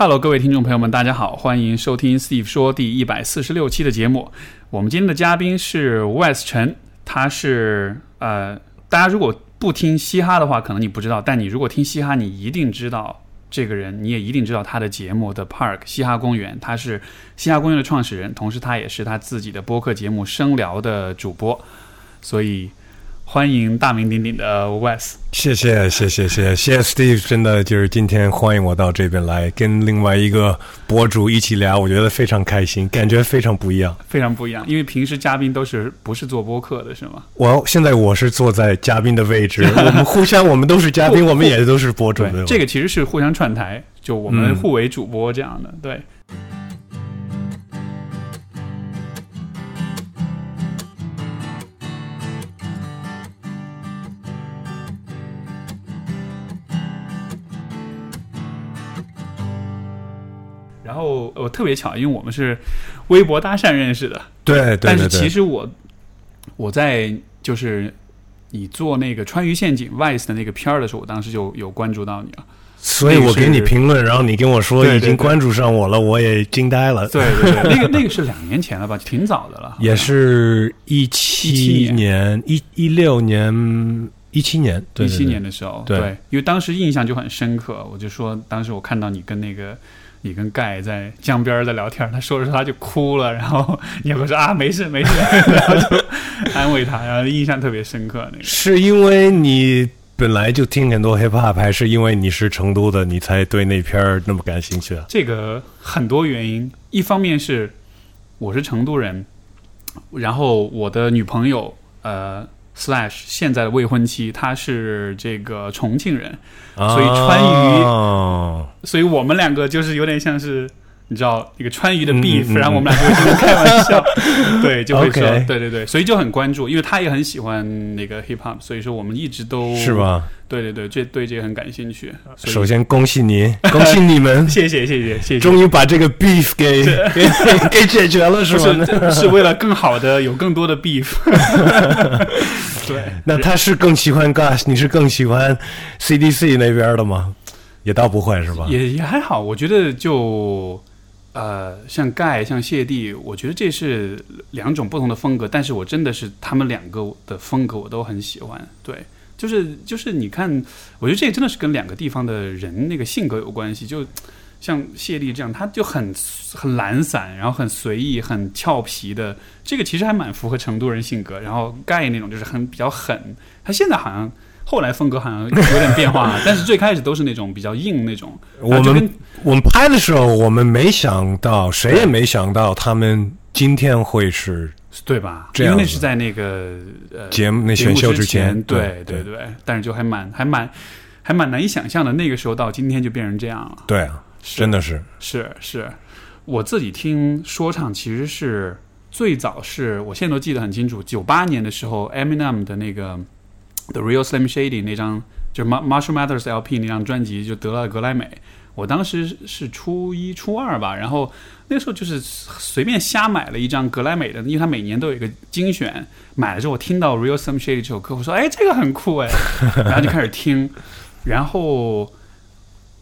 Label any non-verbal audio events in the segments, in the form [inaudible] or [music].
Hello，各位听众朋友们，大家好，欢迎收听 Steve 说第一百四十六期的节目。我们今天的嘉宾是 Wes 陈，他是呃，大家如果不听嘻哈的话，可能你不知道，但你如果听嘻哈，你一定知道这个人，你也一定知道他的节目的 Park 嘻哈公园，他是嘻哈公园的创始人，同时他也是他自己的播客节目声聊的主播，所以欢迎大名鼎鼎的 Wes。谢谢谢谢谢谢，Steve 真的就是今天欢迎我到这边来跟另外一个博主一起聊，我觉得非常开心，感觉非常不一样。非常不一样，因为平时嘉宾都是不是做播客的是吗？我现在我是坐在嘉宾的位置，[laughs] 我们互相我们都是嘉宾，我们也都是博主。这个其实是互相串台，就我们互为主播这样的。对。我特别巧，因为我们是微博搭讪认识的，对对但是其实我我在就是你做那个川渝陷阱 Vice 的那个片儿的时候，我当时就有关注到你了。所以我给你评论，然后你跟我说已经关注上我了，我也惊呆了。对对对，那个那个是两年前了吧，挺早的了。也是一七年、一一六年、一七年、对一七年的时候，对因为当时印象就很深刻。我就说，当时我看到你跟那个你跟盖在江边在聊天，他说着说他就哭了，然后你会说啊没事没事，[laughs] 然后就安慰他，然后印象特别深刻。那个是因为你本来就听很多 hip hop，还是因为你是成都的，你才对那片儿那么感兴趣啊？这个很多原因，一方面是我是成都人，然后我的女朋友呃 slash 现在的未婚妻她是这个重庆人，所以川渝哦所以我们两个就是有点像是。你知道一个川渝的嗯 beef，、嗯嗯然后我们俩就会开玩笑，[laughs] 对，就会说 OK 对对对，所以就很关注，因为他也很喜欢那个 hip hop，所以说我们一直都是？吧？对对对，这对这个很感兴趣。首先恭喜您，恭喜你们，[laughs] 谢谢谢谢谢谢，终于把这个 beef 给 [laughs] 给给解决了，是不吗？是是为了更好的有更多的 beef。对，那他是更喜欢 Gus，你是更喜欢 CDC 那边的吗？也倒不会是吧？也也还好，我觉得就呃，像盖像谢帝，我觉得这是两种不同的风格，但是我真的是他们两个的风格我都很喜欢。对，就是就是你看，我觉得这真的是跟两个地方的人那个性格有关系，就。像谢帝这样，他就很很懒散，然后很随意、很俏皮的，这个其实还蛮符合成都人性格。然后盖那种就是很比较狠，他现在好像后来风格好像有点变化，但是最开始都是那种比较硬那种。我们我们拍的时候，我们没想到，谁也没想到他们今天会是对吧？因为那是在那个呃节目那选秀之之前对对对对，但是就还蛮还蛮还蛮难以想象的。那个时候到今天就变成这样了，对啊，真的是是是。我自己听说唱其实是最早是我现在都记得很清楚，九八年的时候，Eminem 的那个《The Real Slim Shady》那张就是 Mar- Marshall Mathers LP 那张专辑就得了格莱美。我当时是初一、初二吧，然后那个时候就是随便瞎买了一张格莱美的，因为它每年都有一个精选。买了之后，我听到《Real Slim Shady》这首歌，我说：“哎，这个很酷哎！” [laughs] 然后就开始听，然后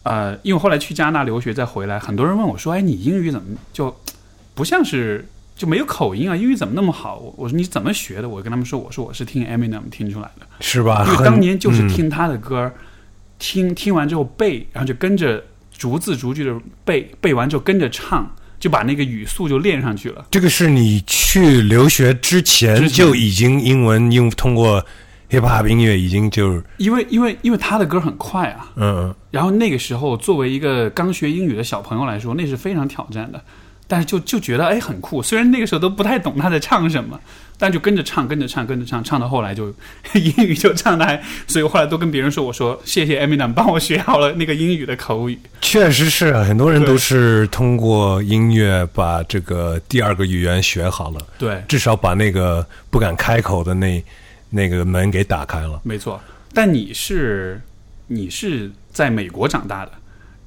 呃，因为后来去加拿大留学再回来，很多人问我说：“哎，你英语怎么就不像是就没有口音啊？英语怎么那么好？”我我说：“你怎么学的？”我跟他们说：“我说我是听 Eminem 听出来的。”是吧？因为当年就是嗯听他的歌，听听完之后背，然后就跟着逐字逐句的背，背完之后跟着唱，就把那个语速就练上去了。这个是你去留学之前之前就已经英文用通过 hip hop 音乐已经就是因为因为因为他的歌很快啊，嗯然后那个时候作为一个刚学英语的小朋友来说，那是非常挑战的。但是就就觉得哎很酷，虽然那个时候都不太懂他在唱什么，但就跟着唱，跟着唱，跟着唱，唱到后来就 [laughs] 英语就唱的还，所以我后来都跟别人说，我说谢谢 Eminem 帮我学好了那个英语的口语。确实是啊很多人都是通过音乐把这个第二个语言学好了，对，至少把那个不敢开口的那那个门给打开了。没错，但你是你是在美国长大的，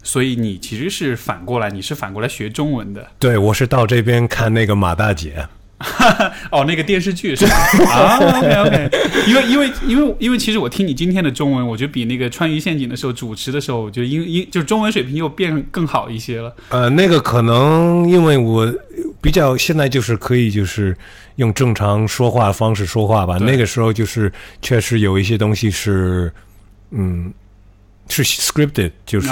所以你其实是反过来，你是反过来学中文的。对，我是到这边看那个马大姐，[laughs] 哦，那个电视剧是吧？[laughs] 啊，OK OK，因为因为因为因为其实我听你今天的中文，我觉得比那个川渝陷阱的时候主持的时候，我觉得英英就是中文水平又变更好一些了。呃，那个可能因为我比较现在就是可以就是用正常说话方式说话吧。那个时候就是确实有一些东西是，嗯，是 scripted，就是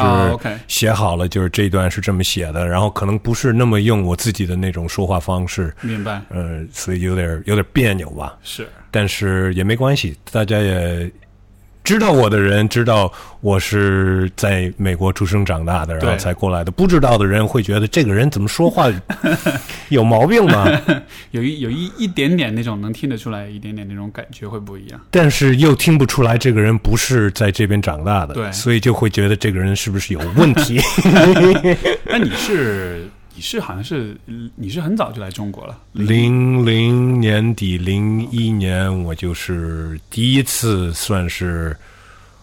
写好了，就是这一段是这么写的，然后可能不是那么用我自己的那种说话方式，明白，呃，所以有点有点别扭吧。是。但是也没关系，大家也知道我的人知道我是在美国出生长大的，然后才过来的。不知道的人会觉得这个人怎么说话 [laughs] 有毛病吗？[laughs] 有一有一一点点那种能听得出来一点点那种感觉会不一样。但是又听不出来这个人不是在这边长大的，对所以就会觉得这个人是不是有问题？[laughs] 那你是你是好像是你是很早就来中国了，零零年底零一年，我就是第一次算是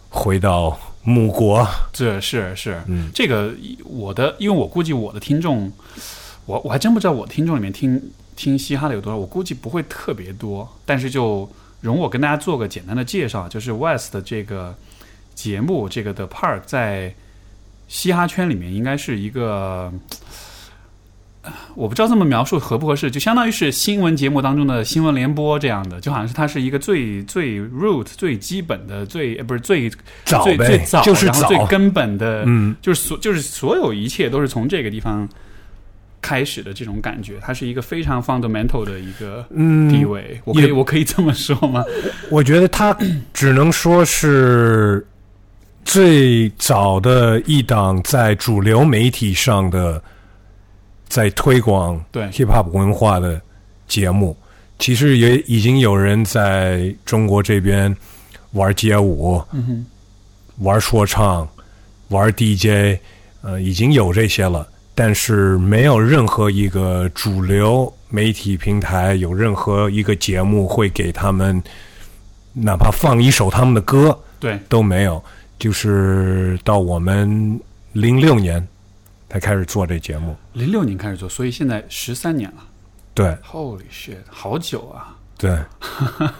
回到母国。这是是，嗯这个我的，因为我估计我的听众，我我还真不知道我听众里面听听嘻哈的有多少，我估计不会特别多，但是就容我跟大家做个简单的介绍，就是 West 的这个节目，这个 The Park 在嘻哈圈里面应该是一个。呃我不知道这么描述合不合适，就相当于是新闻节目当中的新闻联播这样的，就好像是它是一个最最 root 最基本的最呃不是最早最最早，就是早然后最根本的，嗯，就是所就是所有一切都是从这个地方开始的这种感觉，它是一个非常 fundamental 的一个嗯地位，我可以我可以这么说吗？[laughs] 我觉得他只能说是最早的一档在主流媒体上的在推广对 hip hop 文化的节目。其实也已经有人在中国这边玩街舞、嗯，玩说唱、玩 DJ，呃，已经有这些了。但是没有任何一个主流媒体平台有任何一个节目会给他们，哪怕放一首他们的歌对，都没有。就是到我们零六年才开始做这节目，零六年开始做，所以现在十三年了对，Holy shit，好久啊！对，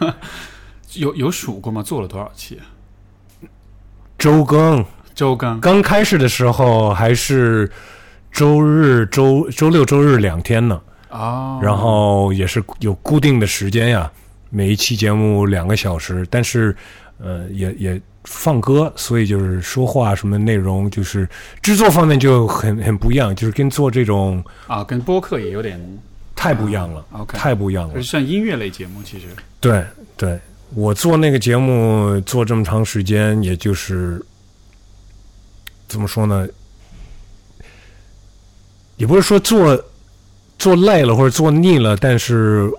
[laughs] 有有数过吗？做了多少期？周更周更刚开始的时候还是周日、周周六、周日两天呢。啊，然后也是有固定的时间呀，每一期节目两个小时，但是呃也也放歌，所以就是说话什么内容，就是制作方面就很很不一样，就是跟做这种啊，跟播客也有点太不一样了，OK，太不一样了是。算音乐类节目，其实对对，我做那个节目做这么长时间，也就是怎么说呢？也不是说做做累了或者做腻了，但是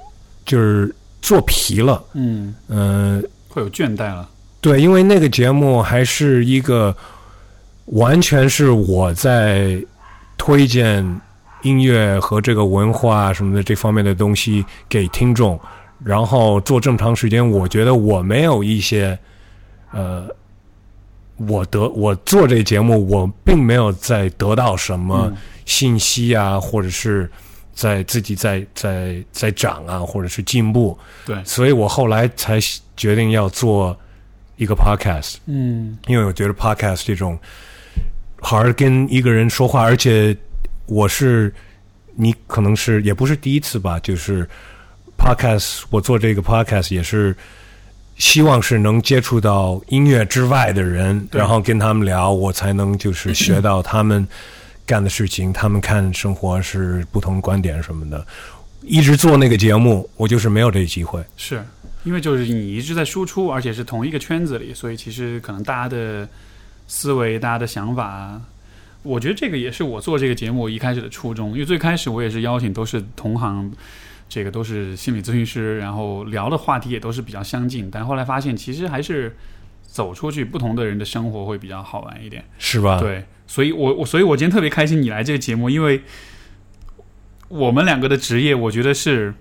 就是做疲了。嗯，嗯、会有倦怠了。对，因为那个节目还是一个完全是我在推荐音乐和这个文化什么的这方面的东西给听众，然后做这么长时间，我觉得我没有一些呃，我得我做这节目，我并没有在得到什么嗯信息啊，或者是在自己在在在长啊，或者是进步，对，所以我后来才决定要做一个 podcast，嗯因为我觉得 podcast 这种好好跟一个人说话，而且我是你可能是也不是第一次吧，就是 podcast 我做这个 podcast 也是希望是能接触到音乐之外的人，然后跟他们聊，我才能就是学到他们干的事情，他们看生活是不同观点什么的。一直做那个节目，我就是没有这个机会。是因为就是你一直在输出，而且是同一个圈子里，所以其实可能大家的思维、大家的想法，我觉得这个也是我做这个节目一开始的初衷。因为最开始我也是邀请都是同行，这个都是心理咨询师，然后聊的话题也都是比较相近，但后来发现其实还是走出去，不同的人的生活会比较好玩一点。是吧？对，所以我我所以我今天特别开心你来这个节目，因为我们两个的职业，我觉得是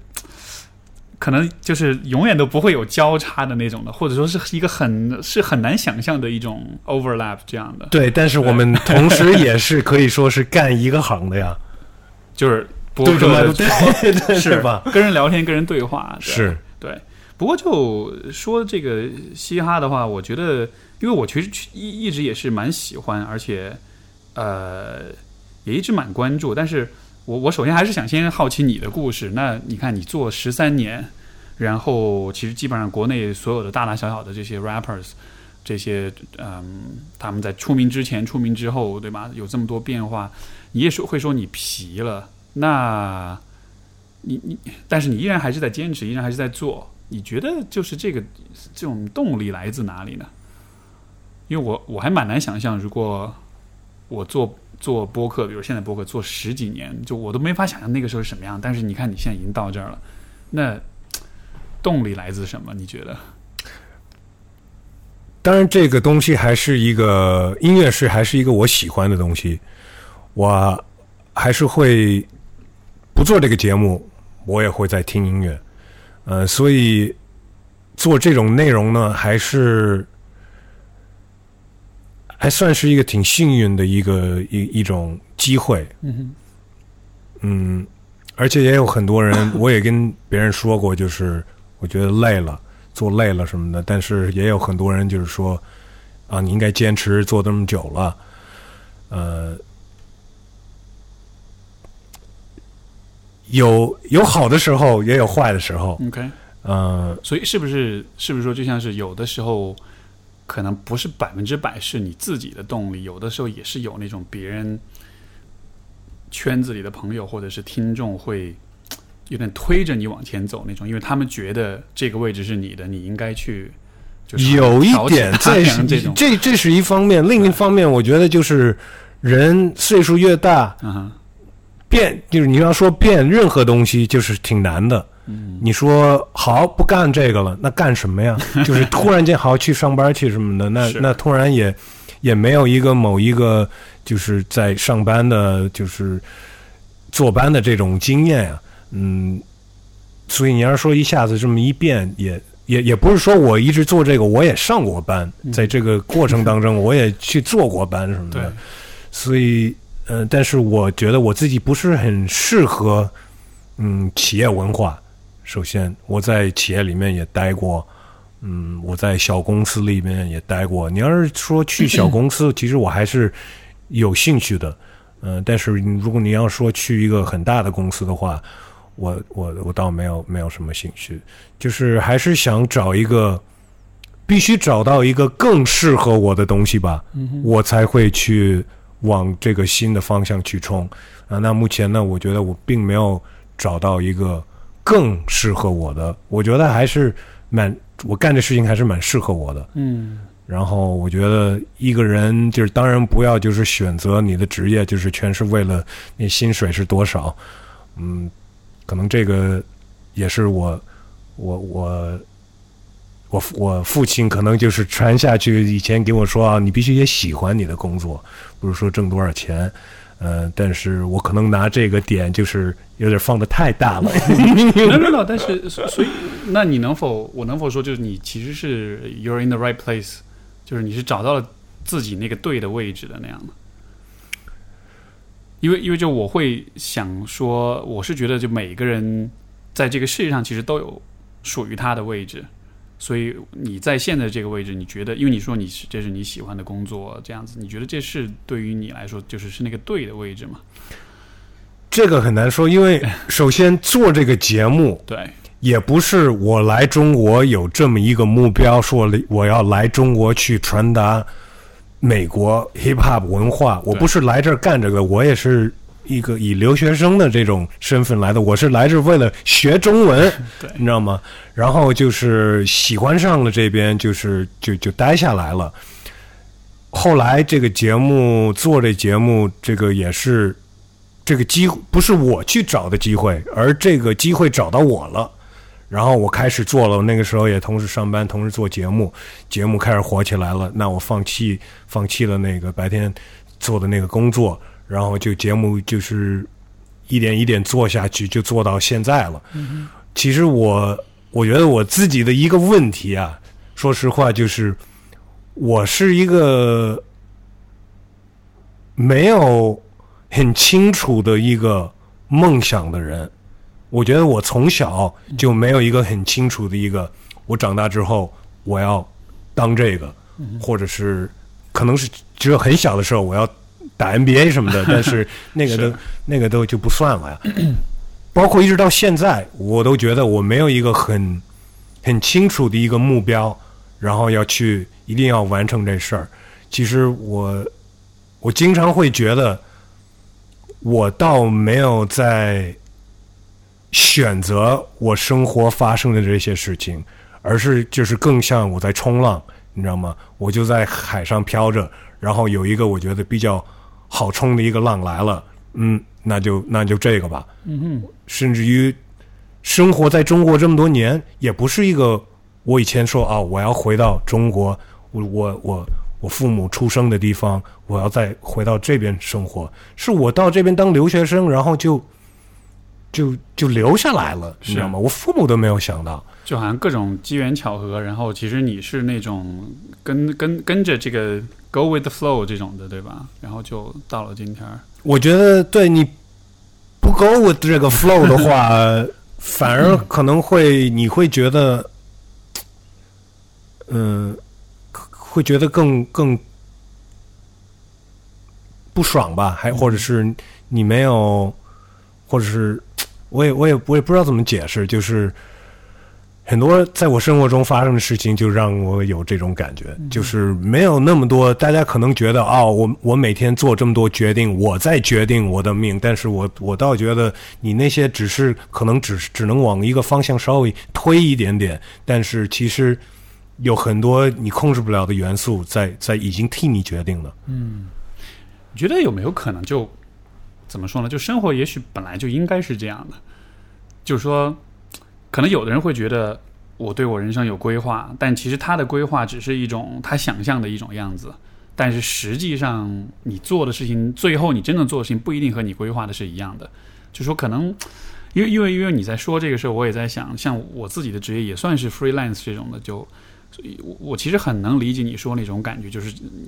可能就是永远都不会有交叉的那种的，或者说是一个很是很难想象的一种 overlap 这样的，对，但是我们同时也是可以说是干一个行的呀。就是播对 [laughs] 对对是吧？跟人聊天，跟人对话，对是对。不过就说这个嘻哈的话，我觉得，因为我其实一一直也是蛮喜欢，而且呃也一直蛮关注。但是我我首先还是想先好奇你的故事。那你看你做十三年，然后其实基本上国内所有的大大小小的这些 rappers，这些嗯他们在出名之前、出名之后，对吧？有这么多变化，你也说会说你皮了，那你你，但是你依然还是在坚持，依然还是在做。你觉得就是这个这种动力来自哪里呢？因为我我还蛮难想象，如果我做做播客，比如现在播客做十几年，就我都没法想象那个时候是什么样。但是你看你现在已经到这儿了，那动力来自什么？你觉得？[tsk] 当然，这个东西还是一个音乐是还是一个我喜欢的东西，我还是会不做这个节目，我也会在听音乐，呃，所以做这种内容呢，还是还算是一个挺幸运的一个一一种机会，嗯嗯，而且也有很多人，[laughs] 我也跟别人说过，就是我觉得累了，做累了什么的，但是也有很多人就是说，啊，你应该坚持做这么久了，呃，有有好的时候，也有坏的时候，，OK，呃，所以是不是是不是说，就像是有的时候可能不是百分之百是你自己的动力，有的时候也是有那种别人圈子里的朋友或者是听众会有点推着你往前走那种，因为他们觉得这个位置是你的，你应该去。就有一点，他这是这这种，这这是一方面，另一方面，我觉得就是人岁数越大，嗯，变就是你要说变任何东西，就是挺难的。嗯。你说好不干这个了，那干什么呀？[laughs] 就是突然间好去上班去什么的，那那突然也也没有一个某一个就是在上班的，就是坐班的这种经验呀、嗯，所以你要是说一下子这么一变，也也也不是说我一直做这个，我也上过班，在这个过程当中，[laughs] 我也去做过班什么的，所以呃，但是我觉得我自己不是很适合嗯企业文化。首先，我在企业里面也待过，嗯，我在小公司里面也待过。你要是说去小公司，[laughs] 其实我还是有兴趣的，嗯、但是如果你要说去一个很大的公司的话，我我我倒没有没有什么兴趣，就是还是想找一个，必须找到一个更适合我的东西吧，我才会去往这个新的方向去冲啊。那目前呢，我觉得我并没有找到一个更适合我的，我觉得还是蛮我干这事情还是蛮适合我的。嗯然后我觉得一个人就是当然不要就是选择你的职业就是全是为了你薪水是多少，嗯，可能这个也是我我我我我父亲可能就是传下去以前给我说啊，你必须也喜欢你的工作，不是说挣多少钱。呃，但是我可能拿这个点就是有点放的太大了。no no no，但是 [laughs] 所以，那你能否我能否说，就是你其实是 you're in the right place，就是你是找到了自己那个对的位置的那样的。因为因为就我会想说，我是觉得就每个人在这个世界上其实都有属于他的位置，所以你在现在这个位置，你觉得，因为你说你是这是你喜欢的工作，这样子，你觉得这是对于你来说就是是那个对的位置吗？这个很难说，因为 [laughs] 首先做这个节目，对，也不是我来中国有这么一个目标，说我要来中国去传达美国 hip hop 文化。我不是来这儿干这个，我也是一个以留学生的这种身份来的。我是来这为了学中文，[laughs] 对你知道吗？然后就是喜欢上了这边，就是就就待下来了。后来这个节目做这节目，这个也是这个机会不是我去找的机会，而这个机会找到我了。然后我开始做了，那个时候也同时上班，同时做节目，节目开始火起来了。那我放弃放弃了那个白天做的那个工作，然后就节目就是一点一点做下去，就做到现在了。其实我我觉得我自己的一个问题啊，说实话就是我是一个没有很清楚的一个梦想的人。我觉得我从小就没有一个很清楚的一个，我长大之后我要当这个，或者是可能是只有很小的时候我要打 NBA 什么的，[laughs] 但是那个都那个都就不算了呀。包括一直到现在，我都觉得我没有一个很很清楚的一个目标，然后要去一定要完成这事儿。其实我我经常会觉得，我倒没有在选择我生活发生的这些事情，而是就是更像我在冲浪，你知道吗？我就在海上漂着，然后有一个我觉得比较好冲的一个浪来了，嗯，那就那就这个吧。嗯哼，甚至于生活在中国这么多年，也不是一个我以前说啊，我要回到中国，我我我我父母出生的地方，我要再回到这边生活，是我到这边当留学生，然后就就就留下来了，你知道吗？我父母都没有想到，就好像各种机缘巧合，然后其实你是那种跟跟跟着这个 go with the flow 这种的，对吧？然后就到了今天。我觉得对你不 go with 这个 flow 的话，[laughs] 反而可能会你会觉得，嗯、会觉得更更不爽吧？还或者是你没有，或者是我也我也我也不知道怎么解释，就是。很多在我生活中发生的事情，就让我有这种感觉，就是没有那么多。大家可能觉得，哦，我我每天做这么多决定，我在决定我的命，但是我我倒觉得你那些只是可能只是只能往一个方向稍微推一点点，但是其实有很多你控制不了的元素在在已经替你决定了。嗯你觉得有没有可能就怎么说呢？就生活也许本来就应该是这样的，就是说，可能有的人会觉得我对我人生有规划，但其实他的规划只是一种他想象的一种样子，但是实际上你做的事情，最后你真正做的事情不一定和你规划的是一样的。就说可能，因为因为因为你在说这个事儿，我也在想，像我自己的职业也算是 freelance 这种的，就所以我我其实很能理解你说那种感觉，就是嗯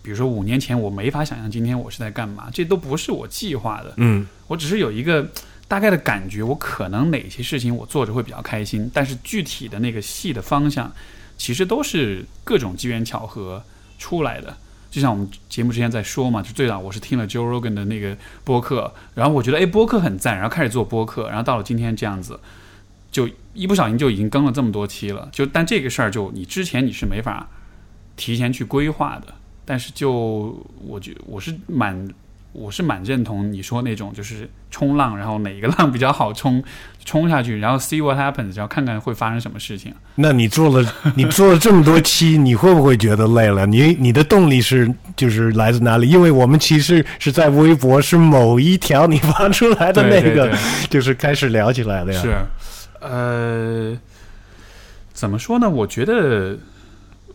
比如说五年前我没法想象今天我是在干嘛，这都不是我计划的，嗯我只是有一个大概的感觉，我可能哪些事情我做着会比较开心，但是具体的那个细的方向，其实都是各种机缘巧合出来的。就像我们节目之前在说嘛，就最早我是听了 Joe Rogan 的那个播客，然后我觉得哎播客很赞，然后开始做播客，然后到了今天这样子，就一不小心就已经更了这么多期了。就但这个事儿，就你之前你是没法提前去规划的，但是就我觉我是蛮我是蛮认同你说那种就是冲浪，然后哪一个浪比较好冲，[laughs] 冲下去，然后 see what happens，然后看看会发生什么事情。那你做了你做了这么多期，你会不会觉得累了？你你的动力是就是来自哪里？因为我们其实是在微博是某一条你发出来的那个，对对对就是开始聊起来的呀。是，呃，怎么说呢？我觉得，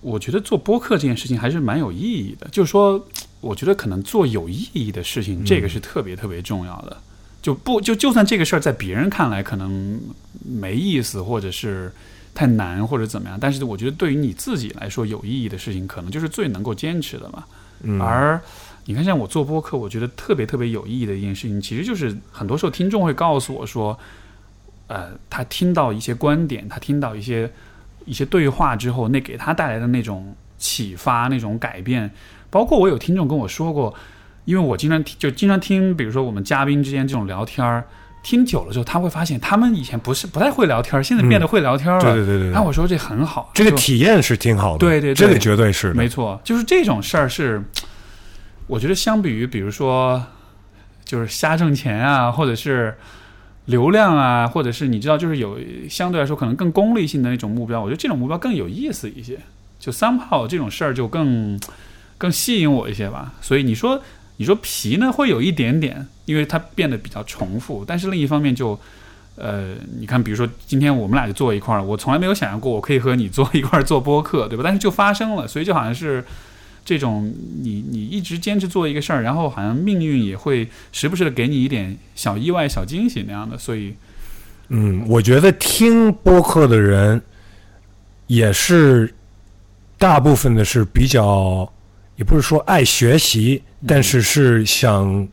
我觉得做播客这件事情还是蛮有意义的。就是说，我觉得可能做有意义的事情，这个是特别特别重要的。就不就就算这个事儿在别人看来可能没意思，或者是太难，或者怎么样，但是我觉得对于你自己来说有意义的事情，可能就是最能够坚持的嘛。嗯，而你看，像我做播客，我觉得特别特别有意义的一件事情，其实就是很多时候听众会告诉我说，呃，他听到一些观点，他听到一些一些对话之后，那给他带来的那种启发、那种改变，包括我有听众跟我说过，因为我经常听就经常听，比如说我们嘉宾之间这种聊天儿。听久了之后，他会发现他们以前不是不太会聊天儿，现在变得会聊天儿了。对对对对对然后我说这很好，这个体验是挺好的，对对对这个绝对是。没错，就是这种事儿是，我觉得相比于比如说，就是瞎挣钱啊，或者是流量啊，或者是你知道，就是有相对来说可能更功利性的那种目标，我觉得这种目标更有意思一些。就 somehow 这种事儿就更更吸引我一些吧。所以你说你说皮呢，会有一点点，因为它变得比较重复，但是另一方面就。呃，你看，比如说今天我们俩就坐一块儿，我从来没有想象过我可以和你坐一块儿做播客，对吧？但是就发生了，所以就好像是这种你你一直坚持做一个事儿，然后好像命运也会时不时的给你一点小意外、小惊喜那样的，所以嗯，我觉得听播客的人也是大部分的是比较，也不是说爱学习，但是是想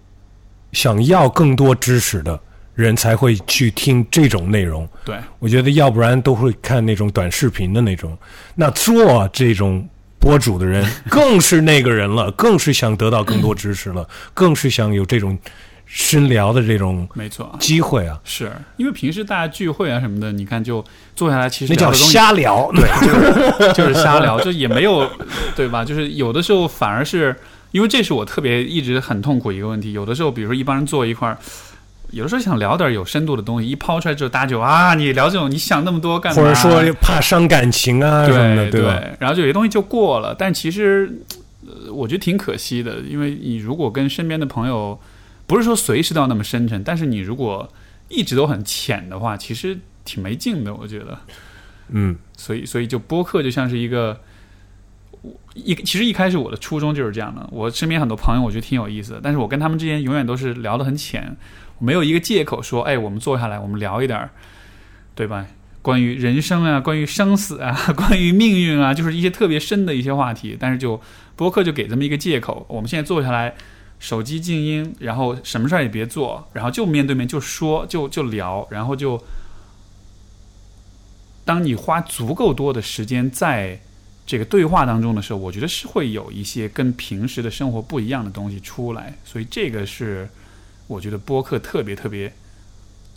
想要更多知识的人才会去听这种内容。对，我觉得要不然都会看那种短视频的那种。那做这种博主的人 [laughs] 更是那个人了，更是想得到更多知识了，更是想有这种深聊的这种没错，机会啊。是因为平时大家聚会啊什么的，你看就坐下来，其实那叫瞎聊。[laughs] 对，就是 [laughs] 就是瞎聊，就也没有对吧？就是有的时候反而是因为这是我特别一直很痛苦一个问题。有的时候，比如说一帮人坐一块儿，有的时候想聊点有深度的东西，一抛出来之后，大家就啊，你聊这种，你想那么多干嘛？或者说怕伤感情啊什么的，对吧？然后就有些东西就过了，但其实呃，我觉得挺可惜的，因为你如果跟身边的朋友，不是说随时都要那么深沉，但是你如果一直都很浅的话，其实挺没劲的，我觉得。嗯所以，所以就播客就像是一个，我一其实一开始我的初衷就是这样的。我身边很多朋友，我觉得挺有意思的，但是我跟他们之间永远都是聊得很浅，没有一个借口说，哎，我们坐下来，我们聊一点儿，对吧？关于人生啊，关于生死啊，关于命运啊，就是一些特别深的一些话题。但是就播客就给这么一个借口，我们现在坐下来，手机静音，然后什么事儿也别做，然后就面对面就说，就就聊，然后就。当你花足够多的时间在这个对话当中的时候，我觉得是会有一些跟平时的生活不一样的东西出来，所以这个是我觉得播客特别特别，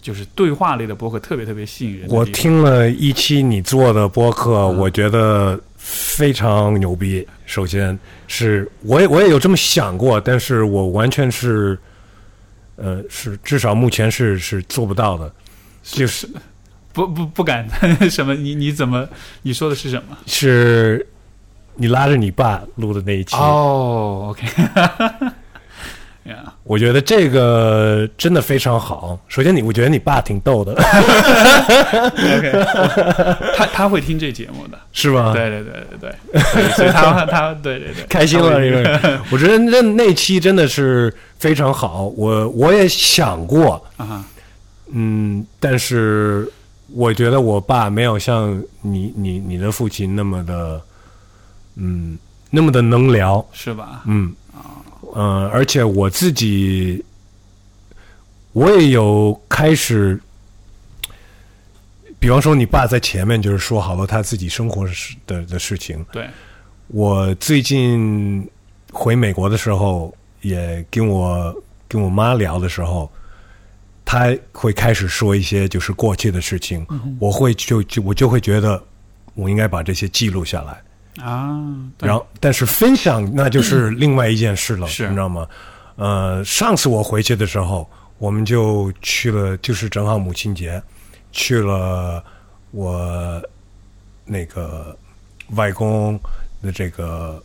就是对话类的播客特别特别吸引人。我听了一期你做的播客，我觉得非常牛逼。首先是我也我也有这么想过，但是我完全是，呃，是至少目前是是做不到的。就是不不不敢什么？你你怎么你说的是什么？是你拉着你爸录的那一期，哦，OK，呀，我觉得这个真的非常好。首先你，我觉得你爸挺逗的，OK，他他会听这节目的，是吧？对对对对对，所以他他对对对，开心了，他会这个，[laughs] 我觉得那那期真的是非常好。我我也想过，啊哈，嗯，但是我觉得我爸没有像你你你的父亲那么的，嗯，那么的能聊，是吧？嗯，呃，而且我自己，我也有开始，比方说你爸在前面就是说好多他自己生活事的的事情，对，我最近回美国的时候，也跟我跟我妈聊的时候，她会开始说一些就是过去的事情，我会就就我就会觉得我应该把这些记录下来。啊，然后，但是分享那就是另外一件事了，是你知道吗？呃，上次我回去的时候，我们就去了，就是正好母亲节，去了我那个外公的这个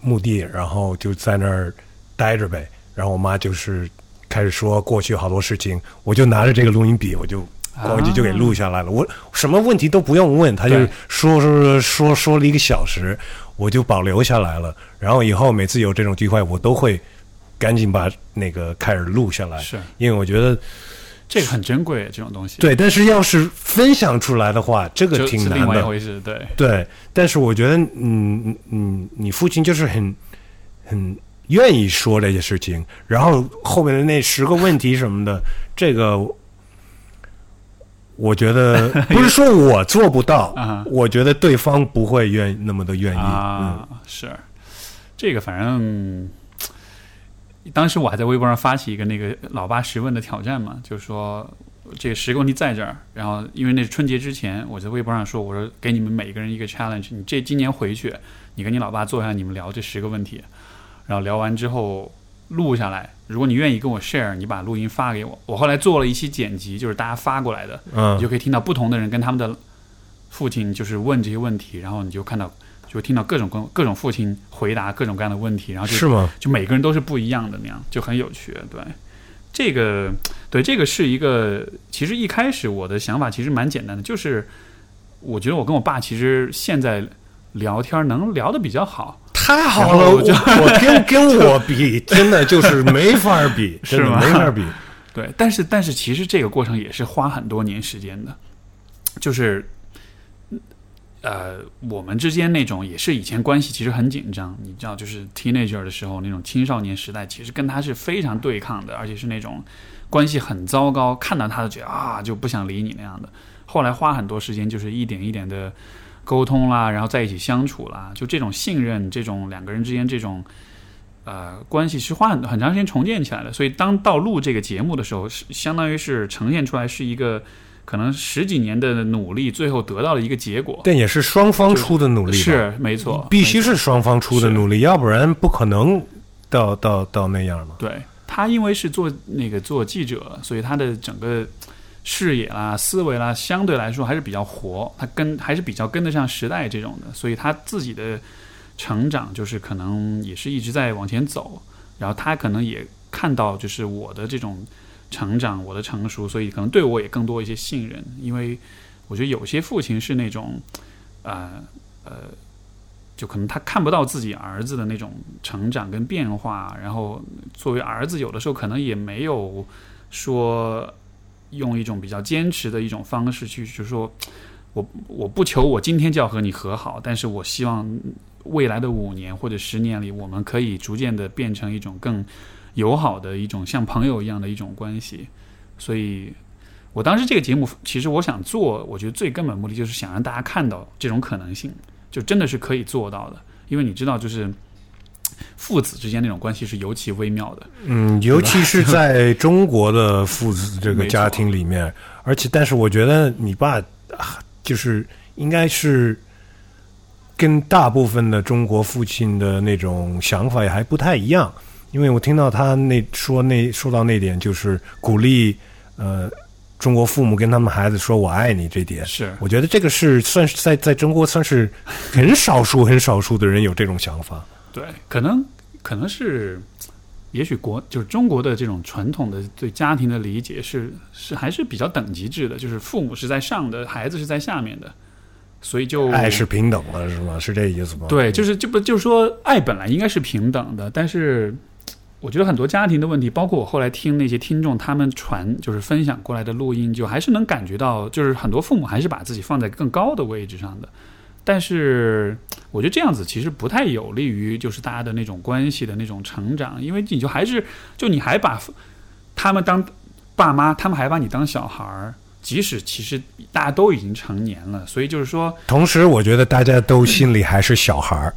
墓地，然后就在那儿待着呗。然后我妈就是开始说过去好多事情，我就拿着这个录音笔，我就咣叽就给录下来了。我什么问题都不用问，他就对说说说说了一个小时，我就保留下来了。然后以后每次有这种机会，我都会赶紧把那个开始录下来，是因为我觉得这个很珍贵，这种东西，对。但是要是分享出来的话，这个挺难的。外一回事，对，对，但是我觉得，嗯嗯嗯，你父亲就是很很愿意说这些事情，然后后面的那十个问题什么的，这个我觉得 [laughs] 不是说我做不到，啊。我觉得对方不会愿那么的愿意。嗯，啊，是。这个，反正当时我还在微博上发起一个那个老八十问的挑战嘛，就是说这个十个问题在这儿，然后因为那是春节之前，我在微博上说，我说给你们每个人一个 challenge，你这今年回去，你跟你老爸坐下，你们聊这十个问题，然后聊完之后录下来，如果你愿意跟我 share，你把录音发给我，我后来做了一期剪辑，就是大家发过来的，嗯你就可以听到不同的人跟他们的父亲就是问这些问题，然后你就看到就会听到各种各各种父亲回答各种各样的问题，然后就是吗？就每个人都是不一样的那样，就很有趣。对，这个对这个是一个，其实一开始我的想法其实蛮简单的，就是我觉得我跟我爸其实现在聊天能聊得比较好，太好了，我我就我 [laughs] 跟跟 [laughs] 我比，真的就是没法比，[laughs] 是吗没法比。对，但是但是其实这个过程也是花很多年时间的，就是呃，我们之间那种也是以前关系其实很紧张，你知道，就是 teenager 的时候那种青少年时代，其实跟他是非常对抗的，而且是那种关系很糟糕，看到他就觉得啊就不想理你那样的。后来花很多时间，就是一点一点的沟通啦，然后在一起相处啦，就这种信任，这种两个人之间这种呃关系是花很很长时间重建起来的。所以当到录这个节目的时候，是相当于是呈现出来是一个。可能十几年的努力，最后得到了一个结果。但也是双方出的努力，是没错，必须是双方出的努力，要不然不可能到到到那样嘛。对他，因为是做那个做记者，所以他的整个视野啦、思维啦，相对来说还是比较活，他跟还是比较跟得上时代这种的，所以他自己的成长就是可能也是一直在往前走，然后他可能也看到就是我的这种。成长，我的成熟，所以可能对我也更多一些信任。因为我觉得有些父亲是那种，呃呃，就可能他看不到自己儿子的那种成长跟变化，然后作为儿子，有的时候可能也没有说用一种比较坚持的一种方式去，就是说我我不求我今天就要和你和好，但是我希望未来的五年或者十年里，我们可以逐渐的变成一种更。友好的一种像朋友一样的一种关系，所以我当时这个节目，其实我想做，我觉得最根本目的就是想让大家看到这种可能性，就真的是可以做到的。因为你知道，就是父子之间那种关系是尤其微妙的，嗯，尤其是在中国的父子这个家庭里面，而且，但是我觉得你爸就是应该是跟大部分的中国父亲的那种想法也还不太一样。因为我听到他那说那说到那点，就是鼓励呃中国父母跟他们孩子说我爱你这点，是我觉得这个是算是在在中国算是很少数很少数的人有这种想法。对，可能可能是也许国就是中国的这种传统的对家庭的理解是是还是比较等级制的，就是父母是在上的，孩子是在下面的，所以就爱是平等的，是吗？是这意思吗？对，就是就不就是说爱本来应该是平等的，但是。我觉得很多家庭的问题，包括我后来听那些听众他们传，就是分享过来的录音，就还是能感觉到，就是很多父母还是把自己放在更高的位置上的。但是，我觉得这样子其实不太有利于就是大家的那种关系的那种成长，因为你就还是就你还把他们当爸妈，他们还把你当小孩儿。即使其实大家都已经成年了，所以就是说，同时我觉得大家都心里还是小孩儿，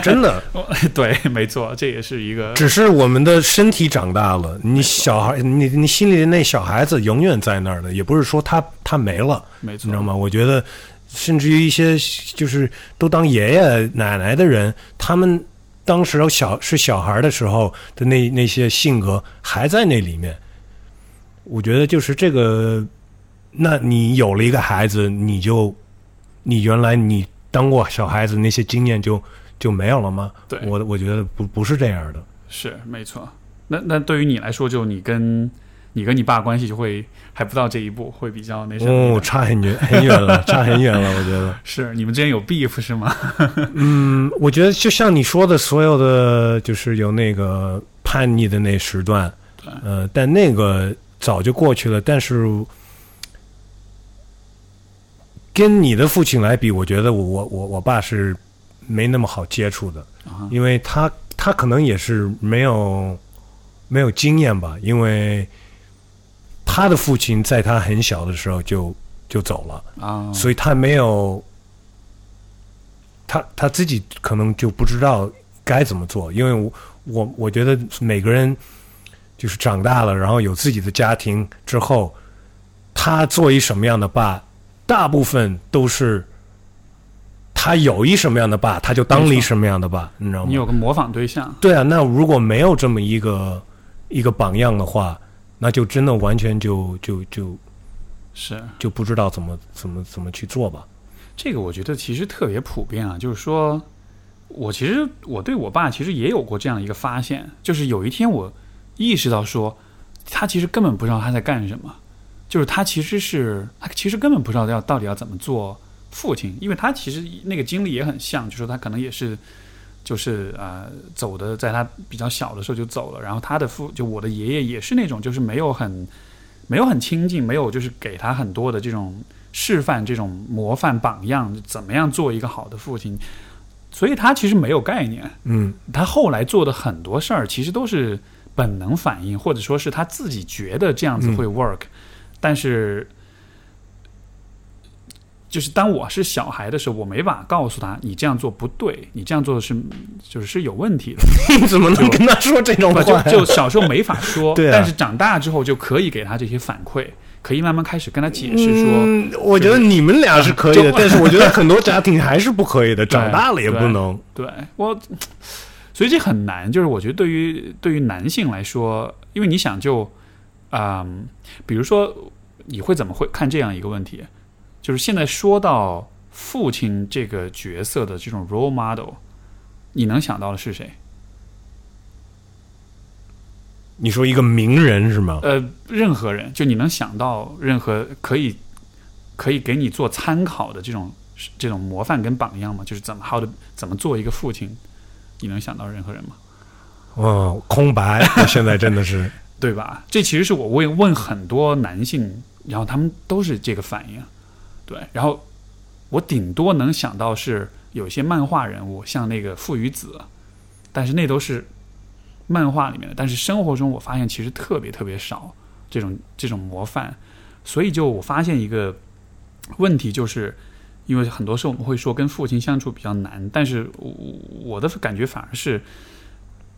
真的，[laughs] 对，没错，这也是一个。只是我们的身体长大了，你小孩，你你心里的那小孩子永远在那儿的，也不是说他他没了，没错，你知道吗？我觉得，甚至于一些就是都当爷爷奶奶的人，他们当时小是小孩的时候的那那些性格还在那里面。我觉得就是这个。那你有了一个孩子，你就你原来你当过小孩子那些经验就就没有了吗？对，我我觉得不不是这样的。是没错。那那对于你来说，就你跟你跟你爸关系就会还不到这一步，会比较那什么？哦，差很远很远了，差很远了。我觉得 [laughs] 是你们之间有 beef 是吗？[laughs] 嗯，我觉得就像你说的，所有的就是有那个叛逆的那时段，呃，但那个早就过去了。但是。跟你的父亲来比，我觉得我我我我爸是没那么好接触的，因为他他可能也是没有没有经验吧，因为他的父亲在他很小的时候就就走了啊，所以他没有他他自己可能就不知道该怎么做，因为我我我觉得每个人就是长大了，然后有自己的家庭之后，他做一什么样的爸。大部分都是他有一什么样的爸，他就当了一什么样的爸，你知道吗？你有个模仿对象。对啊，那如果没有这么一个一个榜样的话，那就真的完全就就就，是就不知道怎么怎么怎么去做吧。这个我觉得其实特别普遍啊，就是说，我其实我对我爸其实也有过这样一个发现，就是有一天我意识到说，他其实根本不知道他在干什么。就是他其实是他其实根本不知道要到底要怎么做父亲，因为他其实那个经历也很像，就说他可能也是就是啊走的，在他比较小的时候就走了，然后他的父就我的爷爷也是那种就是没有很没有很亲近，没有就是给他很多的这种示范这种模范榜样，怎么样做一个好的父亲。所以他其实没有概念，嗯他后来做的很多事儿其实都是本能反应，或者说是他自己觉得这样子会 work，、但是。就是当我是小孩的时候，我没法告诉他你这样做不对，你这样做是就是是有问题的。[laughs] 你怎么能跟他说这种不话？就就 [laughs] 小时候没法说，对啊但是长大之后就可以给他这些反馈，可以慢慢开始跟他解释说，嗯，我觉得你们俩是可以的，就但是我觉得很多家庭还是不可以的，[laughs] 长大了也不能。对我，所以这很难。就是我觉得对于对于男性来说，因为你想就，嗯，比如说你会怎么会看这样一个问题？就是现在说到父亲这个角色的这种 role model，你能想到的是谁？你说一个名人是吗？呃，任何人，就你能想到任何可以可以给你做参考的这种这种模范跟榜样吗？就是怎么 how to 怎么做一个父亲？你能想到任何人吗？哦，空白。现在真的是，[laughs] 对吧？这其实是我问问很多男性，然后他们都是这个反应。对，然后我顶多能想到是有些漫画人物，像那个父与子，但是那都是漫画里面的。但是生活中我发现其实特别特别少这种这种模范，所以就我发现一个问题，就是因为很多时候我们会说跟父亲相处比较难，但是我我的感觉反而是。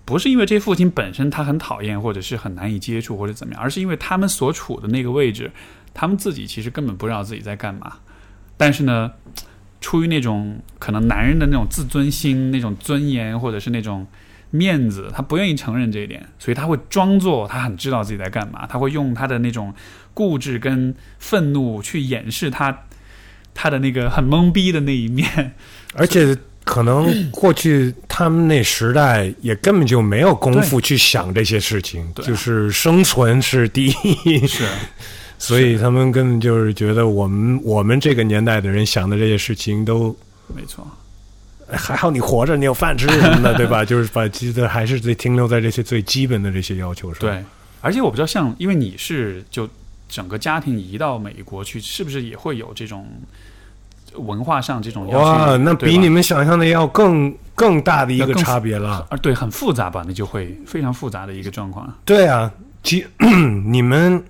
不是因为这父亲本身他很讨厌，或者是很难以接触，或者怎么样，而是因为他们所处的那个位置，他们自己其实根本不知道自己在干嘛。但是呢，出于那种可能男人的那种自尊心、那种尊严，或者是那种面子，他不愿意承认这一点，所以他会装作他很知道自己在干嘛，他会用他的那种固执跟愤怒去掩饰他他的那个很懵逼的那一面。而且可能过去他们那时代也根本就没有功夫去想这些事情，对就是生存是第一，是，所以他们根本就是觉得我们我们这个年代的人想的这些事情都没错。还好你活着，你有饭吃什么的，[laughs] 对吧？就是把记得还是得停留在这些最基本的这些要求上。，对，而且我不知道像，因为你是就整个家庭移到美国去，是不是也会有这种文化上这种要哇，去那比你们想象的要更更大的一个差别了。啊，对，很复杂吧？那就会非常复杂的一个状况。对啊，其 [clears throat] 你们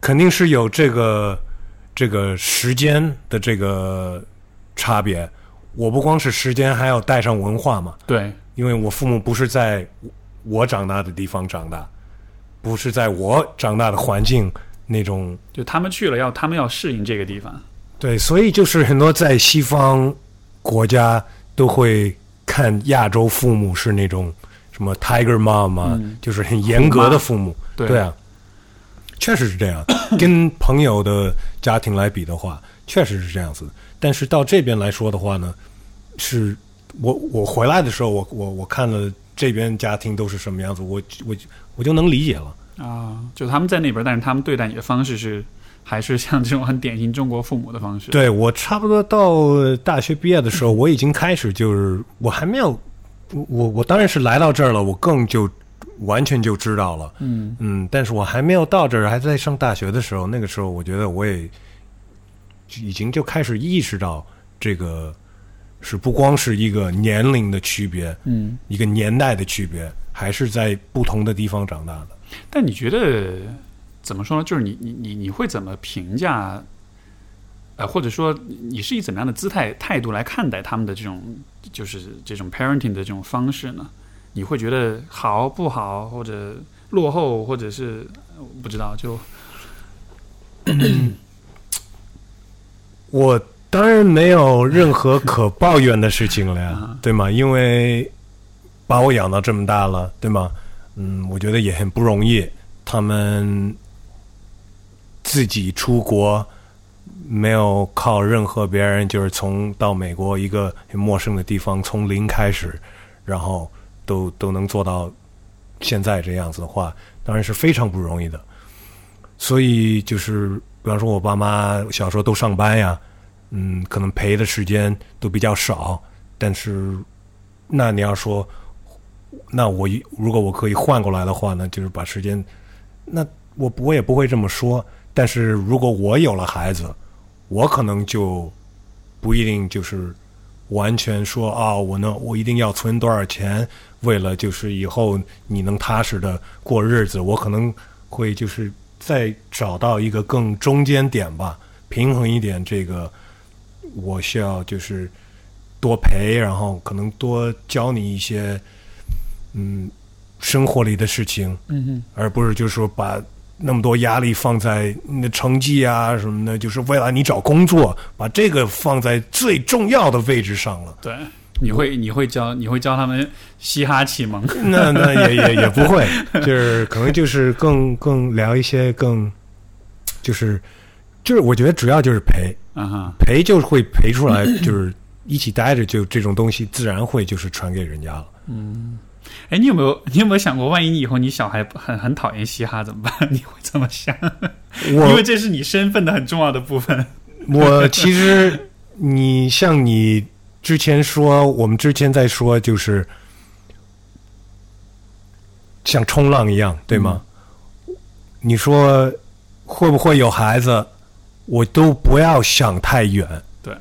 肯定是有这个这个时间的这个差别。我不光是时间，还要带上文化嘛。对，因为我父母不是在我长大的地方长大，不是在我长大的环境那种。就他们去了要他们要适应这个地方。对，所以就是很多在西方国家都会看亚洲父母是那种什么 Tiger Mom 啊，嗯就是很严格的父母。对对啊，确实是这样。[coughs] 跟朋友的家庭来比的话，确实是这样子。但是到这边来说的话呢，是我我回来的时候，我我我看了这边家庭都是什么样子，我我我就能理解了。啊，就他们在那边，但是他们对待你的方式是还是像这种很典型中国父母的方式。对我差不多到大学毕业的时候，我已经开始就是我还没有，我我当然是来到这儿了，我更就完全就知道了，嗯，嗯，但是我还没有到这儿，还在上大学的时候，那个时候我觉得我也已经就开始意识到这个是不光是一个年龄的区别，嗯，一个年代的区别，还是在不同的地方长大的。但你觉得怎么说呢？就是你你你你会怎么评价？呃，或者说你是以怎么样的姿态态度来看待他们的这种就是这种 parenting 的这种方式呢？你会觉得好不好，或者落后，或者是呃不知道就 [clears throat] 我当然没有任何可抱怨的事情了呀啊，对吗？因为把我养到这么大了，对吗？嗯，我觉得也很不容易。他们自己出国，没有靠任何别人，就是从到美国一个很陌生的地方，从零开始，然后都都能做到现在这样子的话，当然是非常不容易的。所以就是，比方说我爸妈小时候都上班呀，嗯，可能陪的时间都比较少。但是，那你要说，那我如果我可以换过来的话呢，就是把时间，那我我也不会这么说。但是如果我有了孩子，我可能就不一定就是完全说啊，我能我一定要存多少钱，为了就是以后你能踏实的过日子，我可能会就是再找到一个更中间点吧，平衡一点这个，我需要就是多陪，然后可能多教你一些嗯生活里的事情，嗯而不是就是说把那么多压力放在你的成绩啊什么的，就是为了你找工作，把这个放在最重要的位置上了。对，你会你会教你会教他们嘻哈启蒙，那那也也也不会，[laughs] 就是可能就是更更聊一些更，就是就是我觉得主要就是陪。陪就是会陪出来，就是一起待着就这种东西自然会就是传给人家了。哎，你有没有你有没有想过，万一你以后你小孩很很讨厌嘻哈怎么办？[laughs] 你会怎么想？[laughs] 因为这是你身份的很重要的部分。[laughs] 我其实你像你之前说，我们之前在说就是像冲浪一样，对吗？你说会不会有孩子？我都不要想太远，对，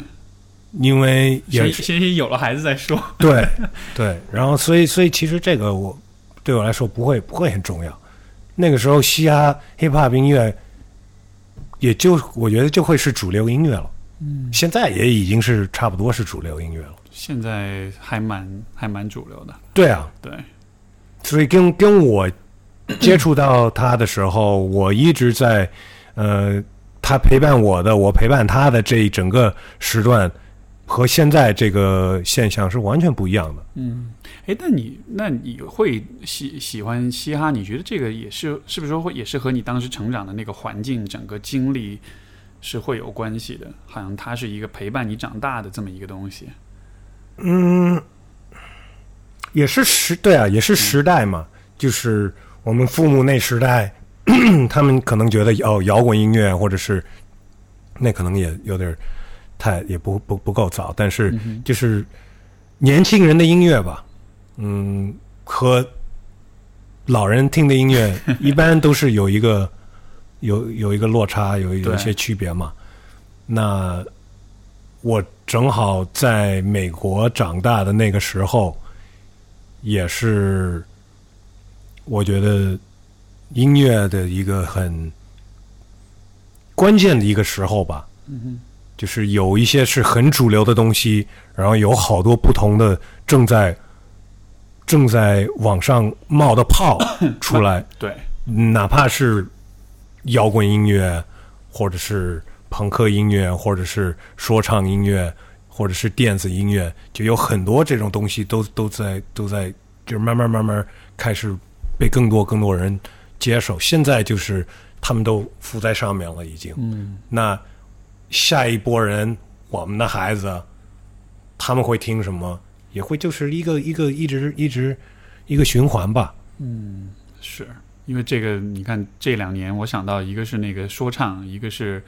因为也先是先先有了孩子再说。[laughs] 对对，然后所以所以其实这个我对我来说不会不会很重要。那个时候嘻哈 hip hop 音乐，也就我觉得就会是主流音乐了。嗯，现在也已经是差不多是主流音乐了。现在还蛮还蛮主流的，对啊，对，所以跟跟我接触到他的时候，我一直在呃，他陪伴我的，我陪伴他的这一整个时段，和现在这个现象是完全不一样的。嗯，哎，那你那你会喜喜欢嘻哈？你觉得这个也是是不是说会也是和你当时成长的那个环境、整个经历是会有关系的？好像它是一个陪伴你长大的这么一个东西。嗯，也是时对啊，也是时代嘛，就是我们父母那时代，[clears throat] 他们可能觉得哦，摇滚音乐或者是那可能也有点儿太也不不不够早，但是就是年轻人的音乐吧，嗯，和老人听的音乐 [laughs] 一般都是有一个有有一个落差，有有一些区别嘛。那我正好在美国长大的那个时候，也是我觉得音乐的一个很关键的一个时候吧。嗯就是有一些是很主流的东西，然后有好多不同的正在正在往上冒的泡 [coughs] 出来，对，哪怕是摇滚音乐，或者是朋克音乐，或者是说唱音乐，或者是电子音乐，就有很多这种东西都都在都在，就是慢慢慢慢开始被更多更多人接受。现在就是他们都浮在上面了，已经。嗯那下一波人，我们的孩子，他们会听什么？也会就是一个一个一直一直一个循环吧。嗯，是因为这个，你看这两年，我想到一个是那个说唱，一个是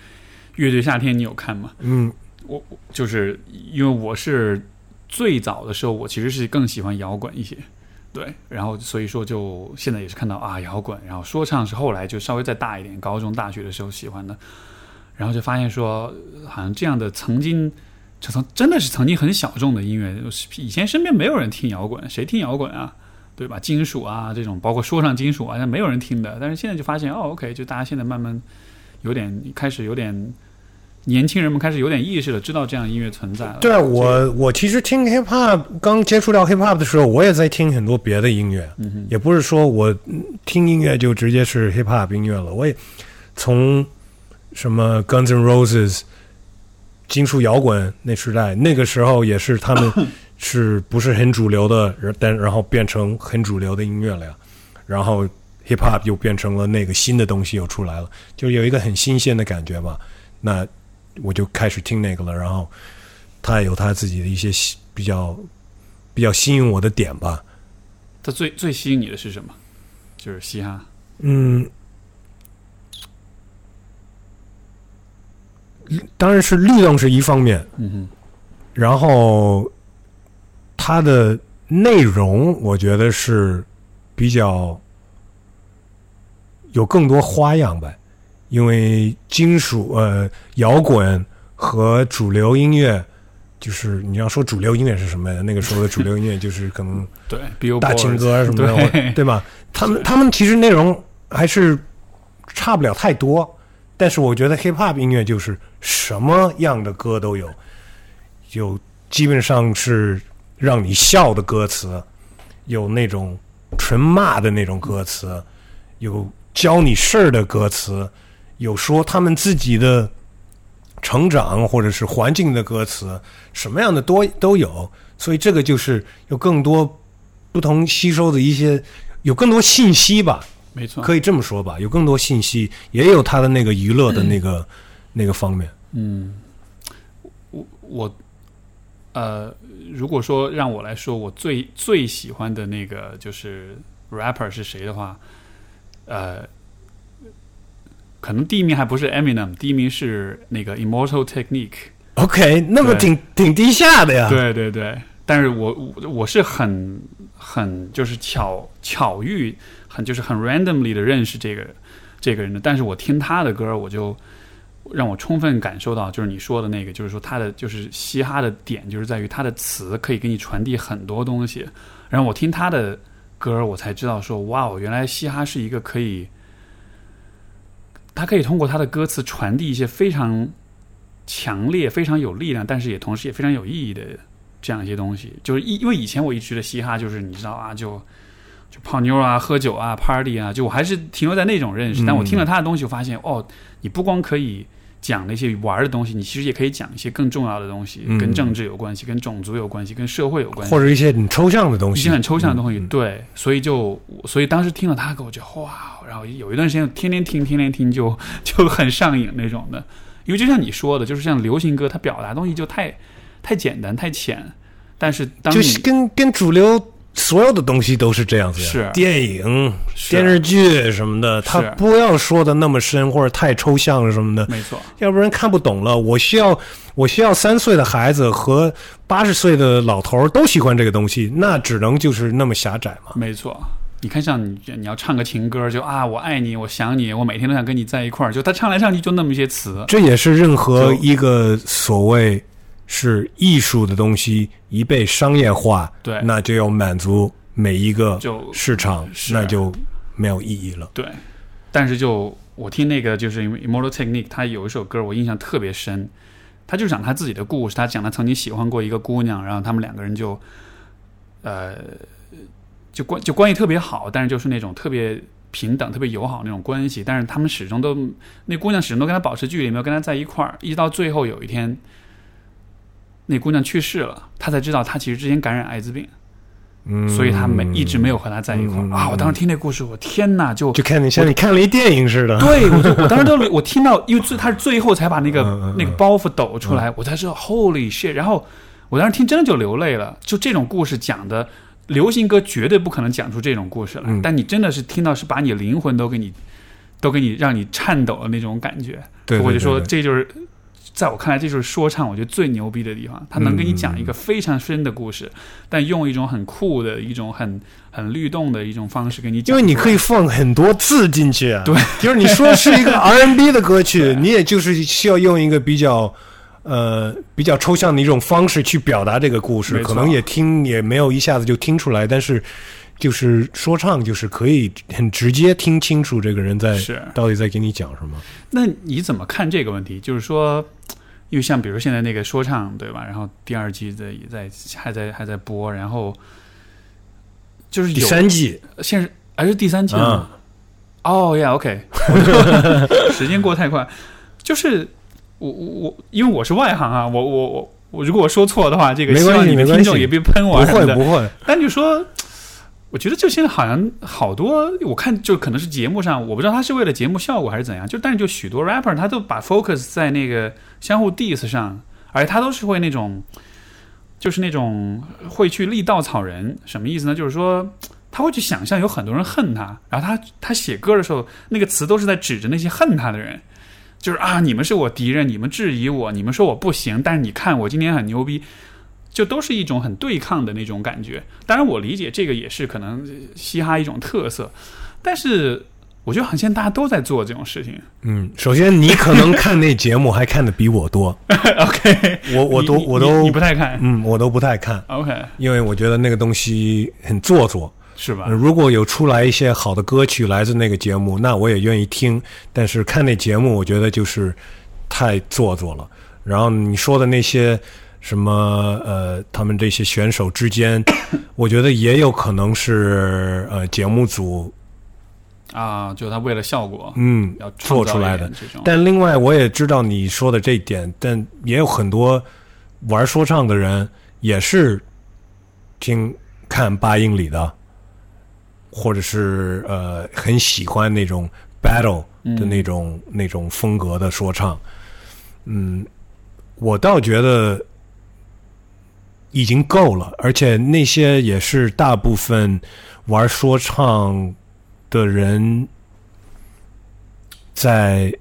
乐队夏天，你有看吗？嗯我我就是因为我是最早的时候，我其实是更喜欢摇滚一些，对，然后所以说就现在也是看到啊摇滚，然后说唱是后来就稍微再大一点，高中大学的时候喜欢的，然后就发现说好像这样的曾经。这曾真的是曾经很小众的音乐，以前身边没有人听摇滚，谁听摇滚啊？对吧？金属啊，这种包括说唱金属啊，那没有人听的。但是现在就发现，哦，OK，就大家现在慢慢有点开始有点年轻人们开始有点意识了，知道这样音乐存在了。对啊，我我其实听 hip hop 刚接触到 hip hop 的时候，我也在听很多别的音乐，嗯也不是说我嗯听音乐就直接是 hip hop 音乐了，我也从什么 Guns N' Roses 金属摇滚那时代，那个时候也是他们 [laughs] 是不是很主流的，然但然后变成很主流的音乐了呀，然后 hip hop 又变成了那个新的东西又出来了，就有一个很新鲜的感觉吧。那我就开始听那个了，然后他有他自己的一些比较比较吸引我的点吧。他最最吸引你的是什么？就是嘻哈。嗯，当然是律动是一方面，嗯哼，然后它的内容我觉得是比较有更多花样呗。因为金属呃摇滚和主流音乐，就是你要说主流音乐是什么呀？那个时候的主流音乐就是可能 [laughs] 对大情歌什么的，对 [laughs] 对吧？他们他们其实内容还是差不了太多，但是我觉得 hip hop 音乐就是什么样的歌都有，有基本上是让你笑的歌词，有那种纯骂的那种歌词，有教你事儿的歌词，有说他们自己的成长或者是环境的歌词，什么样的多都有，所以这个就是有更多不同吸收的一些，有更多信息吧，没错，可以这么说吧，有更多信息，也有他的那个娱乐的那个、那个方面。嗯，我我呃，如果说让我来说，我最最喜欢的那个就是 rapper 是谁的话，呃，可能第一名还不是 Eminem，第一名是那个 Immortal Technique。OK，那么挺挺低下的呀。对对对，但是我我我是很很就是巧巧遇，很就是很 randomly 的认识这个这个人的，但是我听他的歌，我就让我充分感受到，就是你说的那个，就是说他的就是嘻哈的点，就是在于他的词可以给你传递很多东西。然后我听他的歌，我才知道说，哇哦，原来嘻哈是一个可以，他可以通过他的歌词传递一些非常强烈、非常有力量，但是也同时也非常有意义的这样一些东西。就是因因为以前我一直觉得嘻哈就是你知道啊，就就泡妞啊、喝酒啊、party 啊，就我还是停留在那种认识。但我听了他的东西，我发现哦，你不光可以讲那些玩的东西，你其实也可以讲一些更重要的东西，嗯跟政治有关系、跟种族有关系、跟社会有关系或。者一些很抽象的东西，一些很抽象的东西，对，所以就所以当时听了他歌，我就哇，然后有一段时间天天听，天天听就就很上瘾那种的。因为就像你说的，就是像流行歌，它表达东西就太太简单、太浅，但是就是跟跟主流所有的东西都是这样子呀。是电影、是电视剧什么的，他不要说的那么深或者太抽象了什么的，没错，要不然看不懂了。我需要我需要三岁的孩子和八十岁的老头儿都喜欢这个东西，那只能就是那么狭窄嘛。没错。你看，像你你要唱个情歌，就啊，我爱你，我想你，我每天都想跟你在一块儿，就他唱来唱去就那么一些词，这也是任何一个所谓是艺术的东西一被商业化，对。那就要满足每一个就市场，是。那就没有意义了。对，但是就我听那个就是 Immortal Technique，他有一首歌我印象特别深，他就讲他自己的故事，他讲他曾经喜欢过一个姑娘，然后他们两个人就，呃，就关就关系特别好，但是就是那种特别平等、特别友好那种关系，但是他们始终都那姑娘始终都跟他保持距离，没有跟他在一块儿，一直到最后有一天，那姑娘去世了，他才知道他其实之前感染艾滋病。嗯，所以他没一直没有和他在一块儿、嗯啊！我当时听那故事，我天哪，就就看你像你看了一电影似的。对，我就我当时都我听到，因为最他是最后才把那个、那个包袱抖出来，我才知道 Holy shit！然后我当时听真的就流泪了。就这种故事讲的，流行歌绝对不可能讲出这种故事来，嗯但你真的是听到是把你灵魂都给你都给你让你颤抖的那种感觉。对，对我就说这就是。在我看来，这就是说唱，我觉得最牛逼的地方。他能给你讲一个非常深的故事，但用一种很酷的一种很很律动的一种方式给你讲。因为你可以放很多字进去啊。对，就是你说是一个 [laughs] R&B 的歌曲，你也就是需要用一个比较。呃，比较抽象的一种方式去表达这个故事，可能也听也没有一下子就听出来，但是就是说唱，就是可以很直接听清楚这个人在是到底在给你讲什么。那你怎么看这个问题？就是说，因为像比如现在那个说唱，对吧？然后第二季在也在还在还在播，然后就是第有三季现在还是第三季哦呀，OK，[laughs] 时间过太快。就是我我我，因为我是外行啊，我我我我，如果我说错的话，这个希望你们听众也别喷我啊什么的。会不会，但就说，我觉得就现在好像好多，我看就可能是节目上，我不知道他是为了节目效果还是怎样，就但是就许多 rapper 他都把 focus 在那个相互 diss 上，而且他都是会那种，就是那种会去立稻草人，什么意思呢？就是说。他会去想象有很多人恨他，然后他他写歌的时候，那个词都是在指着那些恨他的人，就是啊，你们是我敌人，你们质疑我，你们说我不行，但是你看我今天很牛逼，就都是一种很对抗的那种感觉。当然，我理解这个也是可能嘻哈一种特色，但是我觉得好像大家都在做这种事情。嗯，首先你可能看那节目还看的比我多，[laughs] OK，我我都我都你你不太看嗯，我都不太看，，OK，因为我觉得那个东西很做作。是吧呃？如果有出来一些好的歌曲来自那个节目，那我也愿意听。但是看那节目，我觉得就是太做作了。然后你说的那些什么呃，他们这些选手之间，[coughs] 我觉得也有可能是呃节目组啊，就他为了效果，嗯要做出来的。但另外，我也知道你说的这一点，但也有很多玩说唱的人也是听看八英里的，或者是呃很喜欢那种 battle 的那种、那种风格的说唱。嗯，我倒觉得已经够了，而且那些也是大部分玩说唱的人在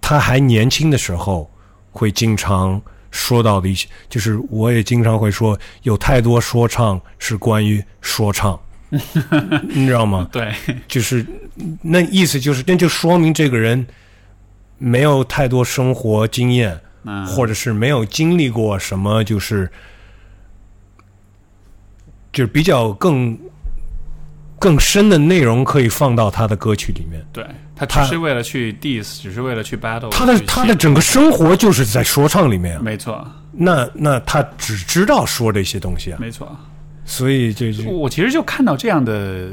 他还年轻的时候会经常说到的一些，就是我也经常会说，有太多说唱是关于说唱，[laughs] 你知道吗？对，就是那意思就是，那就说明这个人没有太多生活经验，嗯，或者是没有经历过什么，就是就是比较更更深的内容可以放到他的歌曲里面。对他只是为了去 diss，只是为了去 battle，他的他的整个生活就是在说唱里面。啊，没错，那那他只知道说这些东西啊，没错。所以这就。我其实就看到这样的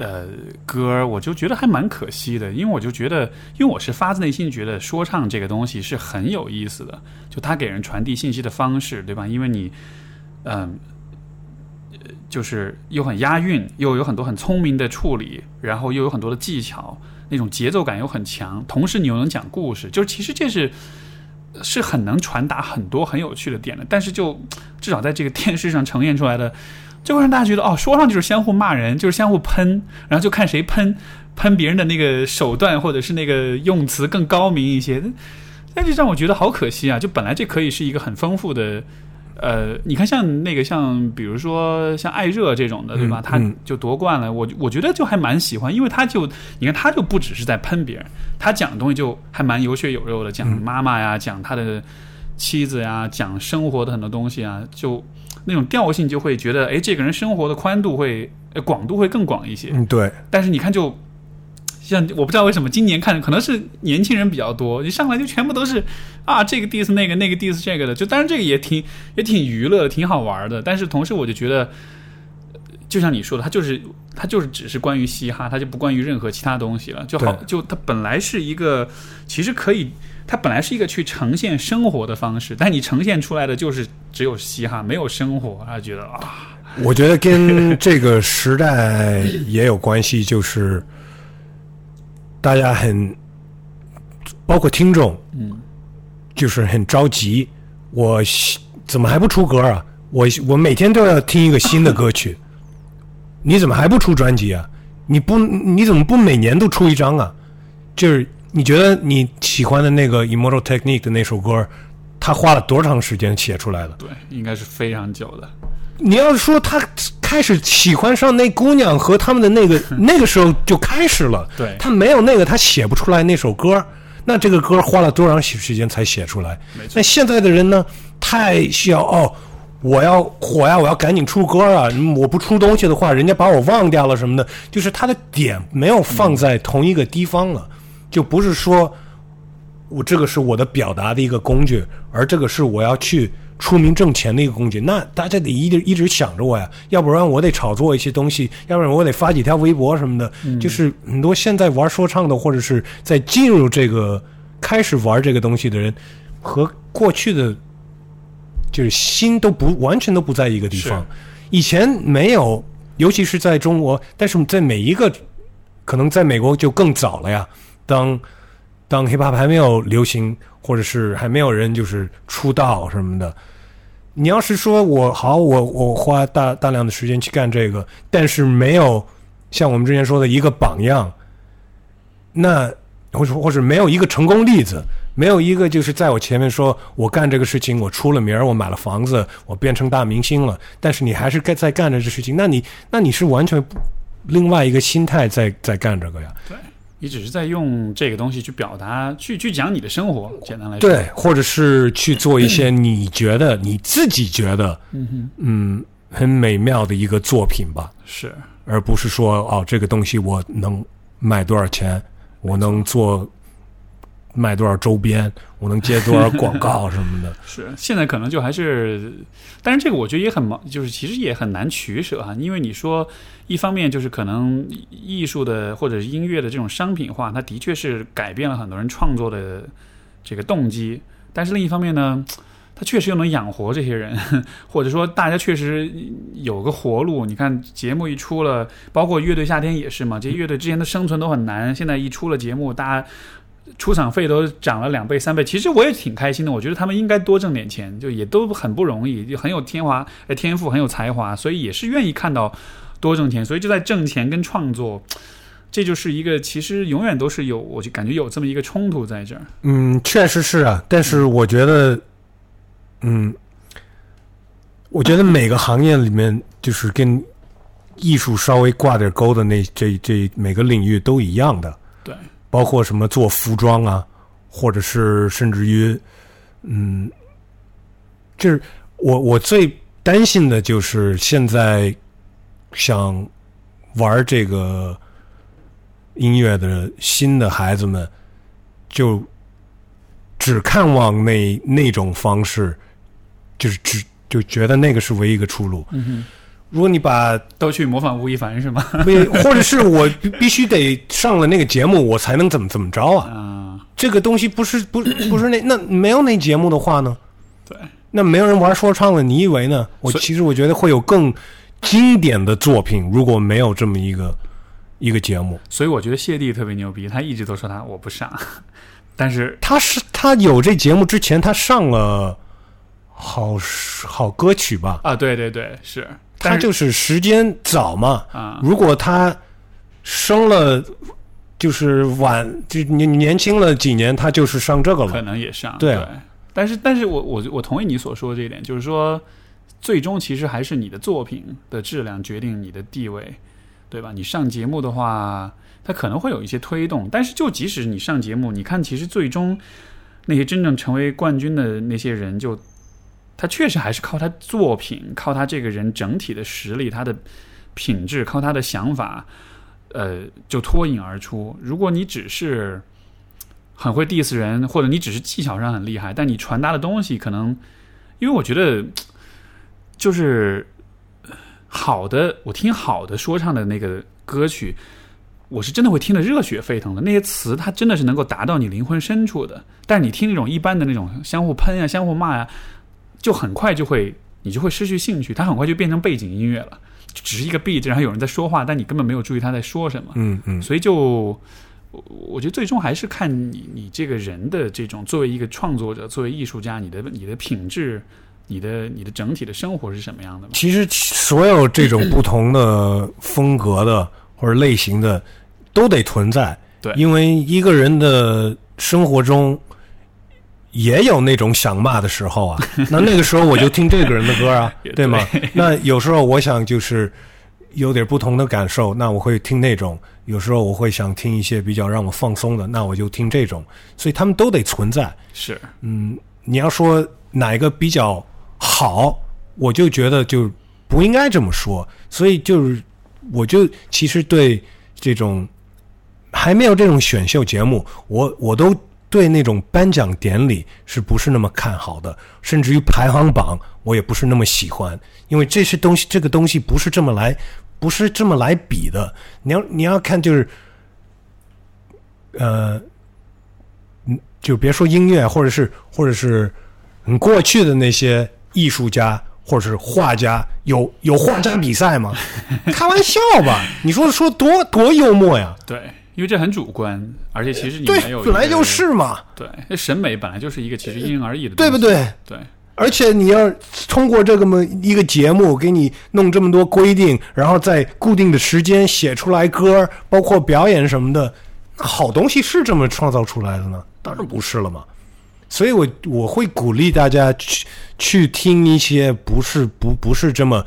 呃歌，我就觉得还蛮可惜的，因为我就觉得，因为我是发自内心觉得说唱这个东西是很有意思的，就它给人传递信息的方式，对吧？因为你，嗯、呃就是又很押韵，又有很多很聪明的处理，然后又有很多的技巧，那种节奏感又很强，同时你又能讲故事，就是其实这是。是很能传达很多很有趣的点的，但是就至少在这个电视上呈现出来的，就会让大家觉得哦，说唱就是相互骂人，就是相互喷，然后就看谁喷喷别人的那个手段或者是那个用词更高明一些。但是让我觉得好可惜啊！就本来这可以是一个很丰富的，呃，你看像那个像比如说像艾热这种的，对吧？他就夺冠了，我我觉得就还蛮喜欢，因为他就你看他就不只是在喷别人，他讲的东西就还蛮有血有肉的，讲妈妈呀，讲他的妻子呀，讲生活的很多东西啊，就那种调性就会觉得，哎，这个人生活的宽度会呃广度会更广一些。嗯对，但是你看就。像我不知道为什么今年看可能是年轻人比较多，一上来就全部都是啊这个 diss 那个那个 diss 这个的，就当然这个也挺也挺娱乐，挺好玩的。但是同时我就觉得，呃就像你说的，它就是它就是只是关于嘻哈，它就不关于任何其他东西了。就好，就它本来是一个其实可以，它本来是一个去呈现生活的方式，但你呈现出来的就是只有嘻哈，没有生活，他觉得啊，我觉得跟这个时代也有关系，就是大家很，包括听众，嗯，就是很着急。我怎么还不出歌啊？我我每天都要听一个新的歌曲，你怎么还不出专辑啊？你不你怎么不每年都出一张啊？就是你觉得你喜欢的那个 Immortal Technique 的那首歌，他花了多长时间写出来的？对，应该是非常久的。你要是说他开始喜欢上那姑娘和他们的那个 [laughs] 那个时候就开始了，对他没有那个他写不出来那首歌，那这个歌花了多长时间才写出来？那现在的人呢，太需要哦，我要火呀，我要赶紧出歌啊！嗯我不出东西的话，人家把我忘掉了什么的，就是他的点没有放在同一个地方了，就不是说我这个是我的表达的一个工具，而这个是我要去出名挣钱的一个工具。那大家得一直一直想着我呀，要不然我得炒作一些东西，要不然我得发几条微博什么的。就是很多现在玩说唱的，或者是在进入这个开始玩这个东西的人，和过去的就是心都不完全都不在一个地方。以前没有，尤其是在中国，但是在每一个可能在美国就更早了呀。当当 hiphop 还没有流行，或者是还没有人就是出道什么的，你要是说我好，我我花大大量的时间去干这个，但是没有像我们之前说的一个榜样，那或者或者没有一个成功例子，没有一个就是在我前面说我干这个事情，我出了名儿，我买了房子，我变成大明星了，但是你还是干在干着这事情，那你那你是完全另外一个心态在在干这个呀。对你只是在用这个东西去表达，去去讲你的生活，简单来说，对，或者是去做一些你觉得你自己觉得嗯，嗯很美妙的一个作品吧，是。而不是说哦这个东西我能卖多少钱，我能做卖多少周边，我能接多少广告什么的。[laughs] 是，现在可能就还是，但是这个我觉得也很忙，就是其实也很难取舍哈，因为你说一方面就是可能艺术的或者是音乐的这种商品化，它的确是改变了很多人创作的这个动机，但是另一方面呢。它确实又能养活这些人，[laughs] 或者说大家确实有个活路。你看节目一出了，包括乐队夏天也是嘛，这些乐队之前的生存都很难，现在一出了节目，大家出场费都涨了两倍三倍。其实我也挺开心的，我觉得他们应该多挣点钱，就也都很不容易，就很有天华呃天赋，很有才华，所以也是愿意看到多挣钱，所以就在挣钱跟创作。这就是一个，其实永远都是有，我就感觉有这么一个冲突在这儿。嗯，确实是啊，但是我觉得，嗯，我觉得每个行业里面，就是跟艺术稍微挂点钩的那这这每个领域都一样的，包括什么做服装啊，或者是甚至于，嗯，就是我我最担心的就是现在想玩这个音乐的新的孩子们，就只看望那那种方式，就是只就觉得那个是唯一一个出路。如果你把都去模仿吴亦凡是吗？[laughs] 不或者是我必必须得上了那个节目，我才能怎么怎么着啊？啊，这个东西不是不不是那那没有那节目的话呢？对，那没有人玩说唱了，你以为呢？我其实我觉得会有更经典的作品，如果没有这么一个一个节目，所以我觉得谢帝特别牛逼，他一直都说他我不上，[laughs] 但是他是他有这节目之前，他上了好好歌曲吧？啊，对对对，是他就是时间早嘛。啊，如果他生了，就是晚就年年轻了几年，他就是上这个了可。能也上，对啊但是但是我我我同意你所说的这一点，就是说，最终其实还是你的作品的质量决定你的地位，对吧？你上节目的话，它可能会有一些推动，但是就即使你上节目，你看其实最终那些真正成为冠军的那些人就，他确实还是靠他作品，靠他这个人整体的实力，他的品质，靠他的想法，呃，就脱颖而出。如果你只是很会 diss 人，或者你只是技巧上很厉害，但你传达的东西可能，因为我觉得就是好的，我听好的说唱的那个歌曲，我是真的会听得热血沸腾的。那些词它真的是能够达到你灵魂深处的。但你听那种一般的那种相互喷呀、相互骂呀，就很快就会你就会失去兴趣，它很快就变成背景音乐了，就只是一个 beat，然后有人在说话，但你根本没有注意他在说什么。嗯嗯，所以就我我觉得最终还是看你你这个人的这种作为一个创作者，作为艺术家，你的你的品质，你的你的整体的生活是什么样的嘛？其实所有这种不同的风格的或者类型的都得存在。对因为一个人的生活中也有那种想骂的时候啊，[laughs] 那那个时候我就听这个人的歌啊，[laughs] 对吗？那有时候我想就是有点不同的感受，那我会听那种；有时候我会想听一些比较让我放松的，那我就听这种。所以他们都得存在。是嗯，你要说哪一个比较好，我就觉得就不应该这么说。所以就是，我就其实对这种还没有这种选秀节目，我我都对那种颁奖典礼是不是那么看好的，甚至于排行榜我也不是那么喜欢，因为这些东西，这个东西不是这么来，不是这么来比的。你要你要看就是，呃，就别说音乐，或者是或者是嗯过去的那些艺术家或者是画家，有有画家比赛吗？开玩笑吧！你说说多多幽默呀！对，因为这很主观，而且其实你没有，本来就是嘛，对，那审美本来就是一个其实因人而异的，对不？对？对，而且你要通过这么一个节目给你弄这么多规定，然后在固定的时间写出来歌，包括表演什么的，那好东西是这么创造出来的呢？当然不是了嘛。所以我我会鼓励大家去去听一些不是不不是这么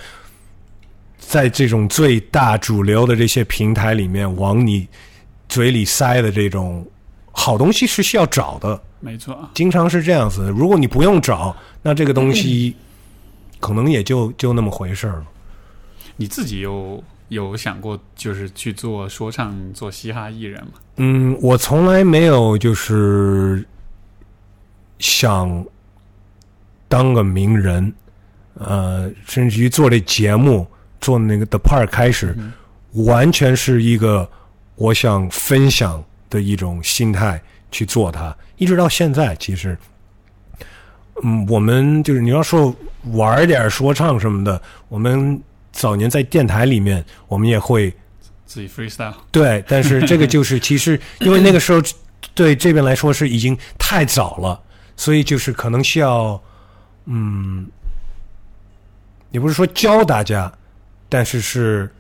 在这种最大主流的这些平台里面，往你嘴里塞的这种好东西是需要找的，没错，经常是这样子。如果你不用找，那这个东西 [laughs] 可能也就就那么回事儿了。你自己有有想过就是去做说唱、做嘻哈艺人吗？嗯，我从来没有就是想当个名人，呃，甚至于做这节目、做那个 The Part 开始，完全是一个我想分享的一种心态去做它，一直到现在，其实。嗯，我们就是你要说玩点说唱什么的，我们早年在电台里面，我们也会自己 freestyle。对，但是这个就是其实因为那个时候对这边来说是已经太早了，所以就是可能需要嗯，也不是说教大家，但是是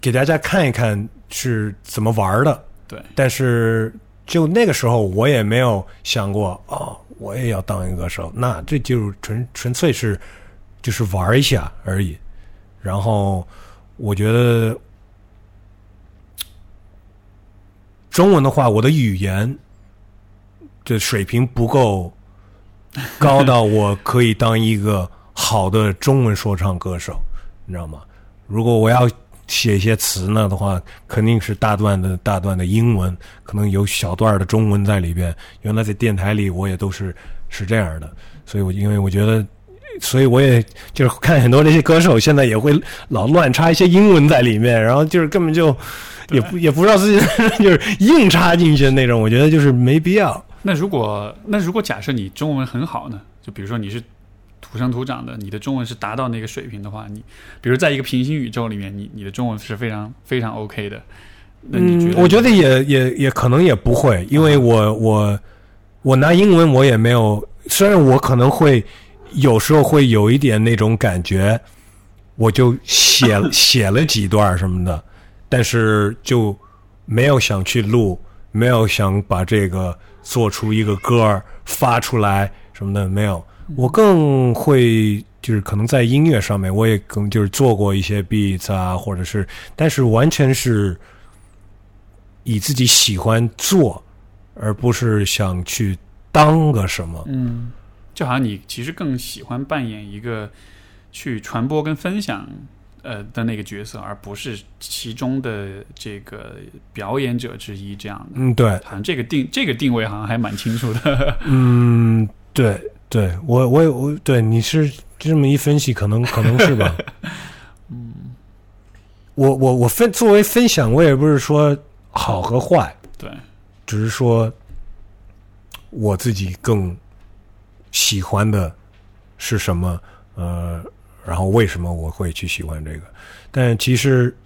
给大家看一看是怎么玩的。对，但是就那个时候我也没有想过哦。我也要当一个歌手，那这就纯纯粹是就是玩一下而已。然后我觉得中文的话，我的语言的水平不够高到我可以当一个好的中文说唱歌手，你知道吗？如果我要写一些词呢的话，肯定是大段的大段的英文，可能有小段的中文在里边。原来在电台里我也都是是这样的，所以我因为我觉得，所以我也就是看很多这些歌手现在也会老乱插一些英文在里面，然后就是根本就也不也不知道自己就是硬插进去的那种，我觉得就是没必要。那如果那如果假设你中文很好呢？就比如说你是。土生土长的，你的中文是达到那个水平的话，你比如在一个平行宇宙里面，你你的中文是非常非常 OK 的。那你觉得？我觉得也也也可能也不会，因为我我我拿英文我也没有，虽然我可能会有时候会有一点那种感觉，我就写 [laughs] 写了几段什么的，但是就没有想去录，没有想把这个做出一个歌发出来什么的，没有。我更会就是可能在音乐上面，我也更就是做过一些 beats 啊，或者是，但是完全是以自己喜欢做，而不是想去当个什么。嗯，就好像你其实更喜欢扮演一个去传播跟分享呃的那个角色，而不是其中的这个表演者之一这样的。嗯，对，好像这个定这个定位好像还蛮清楚的。嗯，对。对我，我我对你是这么一分析，可能可能是吧。[laughs] 嗯，我我我分作为分享，我也不是说好和坏，对，只是说我自己更喜欢的是什么，呃，然后为什么我会去喜欢这个？但其实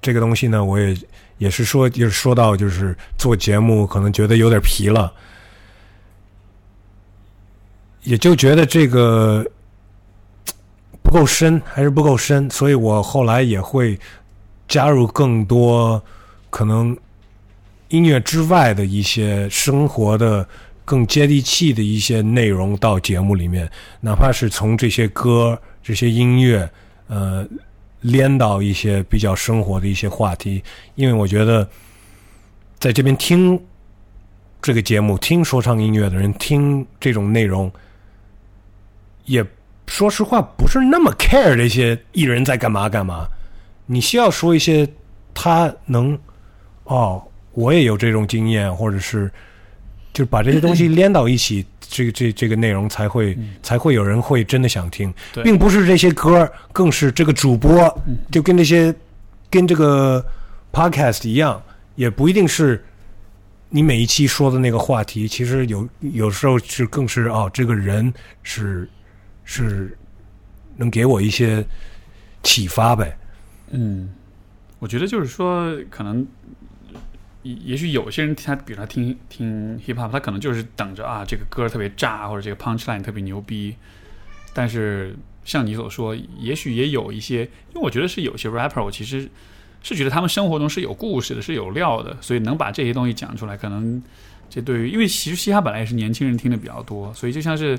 这个东西呢，我也也是说，就是说到就是做节目，可能觉得有点皮了。也就觉得这个不够深，还是不够深，所以我后来也会加入更多可能音乐之外的一些生活的更接地气的一些内容到节目里面，哪怕是从这些歌、这些音乐，呃，连到一些比较生活的一些话题，因为我觉得在这边听这个节目、听说唱音乐的人听这种内容。也说实话，不是那么 care 这些艺人在干嘛干嘛。你需要说一些他能哦，我也有这种经验，或者是就把这些东西连到一起，这个这这个内容才会才会有人会真的想听，并不是这些歌，更是这个主播就跟那些跟这个 podcast 一样，也不一定是你每一期说的那个话题，其实有有时候是更是哦，这个人是。是能给我一些启发呗？嗯，我觉得就是说，可能也也许有些人他，比如他听听 hip hop，他可能就是等着啊，这个歌特别炸，或者这个 punch line 特别牛逼。但是像你所说，也许也有一些，因为我觉得是有些 rapper，我其实是觉得他们生活中是有故事的，是有料的，所以能把这些东西讲出来，可能这对于因为其实嘻哈本来也是年轻人听的比较多，所以就像是。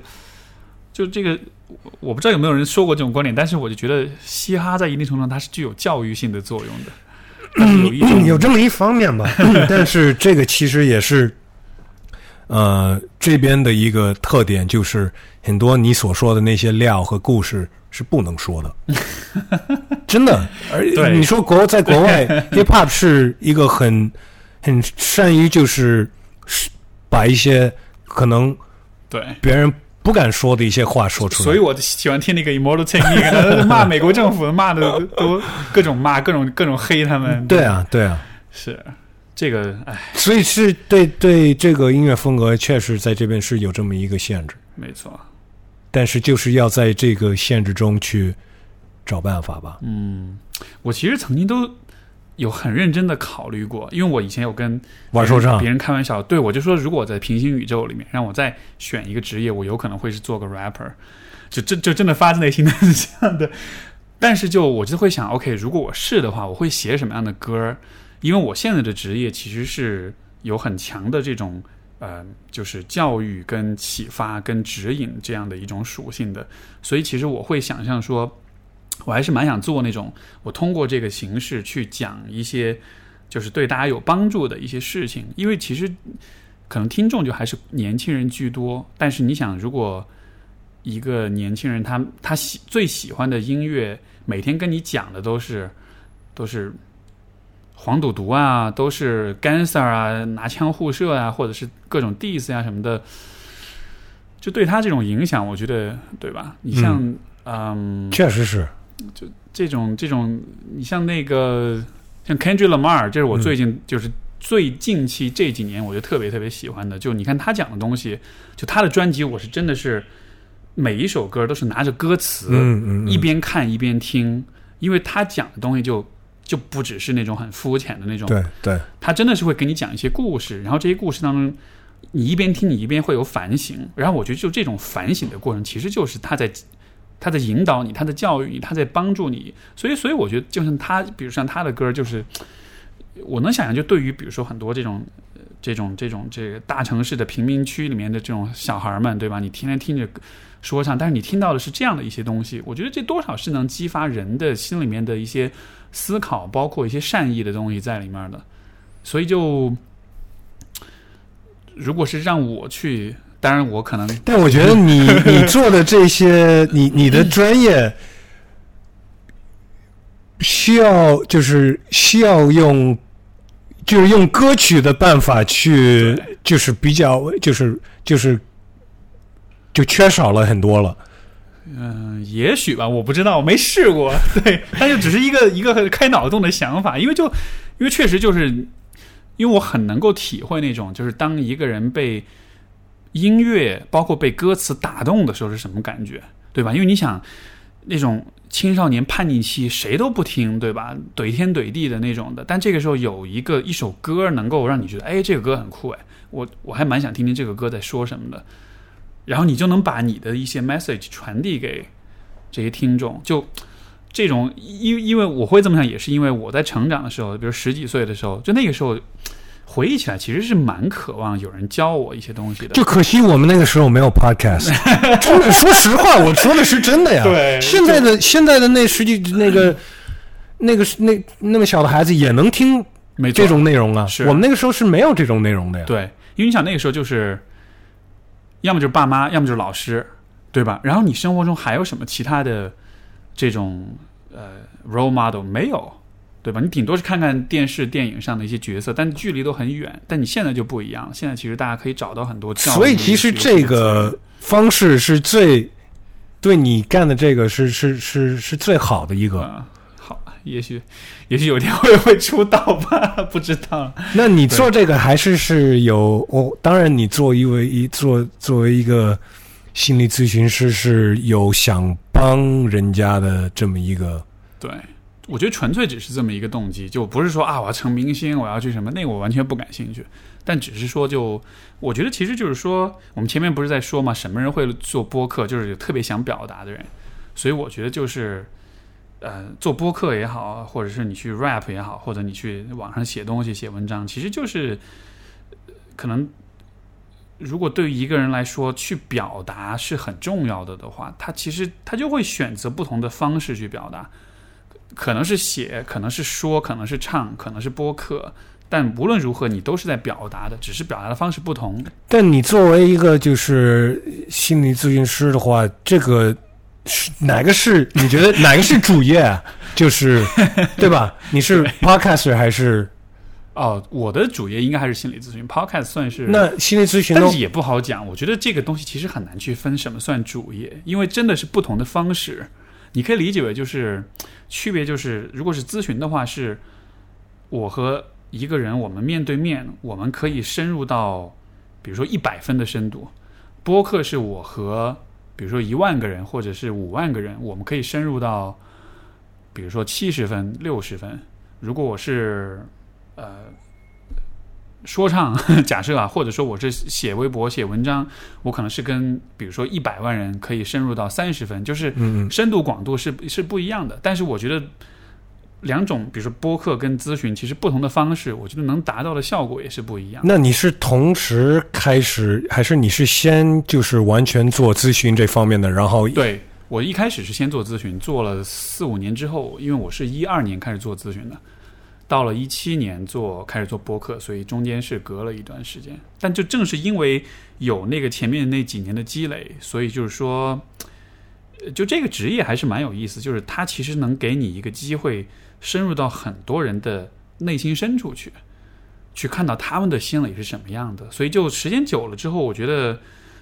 就这个，我我不知道有没有人说过这种观点，但是我就觉得嘻哈在一定程度上它是具有教育性的作用的。有一有这么一方面吧，[laughs] 但是这个其实也是，呃，这边的一个特点就是很多你所说的那些料和故事是不能说的，[laughs] 真的。而对你说国在国外，[laughs] hip hop 是一个很很善于就是是把一些可能对。别人不敢说的一些话说出来，所以我喜欢听那个 Immortal Technique，骂美国政府，骂的都各种骂，各种各种黑他们。对，啊，对啊。是这个，哎，所以是对对这个音乐风格确实在这边是有这么一个限制，没错。但是就是要在这个限制中去找办法吧。嗯，我其实曾经都有很认真的考虑过，因为我以前有跟玩说唱别人开玩笑，对我就说，如果我在平行宇宙里面让我再选一个职业，我有可能会是做个 rapper，就这就真的发自内心的是这样的。但是就我就会想，OK，如果我是的话，我会写什么样的歌？因为我现在的职业其实是有很强的这种呃，就是教育跟启发跟指引这样的一种属性的，所以其实我会想象说，我还是蛮想做那种我通过这个形式去讲一些就是对大家有帮助的一些事情，因为其实可能听众就还是年轻人居多，但是你想，如果一个年轻人他他喜最喜欢的音乐，每天跟你讲的都是都是黄赌毒啊，都是 gangster 啊，拿枪互射啊，或者是各种 diss 啊什么的，就对他这种影响，我觉得对吧？你像嗯确实是，这种这种，你像那个像 Kendrick Lamar，这是我最近、就是最近期这几年我就特别特别喜欢的。就你看他讲的东西，就他的专辑，我是真的是每一首歌都是拿着歌词，嗯嗯嗯一边看一边听，因为他讲的东西就就不只是那种很肤浅的那种，对对，他真的是会给你讲一些故事，然后这些故事当中，你一边听，你一边会有反省。然后我觉得就这种反省的过程，其实就是他在他在引导你，他在教育你，他在帮助你。所以，所以我觉得，就像他，比如像他的歌，就是我能想象，就对于比如说很多这种。这种这种这个大城市的贫民区里面的这种小孩们，对吧？你天天听着说唱，但是你听到的是这样的一些东西，我觉得这多少是能激发人的心里面的一些思考，包括一些善意的东西在里面的。所以就，如果是让我去，当然我可能但我觉得你 [laughs] 你做的这些，你 [laughs] 你的专业需要就是需要用，就是用歌曲的办法去，就是比较就是就是就缺少了很多了。嗯，也许吧，我不知道，我没试过。[laughs] 对，但就只是一个一个开脑洞的想法，因为就因为确实就是因为我很能够体会那种，就是当一个人被音乐包括被歌词打动的时候是什么感觉，对吧？因为你想那种青少年叛逆期，谁都不听，对吧？怼天怼地的那种的，但这个时候有一个一首歌能够让你觉得，哎，这个歌很酷，哎，我我还蛮想听听这个歌在说什么的。然后你就能把你的一些 message 传递给这些听众。就这种，因因为我会这么想，也是因为我在成长的时候，比如十几岁的时候，就那个时候回忆起来，其实是蛮渴望有人教我一些东西的。就可惜我们那个时候没有 podcast。[laughs] 真的，说实话，我说的是真的呀。对现在的现在的那实际那个那个那那么小的孩子也能听这种内容啊。是我们那个时候是没有这种内容的呀。对，因为你想那个时候就是，要么就是爸妈，要么就是老师，对吧？然后你生活中还有什么其他的这种呃 role model 没有？对吧？你顶多是看看电视、电影上的一些角色，但距离都很远。但你现在就不一样了，现在其实大家可以找到很多所以其实这个方式是最对你干的这个是是是是最好的一个。啊，好，也许也许有一天会 [laughs] 会出道吧，不知道。那你做这个还是是有我、当然你做一为一做作为一个心理咨询师是有想帮人家的这么一个对，我觉得纯粹只是这么一个动机，就不是说啊我要成明星，我要去什么，那个我完全不感兴趣。但只是说就，我觉得其实就是说，我们前面不是在说嘛，什么人会做播客，就是有特别想表达的人。所以我觉得就是，呃，做播客也好，或者是你去 rap 也好，或者你去网上写东西、写文章，其实就是可能如果对于一个人来说，去表达是很重要的的话，他其实他就会选择不同的方式去表达，可能是写，可能是说，可能是唱，可能是播客。但无论如何，你都是在表达的，只是表达的方式不同。但你作为一个就是心理咨询师的话，这个是哪个是你觉得哪个是主业啊？[laughs] 就是对吧？你是 podcaster 还是？哦，我的主业应该还是心理咨询，podcast 算是。那心理咨询，但是也不好讲。我觉得这个东西其实很难去分什么算主业，因为真的是不同的方式。你可以理解为就是区别，就是如果是咨询的话，是我和一个人我们面对面，我们可以深入到比如说一百分的深度。播客是我和比如说一万个人或者是五万个人，我们可以深入到比如说七十分、六十分。如果我是呃，说唱 [laughs] 假设啊，或者说我是写微博、写文章，我可能是跟比如说一百万人可以深入到三十分，就是深度广度是是不一样的。但是我觉得两种，比如说播客跟咨询，其实不同的方式，我觉得能达到的效果也是不一样。那你是同时开始，还是你是先就是完全做咨询这方面的？然后对我一开始是先做咨询，做了四五年之后，因为我是一二年开始做咨询的。到了一七年做开始做播客，所以中间是隔了一段时间。但就正是因为有那个前面那几年的积累，所以就是说，就这个职业还是蛮有意思。就是它其实能给你一个机会，深入到很多人的内心深处去，去看到他们的心理是什么样的。所以就时间久了之后，我觉得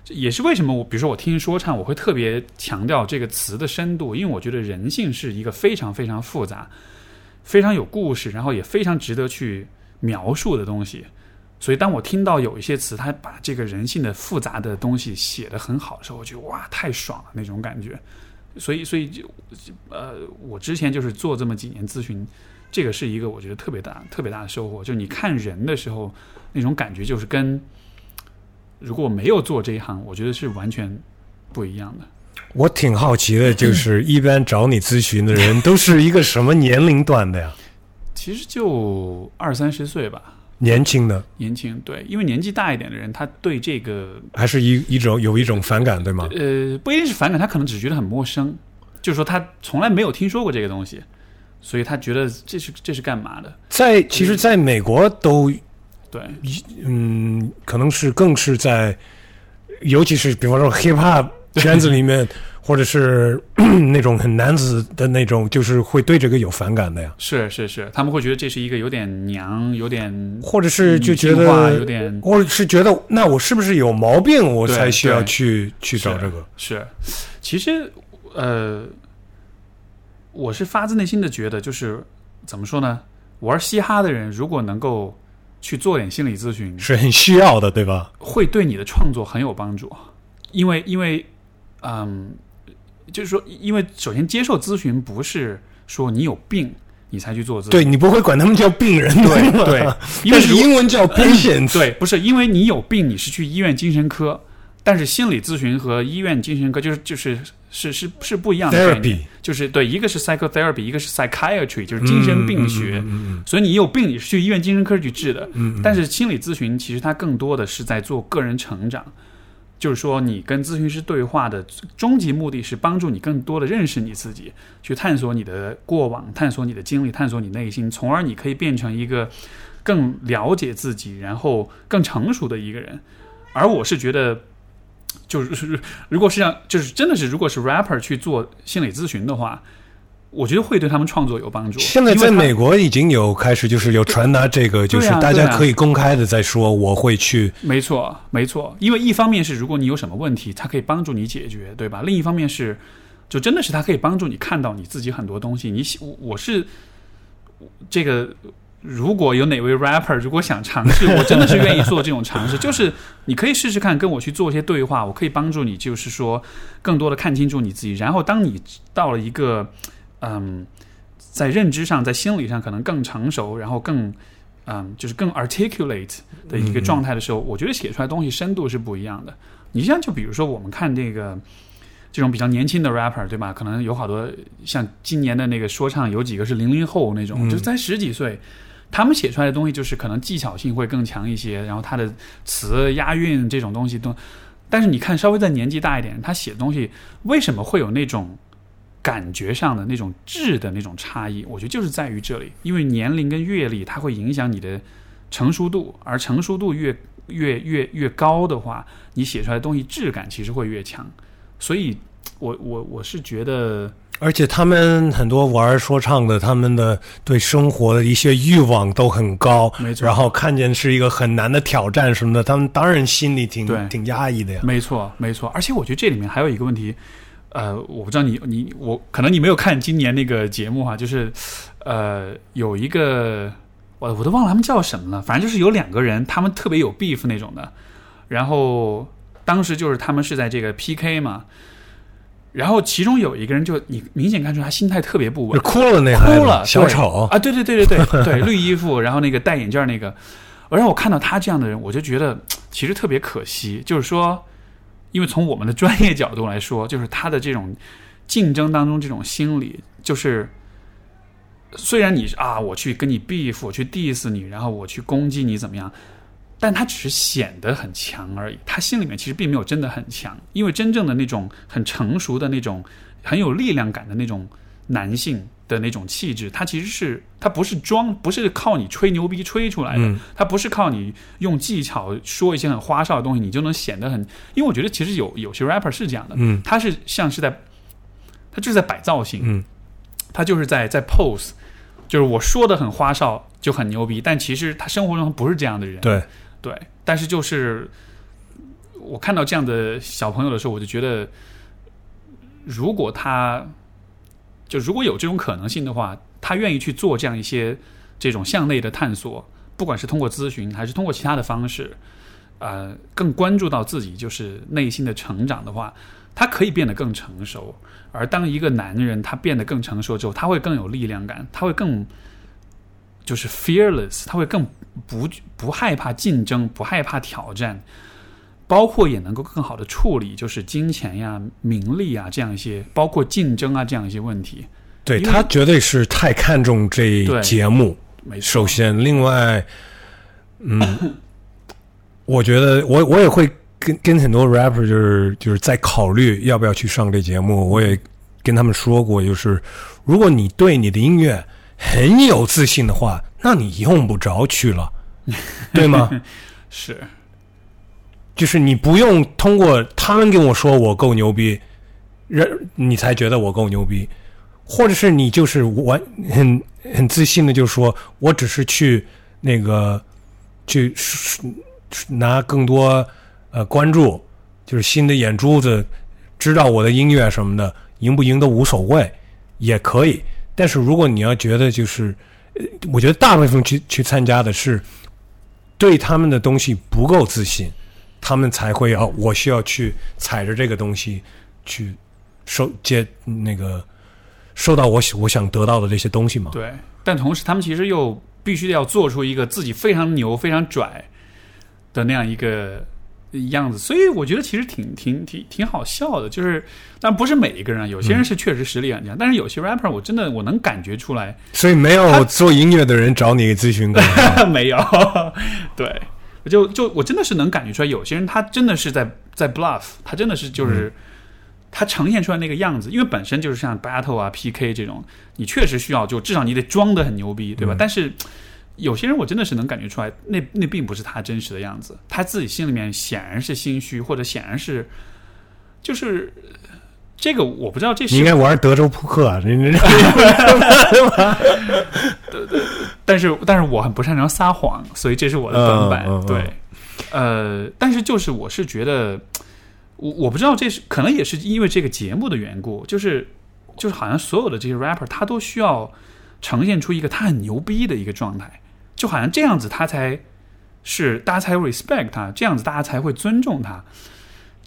也是为什么我，比如说我听说唱，我会特别强调这个词的深度，因为我觉得人性是一个非常非常复杂。非常有故事，然后也非常值得去描述的东西。所以，当我听到有一些词，他把这个人性的复杂的东西写得很好的时候，我觉得哇，太爽了那种感觉。所以，所以就呃，我之前就是做这么几年咨询，这个是一个我觉得特别大、特别大的收获。就你看人的时候，那种感觉就是跟如果我没有做这一行，我觉得是完全不一样的。我挺好奇的，就是 [laughs] 一般找你咨询的人都是一个什么年龄段的呀？其实就二三十岁吧，年轻的，年轻对，因为年纪大一点的人，他对这个还是一一种有一种反感，对吗？呃，不一定是反感，他可能只觉得很陌生，就是说他从来没有听说过这个东西，所以他觉得这是这是干嘛的？在其实，在美国都对，嗯，可能是更是在，尤其是比方说 hip hop。[laughs] 圈子里面，或者是 [clears throat] 那种很男子的那种，就是会对这个有反感的呀。是是是，他们会觉得这是一个有点娘，有点，或者是就觉得有点，或者是觉得那我是不是有毛病，我才需要去去找这个？是，其实呃，我是发自内心的觉得，就是怎么说呢？玩嘻哈的人如果能够去做点心理咨询，是很需要的，对吧？会对你的创作很有帮助，因为因为。嗯，就是说，因为首先接受咨询不是说你有病你才去做咨询，对你不会管他们叫病人，对对，[laughs] 因为英文叫 patient，对，不是因为你有病你是去医院精神科，但是心理咨询和医院精神科就是就是是是是不一样的概念，就是对，一个是 psychotherapy，一个是 psychiatry，就是精神病学，所以你有病你是去医院精神科去治的，但是心理咨询其实它更多的是在做个人成长。就是说，你跟咨询师对话的终极目的是帮助你更多的认识你自己，去探索你的过往，探索你的经历，探索你内心，从而你可以变成一个更了解自己，然后更成熟的一个人。而我是觉得，就是如果是让，就是真的是，如果是 rapper 去做心理咨询的话。我觉得会对他们创作有帮助。现在在美国已经有开始，就是有传达这个，就是大家可以公开的在说，我会去。没错，没错。因为一方面是，如果你有什么问题，他可以帮助你解决，对吧？另一方面是，就真的是他可以帮助你看到你自己很多东西。你，我是这个，如果有哪位 rapper 如果想尝试，我真的是愿意做这种尝试。就是你可以试试看，跟我去做一些对话，我可以帮助你，就是说更多的看清楚你自己。然后当你到了一个。嗯，在认知上，在心理上可能更成熟，然后更嗯，就是更 articulate 的一个状态的时候，我觉得写出来东西深度是不一样的。你像就比如说我们看这个这种比较年轻的 rapper，对吧？可能有好多像今年的那个说唱，有几个是零零后那种，就才十几岁，他们写出来的东西就是可能技巧性会更强一些，然后他的词押韵这种东西都，但是你看稍微再年纪大一点，他写的东西为什么会有那种感觉上的那种质的那种差异？我觉得就是在于这里，因为年龄跟阅历它会影响你的成熟度，而成熟度越越越越高的话，你写出来的东西质感其实会越强。所以，我我我是觉得。而且他们很多玩说唱的，他们的对生活的一些欲望都很高，没错。然后看见是一个很难的挑战什么的，他们当然心里挺挺压抑的呀。没错，没错。而且我觉得这里面还有一个问题，呃，我不知道你你我可能你没有看今年那个节目哈，就是呃有一个我我都忘了他们叫什么了，反正就是有两个人，他们特别有 beef 那种的，然后当时就是他们是在这个 PK 嘛。然后其中有一个人，就你明显看出他心态特别不稳，哭了那哭了小丑啊，对对对对对对，[laughs] 绿衣服，然后那个戴眼镜那个，而让我看到他这样的人，我就觉得其实特别可惜。就是说，因为从我们的专业角度来说，就是他的这种竞争当中这种心理，就是虽然你啊，我去跟你 beef，我去 diss 你，然后我去攻击你怎么样。但他只是显得很强而已，他心里面其实并没有真的很强，因为真正的那种很成熟的那种很有力量感的那种男性的那种气质，他其实是他不是装，不是靠你吹牛逼吹出来的，他不是靠你用技巧说一些很花哨的东西，你就能显得很。因为我觉得其实有有些 rapper 是这样的，嗯，他是像是在，他就是在摆造型，嗯，他就是在在 pose，就是我说的很花哨就很牛逼，但其实他生活中不是这样的人，对。对，但是就是我看到这样的小朋友的时候，我就觉得，如果他就如果有这种可能性的话，他愿意去做这样一些这种向内的探索，不管是通过咨询还是通过其他的方式，呃，更关注到自己就是内心的成长的话，他可以变得更成熟。而当一个男人他变得更成熟之后，他会更有力量感，他会更。就是 fearless，他会更不不害怕竞争，不害怕挑战，包括也能够更好的处理就是金钱呀、名利啊这样一些，包括竞争啊这样一些问题。对他绝对是太看重这节目。没错。首先，另外，嗯，[coughs] 我觉得我我也会跟跟很多 rapper 就是就是在考虑要不要去上这节目。我也跟他们说过，就是如果你对你的音乐。很有自信的话，那你用不着去了，对吗？[laughs] 是，就是你不用通过他们跟我说我够牛逼，人你才觉得我够牛逼，或者是你就是完很很自信的就说，我只是去那个去拿更多呃关注，就是新的眼珠子知道我的音乐什么的，赢不赢都无所谓，也可以。但是如果你要觉得就是，我觉得大部分去去参加的是对他们的东西不够自信，他们才会要我需要去踩着这个东西去收接那个收到我我想得到的这些东西嘛。对，但同时他们其实又必须要做出一个自己非常牛、非常拽的那样一个。样子，所以我觉得其实挺挺挺挺好笑的，就是，但不是每一个人，有些人是确实实力很强，但是有些 rapper 我真的我能感觉出来，所以没有做音乐的人找你咨询过，[laughs] 没有，[laughs] 对，就就我真的是能感觉出来，有些人他真的是在在 bluff，他真的是就是他呈现出来那个样子，因为本身就是像 battle 啊 PK 这种，你确实需要就至少你得装的很牛逼，对吧？但是。有些人我真的是能感觉出来，那那并不是他真实的样子，他自己心里面显然是心虚，或者显然是，就是这个我不知道这是应该玩德州扑克啊，[laughs] 对 [laughs] 对，但是但是我很不擅长撒谎，所以这是我的短板。对，呃，但是就是我是觉得，我我不知道这是可能也是因为这个节目的缘故，就是就是好像所有的这些 rapper 他都需要呈现出一个他很牛逼的一个状态。就好像这样子，他才是大家才 respect 他，这样子大家才会尊重他。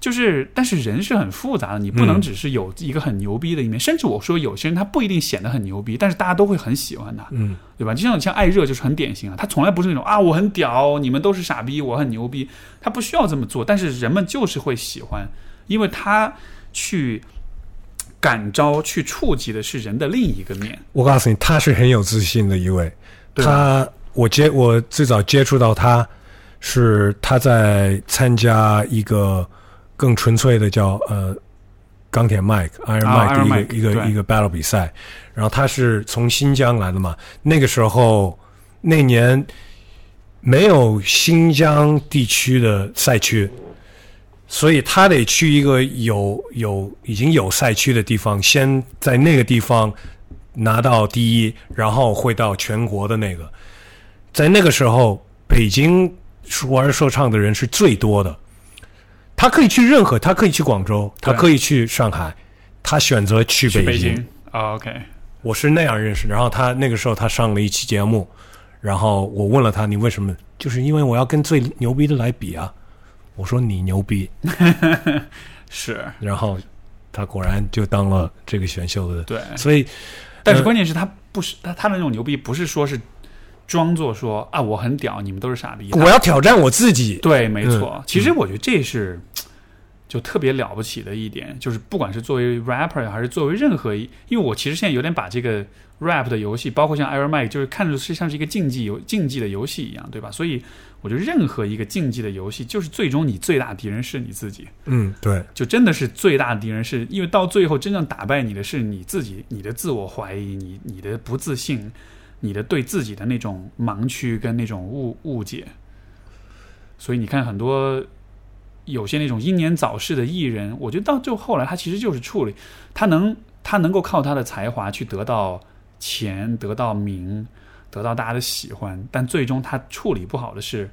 就是，但是人是很复杂的，你不能只是有一个很牛逼的一面。甚至我说，有些人他不一定显得很牛逼，但是大家都会很喜欢他，嗯，对吧？就像像艾热就是很典型啊，他从来不是那种啊我很屌，你们都是傻逼，我很牛逼，他不需要这么做，但是人们就是会喜欢，因为他去感召、去触及的是人的另一个面。我告诉你，他是很有自信的一位，他。我接我最早接触到他，是他在参加一个更纯粹的叫呃钢铁麦克 Iron 啊 Mike 的一个、一个一个 battle 比赛，然后他是从新疆来的嘛，那个时候那年没有新疆地区的赛区，所以他得去一个有有已经有赛区的地方，先在那个地方拿到第一，然后会到全国的那个。在那个时候，北京玩说唱的人是最多的。他可以去任何，他可以去广州，他可以去上海，他选择去去北京。北京。啊 OK，我是那样认识。然后他那个时候他上了一期节目，然后我问了他你为什么？就是因为我要跟最牛逼的来比啊。我说你牛逼，[laughs] 是然后他果然就当了这个选秀的。对。所以但是呃关键是他不是他他的那种牛逼，不是说是装作说啊我很屌，你们都是傻逼。我要挑战我自己。对，没错。嗯其实我觉得这是就特别了不起的一点，就是不管是作为 rapper 还是作为任何一，因为我其实现在有点把这个 rap 的游戏，包括像 Iron Mike，就是看着是像是一个竞技游竞技的游戏一样，对吧？所以我觉得任何一个竞技的游戏，就是最终你最大敌人是你自己。嗯，对，就真的是最大的敌人是，因为到最后真正打败你的是你自己，你的自我怀疑，你你的不自信，你的对自己的那种盲区跟那种误误解。所以你看，很多有些那种英年早逝的艺人，我觉得到就后来他其实就是处理，他能他能够靠他的才华去得到钱，得到名，得到大家的喜欢，但最终他处理不好的是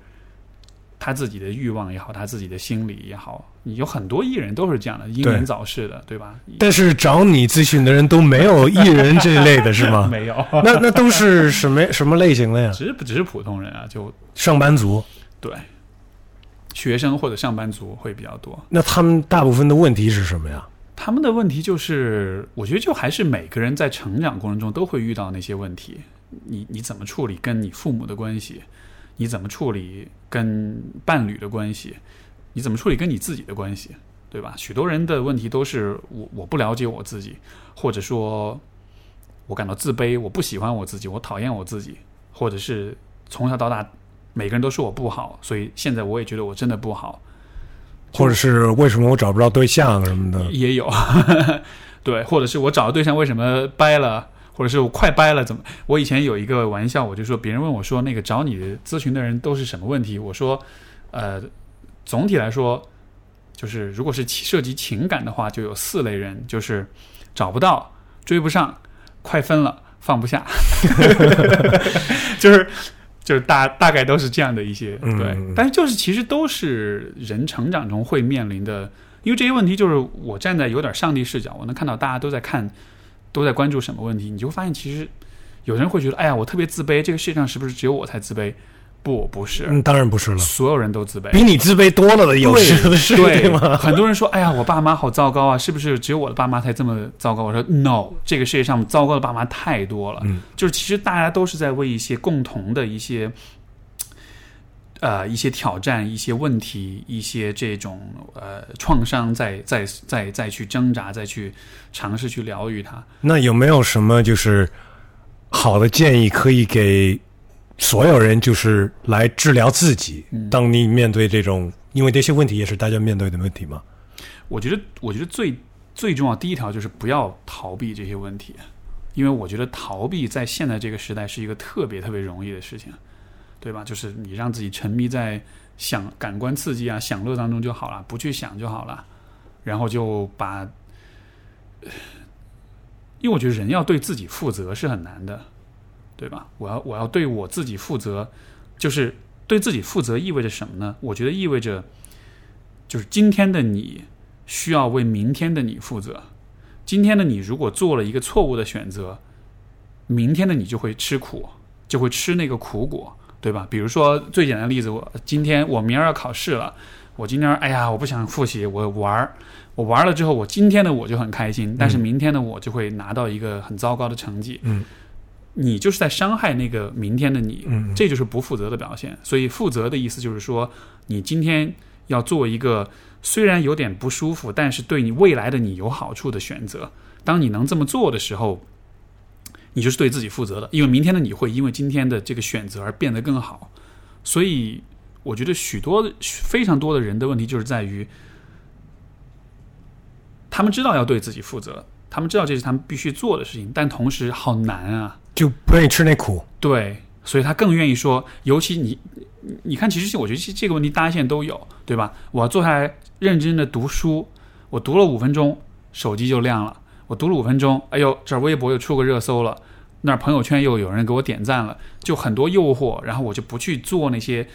他自己的欲望也好，他自己的心理也好。你有很多艺人都是这样的，英年早逝的，对吧？但是找你咨询的人都没有艺人这一类的是吗？[laughs] 没有，那那都是什么什么类型的呀？只是只是普通人啊，就上班族。对，学生或者上班族会比较多。那他们大部分的问题是什么呀？他们的问题就是，我觉得就还是每个人在成长过程中都会遇到那些问题。你你怎么处理跟你父母的关系？你怎么处理跟伴侣的关系？你怎么处理跟你自己的关系？对吧？许多人的问题都是我我不了解我自己，或者说我感到自卑，我不喜欢我自己，我讨厌我自己，或者是从小到大每个人都说我不好，所以现在我也觉得我真的不好。或者是为什么我找不着对象什么的？也有，[laughs] 对，或者是我找的对象为什么掰了，或者是我快掰了，怎么？我以前有一个玩笑，我就说别人问我说那个找你咨询的人都是什么问题？我说，呃，总体来说，就是如果是涉及情感的话，就有四类人，就是找不到、追不上、快分了、放不下，就是。就是大大概都是这样的一些嗯对，但是就是其实都是人成长中会面临的，因为这些问题就是我站在有点上帝视角，我能看到大家都在看，都在关注什么问题，你就会发现其实有人会觉得，哎呀，我特别自卑，这个世界上是不是只有我才自卑？不，不是，嗯，当然不是了，所有人都自卑。[laughs] 比你自卑多了的有的是，对吗？很多人说：“哎呀，我爸妈好糟糕啊，是不是只有我的爸妈才这么糟糕？”我说：“No，这个世界上糟糕的爸妈太多了。嗯，就是其实大家都是在为一些共同的一些，呃，一些挑战、一些问题、一些这种呃创伤，再再再再去挣扎，再去尝试去疗愈它。那有没有什么就是好的建议可以给所有人，就是来治疗自己？嗯当你面对这种，因为这些问题也是大家面对的问题嘛。我觉得，我觉得最最重要第一条就是不要逃避这些问题，因为我觉得逃避在现在这个时代是一个特别特别容易的事情，对吧？就是你让自己沉迷在享感官刺激啊、享乐当中就好了，不去想就好了，然后就把，因为我觉得人要对自己负责是很难的，对吧？我要我要对我自己负责，就是对自己负责意味着什么呢？我觉得意味着，就是今天的你。需要为明天的你负责。今天的你如果做了一个错误的选择，明天的你就会吃苦，就会吃那个苦果，对吧？比如说最简单的例子，我今天我明儿要考试了，我今天哎呀我不想复习，我玩儿，我玩了之后，我今天的我就很开心，但是明天的我就会拿到一个很糟糕的成绩。嗯，你就是在伤害那个明天的你，嗯这就是不负责的表现。所以负责的意思就是说，你今天要做一个。虽然有点不舒服，但是对你未来的你有好处的选择。当你能这么做的时候，你就是对自己负责的，因为明天的你会因为今天的这个选择而变得更好。所以，我觉得许多非常多的人的问题就是在于，他们知道要对自己负责，他们知道这是他们必须做的事情，但同时好难啊。就不愿意吃那苦。对，所以他更愿意说，尤其你，你你看，其实我觉得这这个问题大家现在都有，对吧？我要坐下来认真的读书，我读了五分钟，手机就亮了；我读了五分钟，哎呦，这儿微博又出个热搜了，那儿朋友圈又有人给我点赞了，就很多诱惑，然后我就不去做那些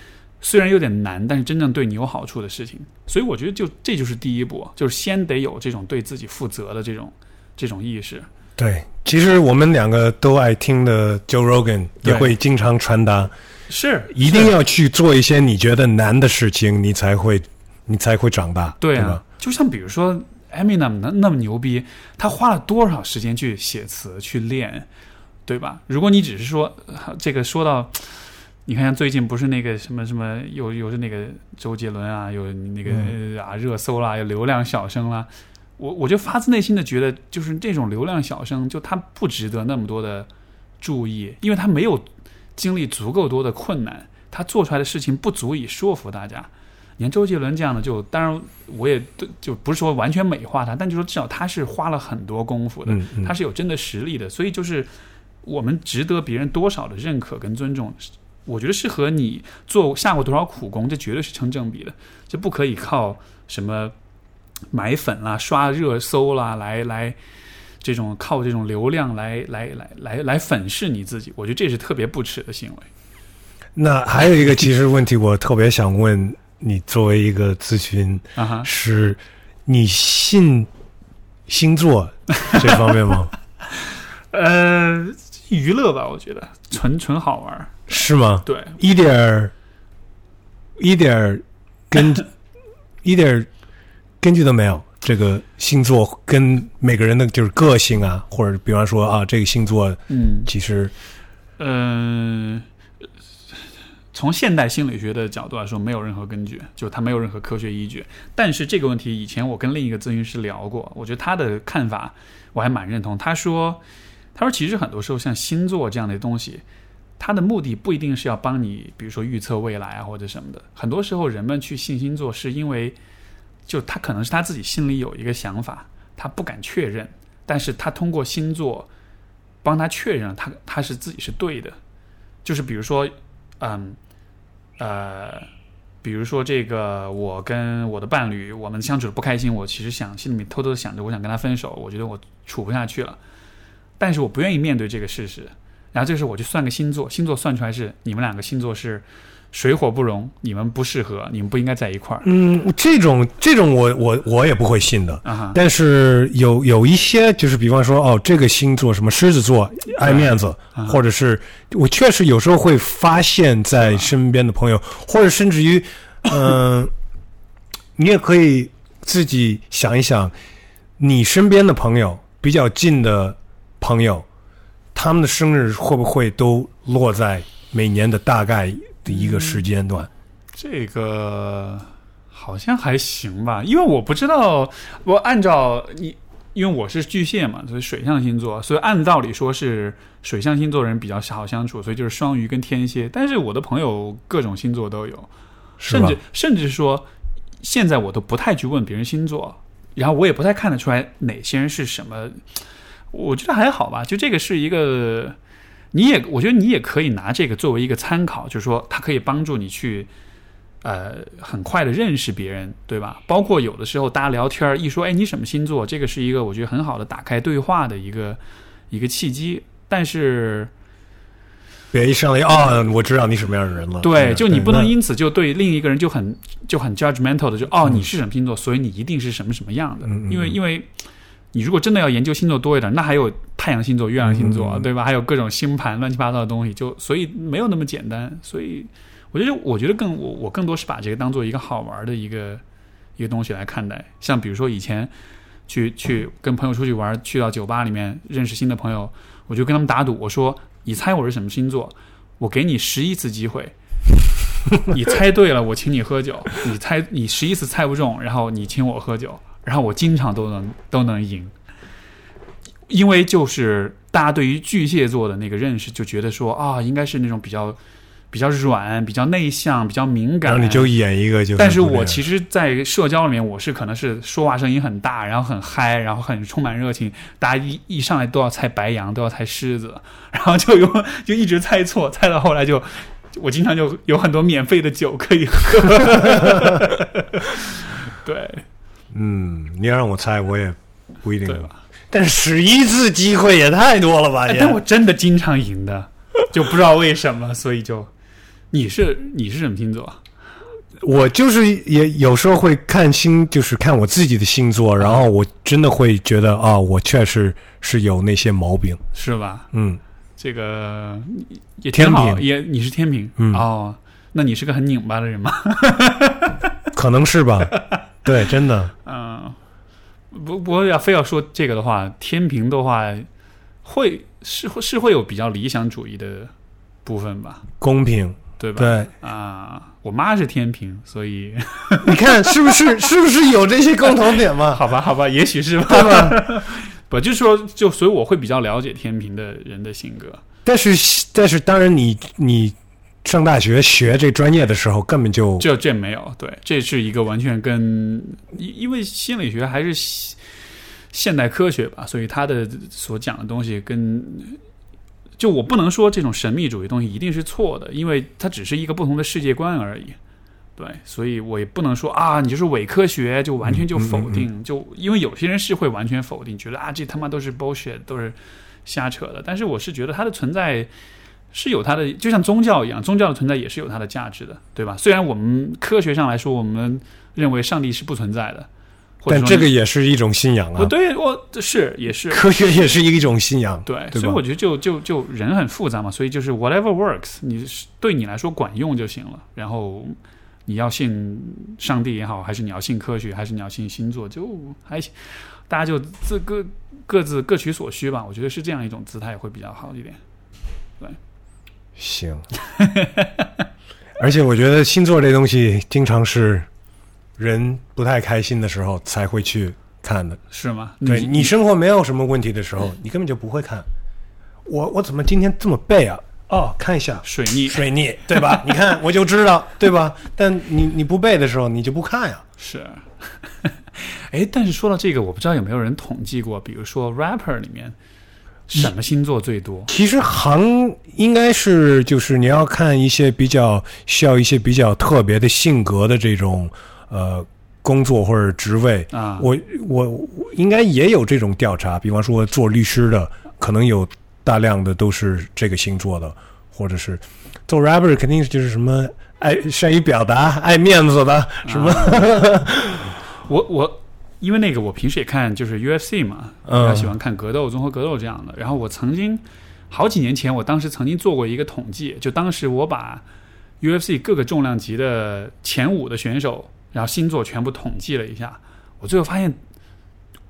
虽然有点难，但是真正对你有好处的事情。所以我觉得就这就是第一步，就是先得有这种对自己负责的这种这种意识。对，其实我们两个都爱听的 Joe Rogan 也会经常传达，是一定要去做一些你觉得难的事情，你才会你才会长大，对啊对吧？，就像比如说 Eminem 那那么牛逼，他花了多少时间去写词去练，对吧？如果你只是说呃这个说到，你看像最近不是那个什么什么，有有是那个周杰伦啊，有那个、啊热搜啦，有流量小生啦，我我就发自内心的觉得，就是这种流量小生，就他不值得那么多的注意，因为他没有经历足够多的困难，他做出来的事情不足以说服大家。你看周杰伦这样的就，当然我也就不是说完全美化他，但就说至少他是花了很多功夫的，他是有真的实力的，所以就是我们值得别人多少的认可跟尊重，我觉得是和你做下过多少苦功，这绝对是成正比的，这不可以靠什么买粉啦、刷热搜啦来来。这种靠这种流量来来来来来粉饰你自己，我觉得这是特别不耻的行为。那还有一个其实问题，我特别想问你，作为一个咨询啊哈，师，你信星座 [laughs] 这方面吗？呃，娱乐吧，我觉得纯纯好玩。是吗？对，一点儿一点儿根 [laughs] 一点儿根据都没有。这个星座跟每个人的就是个性啊，或者比方说啊，这个星座嗯，其实呃，从现代心理学的角度来说，没有任何根据，就它没有任何科学依据。但是这个问题以前我跟另一个咨询师聊过，我觉得他的看法我还蛮认同。他说，他说其实很多时候像星座这样的东西，它的目的不一定是要帮你，比如说预测未来啊或者什么的。很多时候人们去信星座，是因为就他可能是他自己心里有一个想法，他不敢确认，但是他通过星座帮他确认了他他是自己是对的。就是比如说，嗯，呃，比如说这个，我跟我的伴侣，我们相处的不开心，我其实想心里面偷偷的想着，我想跟他分手，我觉得我处不下去了，但是我不愿意面对这个事实。然后这个时候我就算个星座，星座算出来是你们两个星座是水火不容，你们不适合，你们不应该在一块儿嗯，这种这种我我我也不会信的。啊哈。但是有有一些，就是比方说，哦，这个星座什么狮子座爱面子，啊或者是我确实有时候会发现，在身边的朋友，或者甚至于，嗯、你也可以自己想一想，你身边的朋友比较近的朋友，他们的生日会不会都落在每年的大概的一个时间段？这个好像还行吧，因为我不知道，我按照你，因为我是巨蟹嘛，所以水象星座，所以按道理说是水象星座人比较好相处，所以就是双鱼跟天蝎。但是我的朋友各种星座都有，甚至甚至说，现在我都不太去问别人星座，然后我也不太看得出来哪些人是什么。我觉得还好吧，就这个是一个，你也我觉得你也可以拿这个作为一个参考，就是说它可以帮助你去。呃，很快的认识别人，对吧？包括有的时候大家聊天儿一说，哎，你什么星座？这个是一个我觉得很好的打开对话的一个一个契机。但是，别一上来啊、我知道你什么样的人了。对，就你不能因此就对另一个人就很就很 judgmental 的，就哦，嗯你是什么星座，所以你一定是什么什么样的。因为因为你如果真的要研究星座多一点，那还有太阳星座、月亮星座，对吧？还有各种星盘乱七八糟的东西，就所以没有那么简单。所以我觉得，我觉得更我我更多是把这个当做一个好玩的一个一个东西来看待。像比如说以前去去跟朋友出去玩，去到酒吧里面认识新的朋友，我就跟他们打赌，我说你猜我是什么星座，我给你十一次机会。[laughs] 你猜对了，我请你喝酒；你猜你十一次猜不中，然后你请我喝酒，然后我经常都能都能赢。因为就是大家对于巨蟹座的那个认识，就觉得说啊，应该是那种比较比较软、比较内向、比较敏感。然后你就演一个就，但是我其实，在社交里面，我是可能是说话声音很大，然后很嗨，然后很充满热情，大家一一上来都要猜白羊，都要猜狮子，[laughs] 然后就有就一直猜错，猜到后来就我经常就有很多免费的酒可以喝。[laughs] 对嗯，你要让我猜，我也不一定对。吧？但十一次机会也太多了吧？哎但我真的经常赢的，[laughs] 就不知道为什么，所以就你是你是什么星座？我就是也有时候会看星，就是看我自己的星座，然后我真的会觉得啊，我确实是有那些毛病。是吧？嗯，这个也挺好，天平也你是天平，嗯哦，那你是个很拧巴的人吗？[laughs] 可能是吧。对，真的。嗯，不不过要非要说这个的话，天平的话会是会是会有比较理想主义的部分吧，公平，对吧？对，啊，我妈是天平，所以 [laughs] 你看是不是是不是有这些共同点嘛？[laughs] 好吧，好吧，也许是吧。对吧？不，就是说，就所以我会比较了解天平的人的性格。但是但是，当然你你上大学学这专业的时候，根本就这这没有，对，这是一个完全跟因因为心理学还是现代科学吧，所以他的所讲的东西跟就我不能说这种神秘主义东西一定是错的，因为它只是一个不同的世界观而已。对，所以我也不能说啊，你就是伪科学，就完全就否定，就因为有些人是会完全否定，觉得啊，这他妈都是 bullshit，都是瞎扯的。但是我是觉得它的存在是有它的，就像宗教一样，宗教的存在也是有它的价值的，对吧？虽然我们科学上来说，我们认为上帝是不存在的，但这个也是一种信仰啊，不对，我是也是科学也是一种信仰，对，对所以我觉得就就就人很复杂嘛，所以就是 whatever works，你是对你来说管用就行了。然后你要信上帝也好，还是你要信科学，还是你要信星座，就还行大家就自各各自各取所需吧。我觉得是这样一种姿态会比较好一点。行。[laughs] 而且我觉得星座这东西，经常是人不太开心的时候才会去看的。是吗？对你生活没有什么问题的时候，你根本就不会看。我我怎么今天这么背啊？哦，看一下水逆水逆，对吧？[laughs] 你看我就知道，对吧？但你你不背的时候，你就不看呀。是。[laughs] 哎，但是说到这个，我不知道有没有人统计过，比如说 rapper 里面什么星座最多？其实行应该是就是你要看一些比较需要一些比较特别的性格的这种呃工作或者职位，啊。我我我应该也有这种调查，比方说做律师的，可能有大量的都是这个星座的，或者是做 rapper 肯定就是什么爱善于表达、爱面子的什么，我我因为那个我平时也看就是 UFC 嘛，嗯比较喜欢看格斗、综合格斗这样的。然后我曾经好几年前，我当时曾经做过一个统计，就当时我把 UFC 各个重量级的前五的选手，然后星座全部统计了一下，我最后发现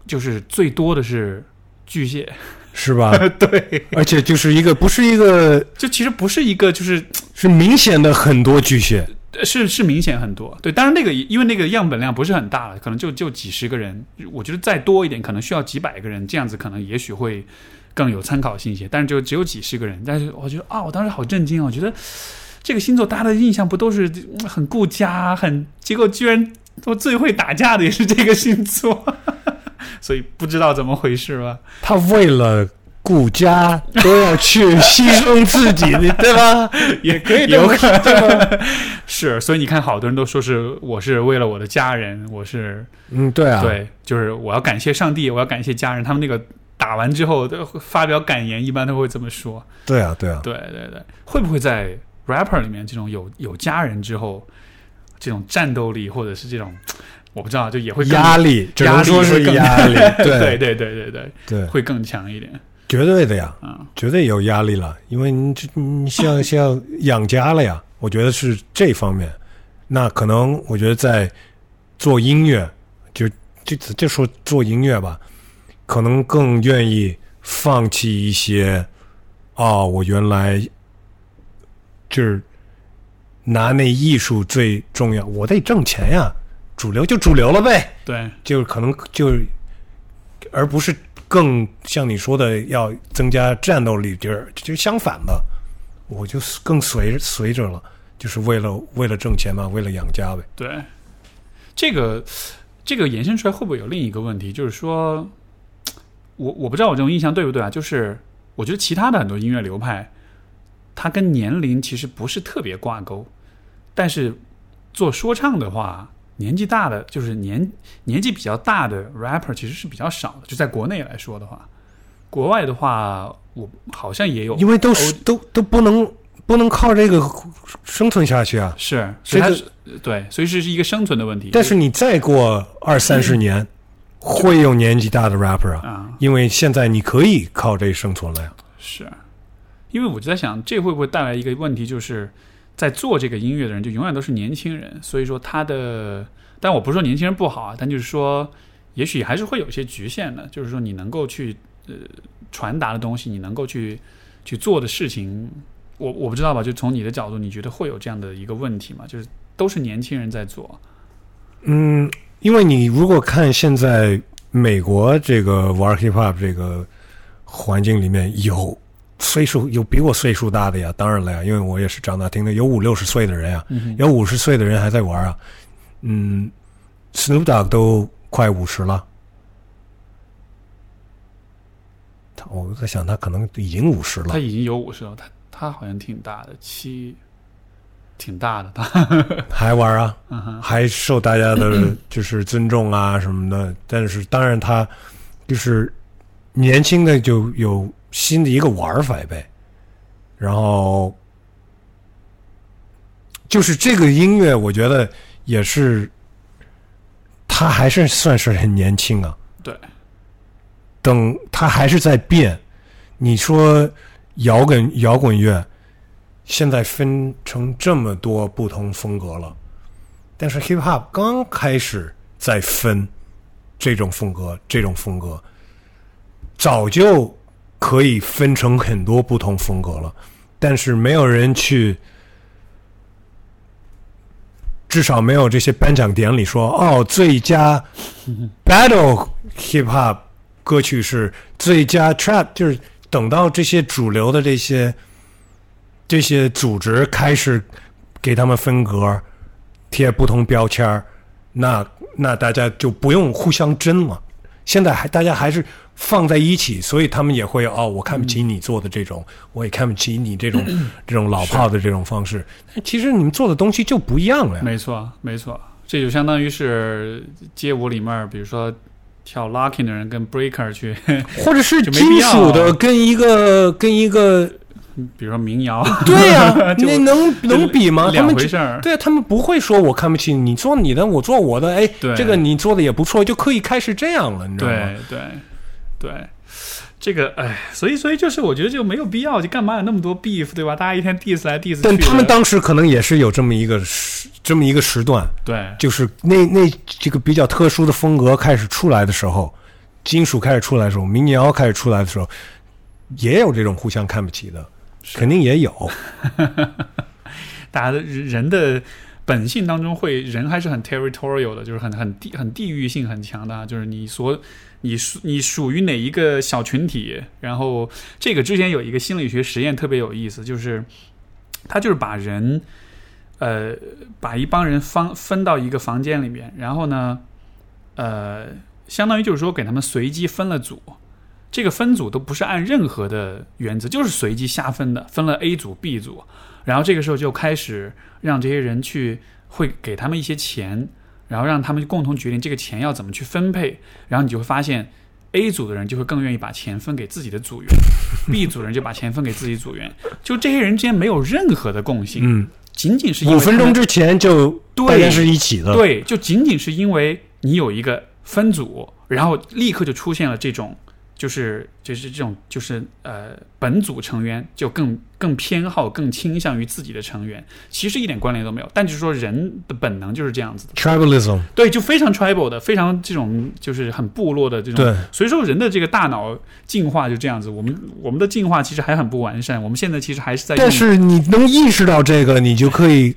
就是最多的是巨蟹。是吧？[laughs] 对，而且就是一个不是一个就其实不是一个就是是明显的很多巨蟹，呃是是明显很多，对，当然那个因为那个样本量不是很大了，可能就就几十个人，我觉得再多一点，可能需要几百个人，这样子可能也许会更有参考性一些，但是就只有几十个人，但是我觉得啊，我当时好震惊啊，我觉得这个星座大家的印象不都是很顾家，很结果居然都最会打架的也是这个星座，[laughs] 所以不知道怎么回事吧？他为了顾家都要去牺牲自己，对吧？[laughs] 也可以有可能 [laughs] 是，所以你看，好多人都说是我是为了我的家人，我是。嗯，对啊，对，就是我要感谢上帝，我要感谢家人。他们那个打完之后都发表感言，一般都会这么说。对啊，对啊，对对对，会不会在 rapper 里面这种有有家人之后，这种战斗力或者是这种，我不知道，就也会更压力只压能说是压力，[laughs] 对对对对对对，对，会更强一点。绝对的呀，嗯，绝对有压力了，因为你这你像像养家了呀。我觉得是这方面。那可能我觉得在做音乐，就就就说做音乐吧，可能更愿意放弃一些。哦，我原来就是拿那艺术最重要，我得挣钱呀，主流就主流了呗。对，就可能就而不是更像你说的要增加战斗力，就是就相反的，我就更随随着了，就是为了为了挣钱嘛，为了养家呗。对，这个这个延伸出来会不会有另一个问题，就是说，我我不知道我这种印象对不对啊？就是我觉得其他的很多音乐流派，它跟年龄其实不是特别挂钩，但是做说唱的话，年纪大的就是年年纪比较大的 rapper 其实是比较少的，就在国内来说的话，国外的话，我好像也有，因为都是都都不能不能靠这个生存下去啊。是，所以它是对，所以是一个生存的问题。但是你再过二三十年，会有年纪大的 rapper 啊，啊，因为现在你可以靠这生存了呀。是，因为我就在想，这会不会带来一个问题，就是在做这个音乐的人就永远都是年轻人，所以说他的，但我不是说年轻人不好啊，但就是说，也许还是会有一些局限的，就是说你能够去呃传达的东西，你能够去去做的事情，我我不知道吧，就从你的角度，你觉得会有这样的一个问题吗？就是都是年轻人在做，嗯，因为你如果看现在美国这个玩 hip hop 这个环境里面有岁数有比我岁数大的呀，当然了呀，因为我也是长大听的，有五六十岁的人呀，嗯有五十岁的人还在玩啊。嗯，Snoop Dogg 都快五十了，他我在想他可能已经五十了他。已经有五十了，他他好像挺大的，七挺大的，他 [laughs] 还玩啊，还受大家的就是尊重啊什么的。但是当然他就是年轻的就有新的一个玩法呗，然后就是这个音乐，我觉得也是他还是算是很年轻啊。对，等他还是在变。你说摇滚摇滚乐现在分成这么多不同风格了，但是 hip hop 刚开始在分这种风格，这种风格早就可以分成很多不同风格了，但是没有人去。至少没有这些颁奖典礼说哦，最佳 [laughs] battle hip hop 歌曲是最佳 trap，就是等到这些主流的这些这些组织开始给他们分格，贴不同标签儿那那大家就不用互相争了。现在还大家还是放在一起，所以他们也会哦，我看不起你做的这种，我也看不起你这种 [clears throat] 这种老炮的这种方式。但其实你们做的东西就不一样了呀。没错，没错，这就相当于是街舞里面，比如说跳 locking 的人跟 breaker 去，[laughs] 或者是 [laughs] 金属的跟一个跟一个，[laughs] 比如说民谣，对呀、就那能能比吗？他两回事儿。对啊，他们不会说我看不起你，你做你的，我做我的，哎，对这个你做的也不错，就可以开始这样了，你知道吗？对对对，这个哎，所以所以就是我觉得就没有必要，就干嘛有那么多 beef 对吧？大家一天 diss 来 diss 去。但他们当时可能也是有这么一个时这么一个时段，对就是那那这个比较特殊的风格开始出来的时候，金属开始出来的时候，民谣开始出来的时候，也有这种互相看不起的，肯定也有。[laughs] 大家的人的本性当中会人还是很 territorial 的，就是很很地很地域性很强的啊，就是你所你属你属于哪一个小群体，然后这个之前有一个心理学实验特别有意思，就是他就是把人呃把一帮人分分到一个房间里面，然后呢呃相当于就是说给他们随机分了组。这个分组都不是按任何的原则，就是随机瞎分的，分了 A 组、B 组，然后这个时候就开始让这些人去，会给他们一些钱，然后让他们共同决定这个钱要怎么去分配，然后你就会发现，A 组的人就会更愿意把钱分给自己的组员，B 组人就把钱分给自己组员，就这些人之间没有任何的共性，嗯，仅仅是五分钟之前就对大家是一起的，，对，就仅仅是因为你有一个分组，然后立刻就出现了这种，就是就是这种就是呃本组成员就更更偏好更倾向于自己的成员，其实一点关联都没有，但就是说人的本能就是这样子的，tribalism，对，就非常 tribal 的，非常这种就是很部落的这种。对，所以说人的这个大脑进化就这样子，我们我们的进化其实还很不完善，我们现在其实还是在。但是你能意识到这个，你就可以，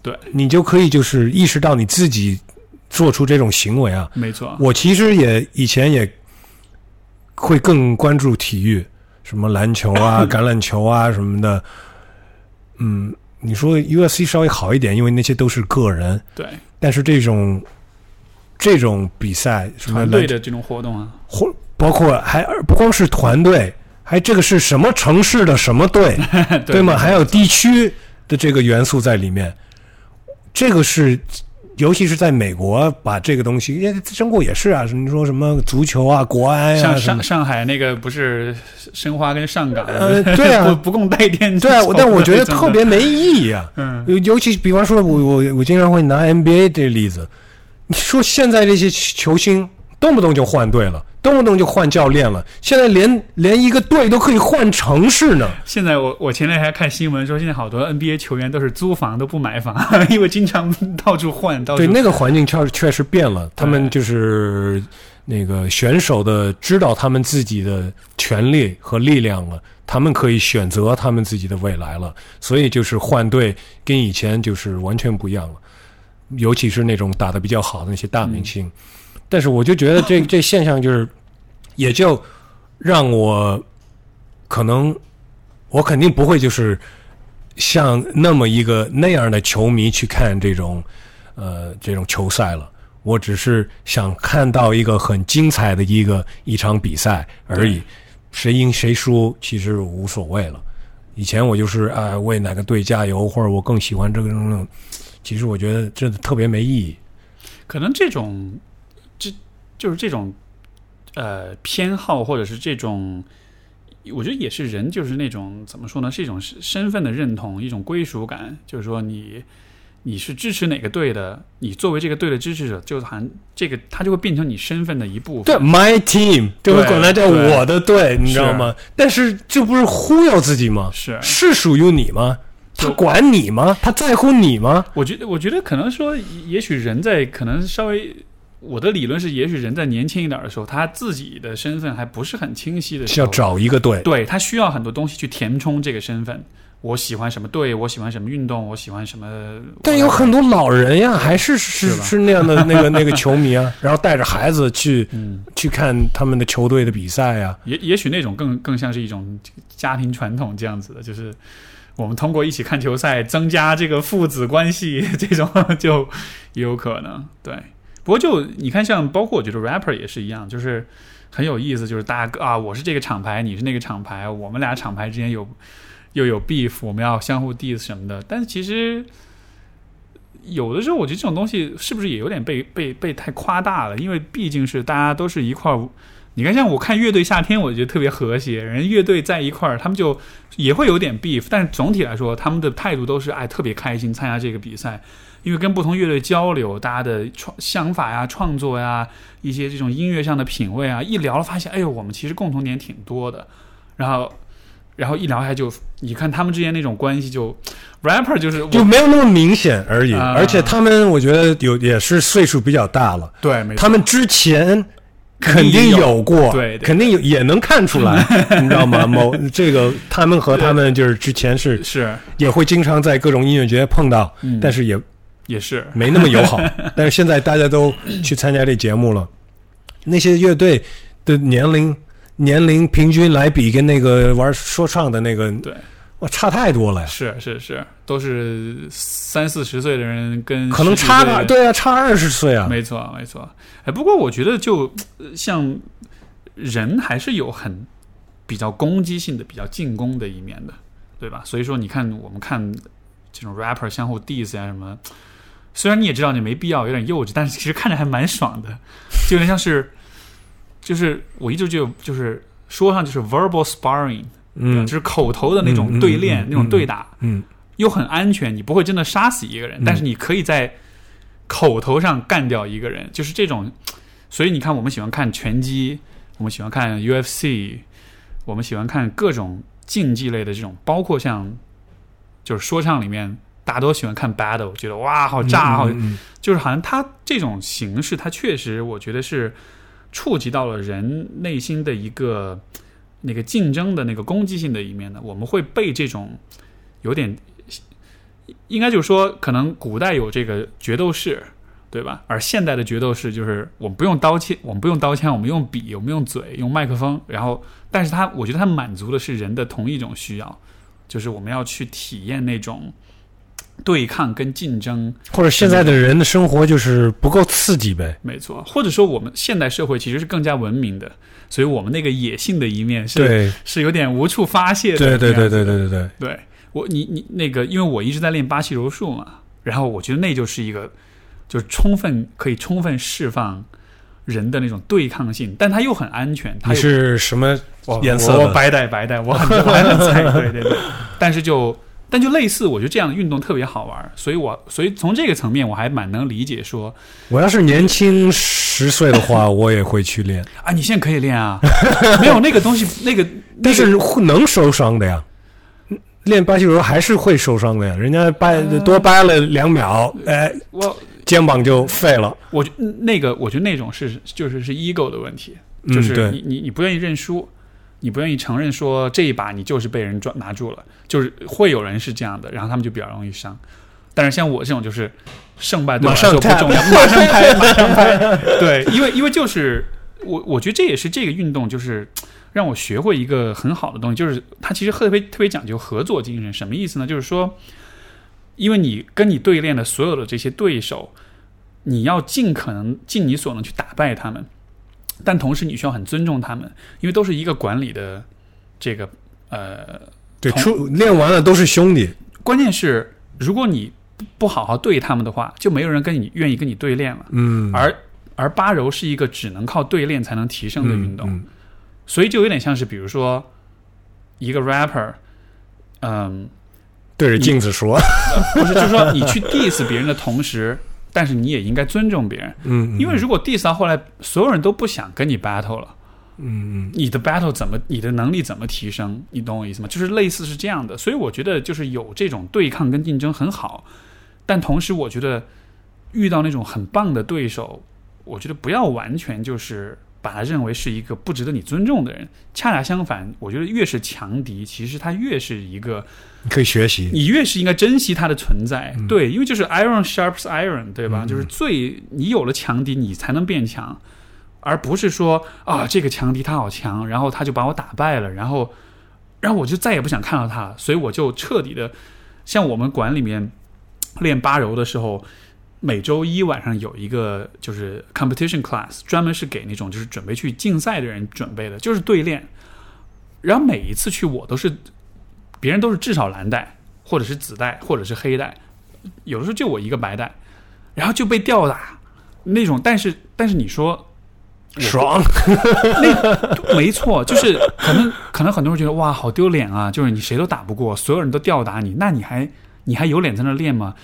对你就可以就是意识到你自己做出这种行为啊。没错，我其实也以前也会更关注体育，什么篮球啊、[laughs] 橄榄球啊什么的。嗯，你说 UFC 稍微好一点，因为那些都是个人，对，但是这种这种比赛，什么篮团队的这种活动啊，或包括还不光是团队，还这个是什么城市的什么队，[laughs] 对吗？还有地区的这个元素在里面，这个是。尤其是在美国，把这个东西，因为中国也是啊，你说什么足球啊、国安啊，像上上海那个不是申花跟上港，呃 [laughs] 对啊不不共戴天，对啊，但我觉得特别没意义啊。嗯，尤尤其比方说，我我我经常会拿 NBA 这个例子，你说现在这些球星动不动就换队了，动不动就换教练了，现在连连一个队都可以换城市呢。现在我我前两天还看新闻说，现在好多 NBA 球员都是租房都不买房，[laughs] 因为经常到处换，到处对，那个环境确确实变了，他们就是那个选手的知道他们自己的权利和力量了，他们可以选择他们自己的未来了，所以就是换队跟以前就是完全不一样了，尤其是那种打得比较好的那些大明星。但是我就觉得这 [laughs] 这现象就是，也就让我可能我肯定不会就是像那么一个那样的球迷去看这种呃这种球赛了。我只是想看到一个很精彩的一个一场比赛而已，谁赢谁输其实无所谓了。以前我就是啊、为哪个队加油，或者我更喜欢这个种，其实我觉得这特别没意义。可能这种这就是这种呃偏好，或者是这种，我觉得也是人就是那种怎么说呢，是一种身身份的认同，一种归属感，就是说你。你是支持哪个队的？你作为这个队的支持者，就好像这个，他就会变成你身份的一部分。对，my team 就会管它叫我的队，你知道吗？但是这不是忽悠自己吗？是是属于你吗？他就管你吗？他在乎你吗？我觉得，我觉得可能说，也许人在可能稍微，我的理论是，也许人在年轻一点的时候，他自己的身份还不是很清晰的时候，是要找一个队，对他需要很多东西去填充这个身份。我喜欢什么队，我喜欢什么运动，我喜欢什么。但有很多老人呀，还是是是是那样的那个那个球迷啊，[laughs] 然后带着孩子去嗯，去看他们的球队的比赛呀。也也许那种更更像是一种家庭传统这样子的，就是我们通过一起看球赛增加这个父子关系，这种就也有可能。对，不过就你看，像包括我觉得 rapper 也是一样，就是很有意思，就是大家啊，我是这个厂牌，你是那个厂牌，我们俩厂牌之间有又有 beef，我们要相互 diss 什么的。但是其实有的时候，我觉得这种东西是不是也有点被被被太夸大了？因为毕竟是大家都是一块儿。你看，像我看乐队夏天，我觉得特别和谐，人乐队在一块儿，他们就也会有点 beef，但是总体来说，他们的态度都是哎特别开心参加这个比赛，因为跟不同乐队交流，大家的创想法呀、创作呀、一些这种音乐上的品味啊，一聊了发现，哎呦，我们其实共同点挺多的，然后。然后一聊下就，你看他们之间那种关系就，rapper 就是就没有那么明显而已，啊。而且他们我觉得有也是岁数比较大了，对，没错。他们之前肯肯定定有有过，对对。肯定有也能看出来，[laughs] 你知道吗？某这个他们和他们就是之前是是。也会经常在各种音乐节碰到，嗯。但是也也是没那么友好。[laughs] 但是现在大家都去参加这节目了，那些乐队的年龄年龄平均来比，跟那个玩说唱的那个对，哇差太多了呀，是是是，都是三四十岁的人跟可能差个对啊，差二十岁啊。没错，没错。哎，不过我觉得就呃像人还是有很比较攻击性的、比较进攻的一面的，对吧？所以说，你看我们看这种 rapper 相互 diss 啊什么，虽然你也知道你没必要，有点幼稚，但是其实看着还蛮爽的，就有点像是，就是我一直就就是说上就是 verbal sparring，嗯就是口头的那种对练、那种对打，嗯又很安全，你不会真的杀死一个人，嗯但是你可以在口头上干掉一个人，就是这种。所以你看，我们喜欢看拳击，我们喜欢看 UFC，我们喜欢看各种竞技类的这种，包括像就是说唱里面，大家都喜欢看 battle，觉得哇好炸，好就是好像它这种形式，它确实我觉得是触及到了人内心的一个那个竞争的那个攻击性的一面的。我们会被这种有点，应该就是说，可能古代有这个决斗士，对吧？而现代的决斗士就是我们不用刀切，我们不用刀枪，我们用笔，我们用嘴，用麦克风，然后，但是它，我觉得它满足的是人的同一种需要，就是我们要去体验那种对抗跟竞争，或者现在的人的生活就是不够刺激呗。没错，或者说我们现代社会其实是更加文明的，所以我们那个野性的一面是对，是有点无处发泄的。对对对对对对对，对我，你你那个，因为我一直在练巴西柔术嘛，然后我觉得那就是一个，就是充分可以充分释放人的那种对抗性，但它又很安全。它你是什么颜色的？我我白带白带，我很我还很 [laughs] 菜，对对对。但是就但就类似，我觉得这样的运动特别好玩，所以我所以从这个层面我还蛮能理解说我要是年轻十岁的话，[laughs] 我也会去练，啊，你现在可以练啊，[laughs] 没有那个东西，那个但是会能受伤的呀。练巴西柔还是会受伤的呀，人家掰多掰了两秒，哎，我肩膀就废了。我觉那个我觉得那种是就是是 ego 的问题，嗯就是对你你你不愿意认输，你不愿意承认说这一把你就是被人抓拿住了，就是会有人是这样的，然后他们就比较容易伤。但是像我这种就是胜败对我来说不重要，马上拍，马上拍。对，因为因为就是我我觉得这也是这个运动就是让我学会一个很好的东西，就是它其实特别特别讲究合作精神。什么意思呢？就是说，因为你跟你对练的所有的这些对手，你要尽可能尽你所能去打败他们，但同时你需要很尊重他们，因为都是一个管理的这个呃，对，同出练完了都是兄弟。关键是如果你不不好好对他们的话，就没有人跟你愿意跟你对练了。嗯，而而八柔是一个只能靠对练才能提升的运动，嗯所以就有点像是比如说一个 rapper，嗯，对着镜子说，[laughs] 不是，就是说你去 diss 别人的同时，但是你也应该尊重别人，嗯，因为如果 diss 到后来，所有人都不想跟你 battle 了，嗯嗯你的 battle 怎么，你的能力怎么提升？你懂我意思吗？就是类似是这样的，所以我觉得就是有这种对抗跟竞争很好，但同时我觉得遇到那种很棒的对手，我觉得不要完全就是把他认为是一个不值得你尊重的人，恰恰相反，我觉得越是强敌，其实他越是一个可以学习。你越是应该珍惜他的存在，嗯对，因为就是 iron sharps iron，对吧？嗯就是最你有了强敌，你才能变强，而不是说啊这个强敌他好强，然后他就把我打败了，然后然后我就再也不想看到他了，所以我就彻底的，像我们馆里面练八柔的时候。每周一晚上有一个就是 competition class，专门是给那种就是准备去竞赛的人准备的，就是对练。然后每一次去我都是，别人都是至少蓝带，或者是紫带，或者是黑带，有的时候就我一个白带，然后就被吊打那种。但是但是你说 [laughs] 爽，那没错，就是可能可能很多人觉得哇好丢脸啊，就是你谁都打不过，所有人都吊打你，那你还你还有脸在那练吗？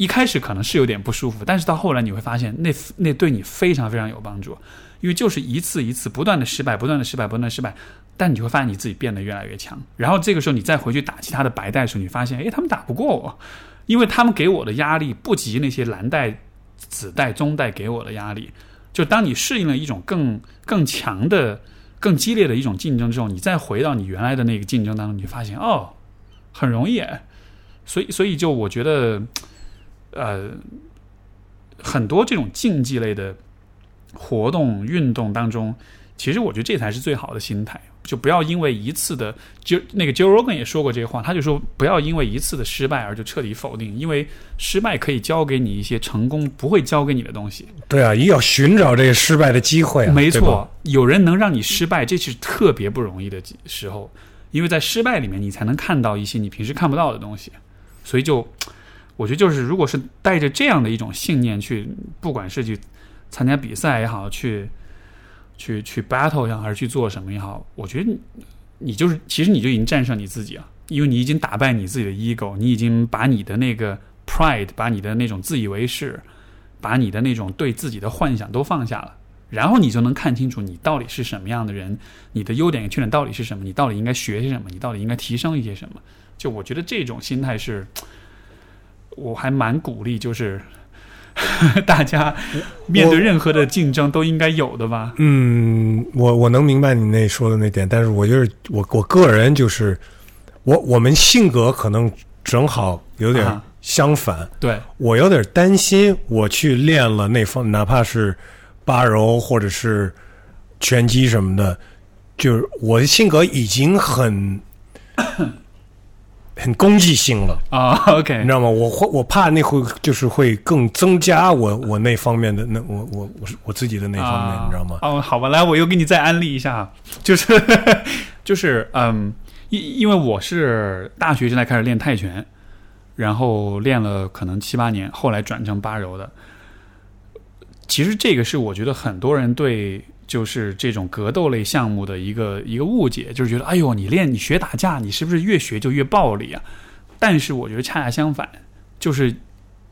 一开始可能是有点不舒服，但是到后来你会发现那那对你非常非常有帮助，因为就是一次一次不断的失败，不断的失败，不断的失败，但你就会发现你自己变得越来越强。然后这个时候你再回去打其他的白带的时候，你发现诶，他们打不过我，因为他们给我的压力不及那些蓝带、紫带、棕带给我的压力。就当你适应了一种更更强的、更激烈的一种竞争之后，你再回到你原来的那个竞争当中，你发现哦，很容易。所以，所以就我觉得，呃，很多这种竞技类的活动、运动当中，其实我觉得这才是最好的心态。就不要因为一次的，就那个 Joe Rogan 也说过这个话，他就说不要因为一次的失败而就彻底否定，因为失败可以教给你一些成功不会教给你的东西。对啊，也要寻找这个失败的机会啊。没错，有人能让你失败，这是特别不容易的时候，因为在失败里面，你才能看到一些你平时看不到的东西。所以就，我觉得就是，如果是带着这样的一种信念去，不管是去参加比赛也好，去去去 battle 也好，还是去做什么也好，我觉得你就是，其实你就已经战胜你自己了，因为你已经打败你自己的 ego，你已经把你的那个 pride，把你的那种自以为是，把你的那种对自己的幻想都放下了。然后你就能看清楚你到底是什么样的人，你的优点缺点到底是什么，你到底应该学些什么，你到底应该提升一些什么。就我觉得这种心态是，我还蛮鼓励，就是 [laughs] 大家面对任何的竞争都应该有的吧。嗯，我我能明白你那说的那点，但是我就是我我个人就是我我们性格可能正好有点啊。相反，对，我有点担心，我去练了那方，哪怕是八柔或者是拳击什么的，就是我的性格已经很很攻击性了。啊你，OK，你知道吗？我会我怕那会就是会更增加我我那方面的那我我我我自己的那方面，啊你知道吗？哦，好吧，来，我又给你再安利一下，就是 [laughs] 就是嗯，因因为我是大学现在开始练泰拳，然后练了可能七八年，后来转成八柔的。其实这个是我觉得很多人对就是这种格斗类项目的一个一个误解，就是觉得哎呦，你练你学打架，你是不是越学就越暴力啊？但是我觉得恰恰相反，就是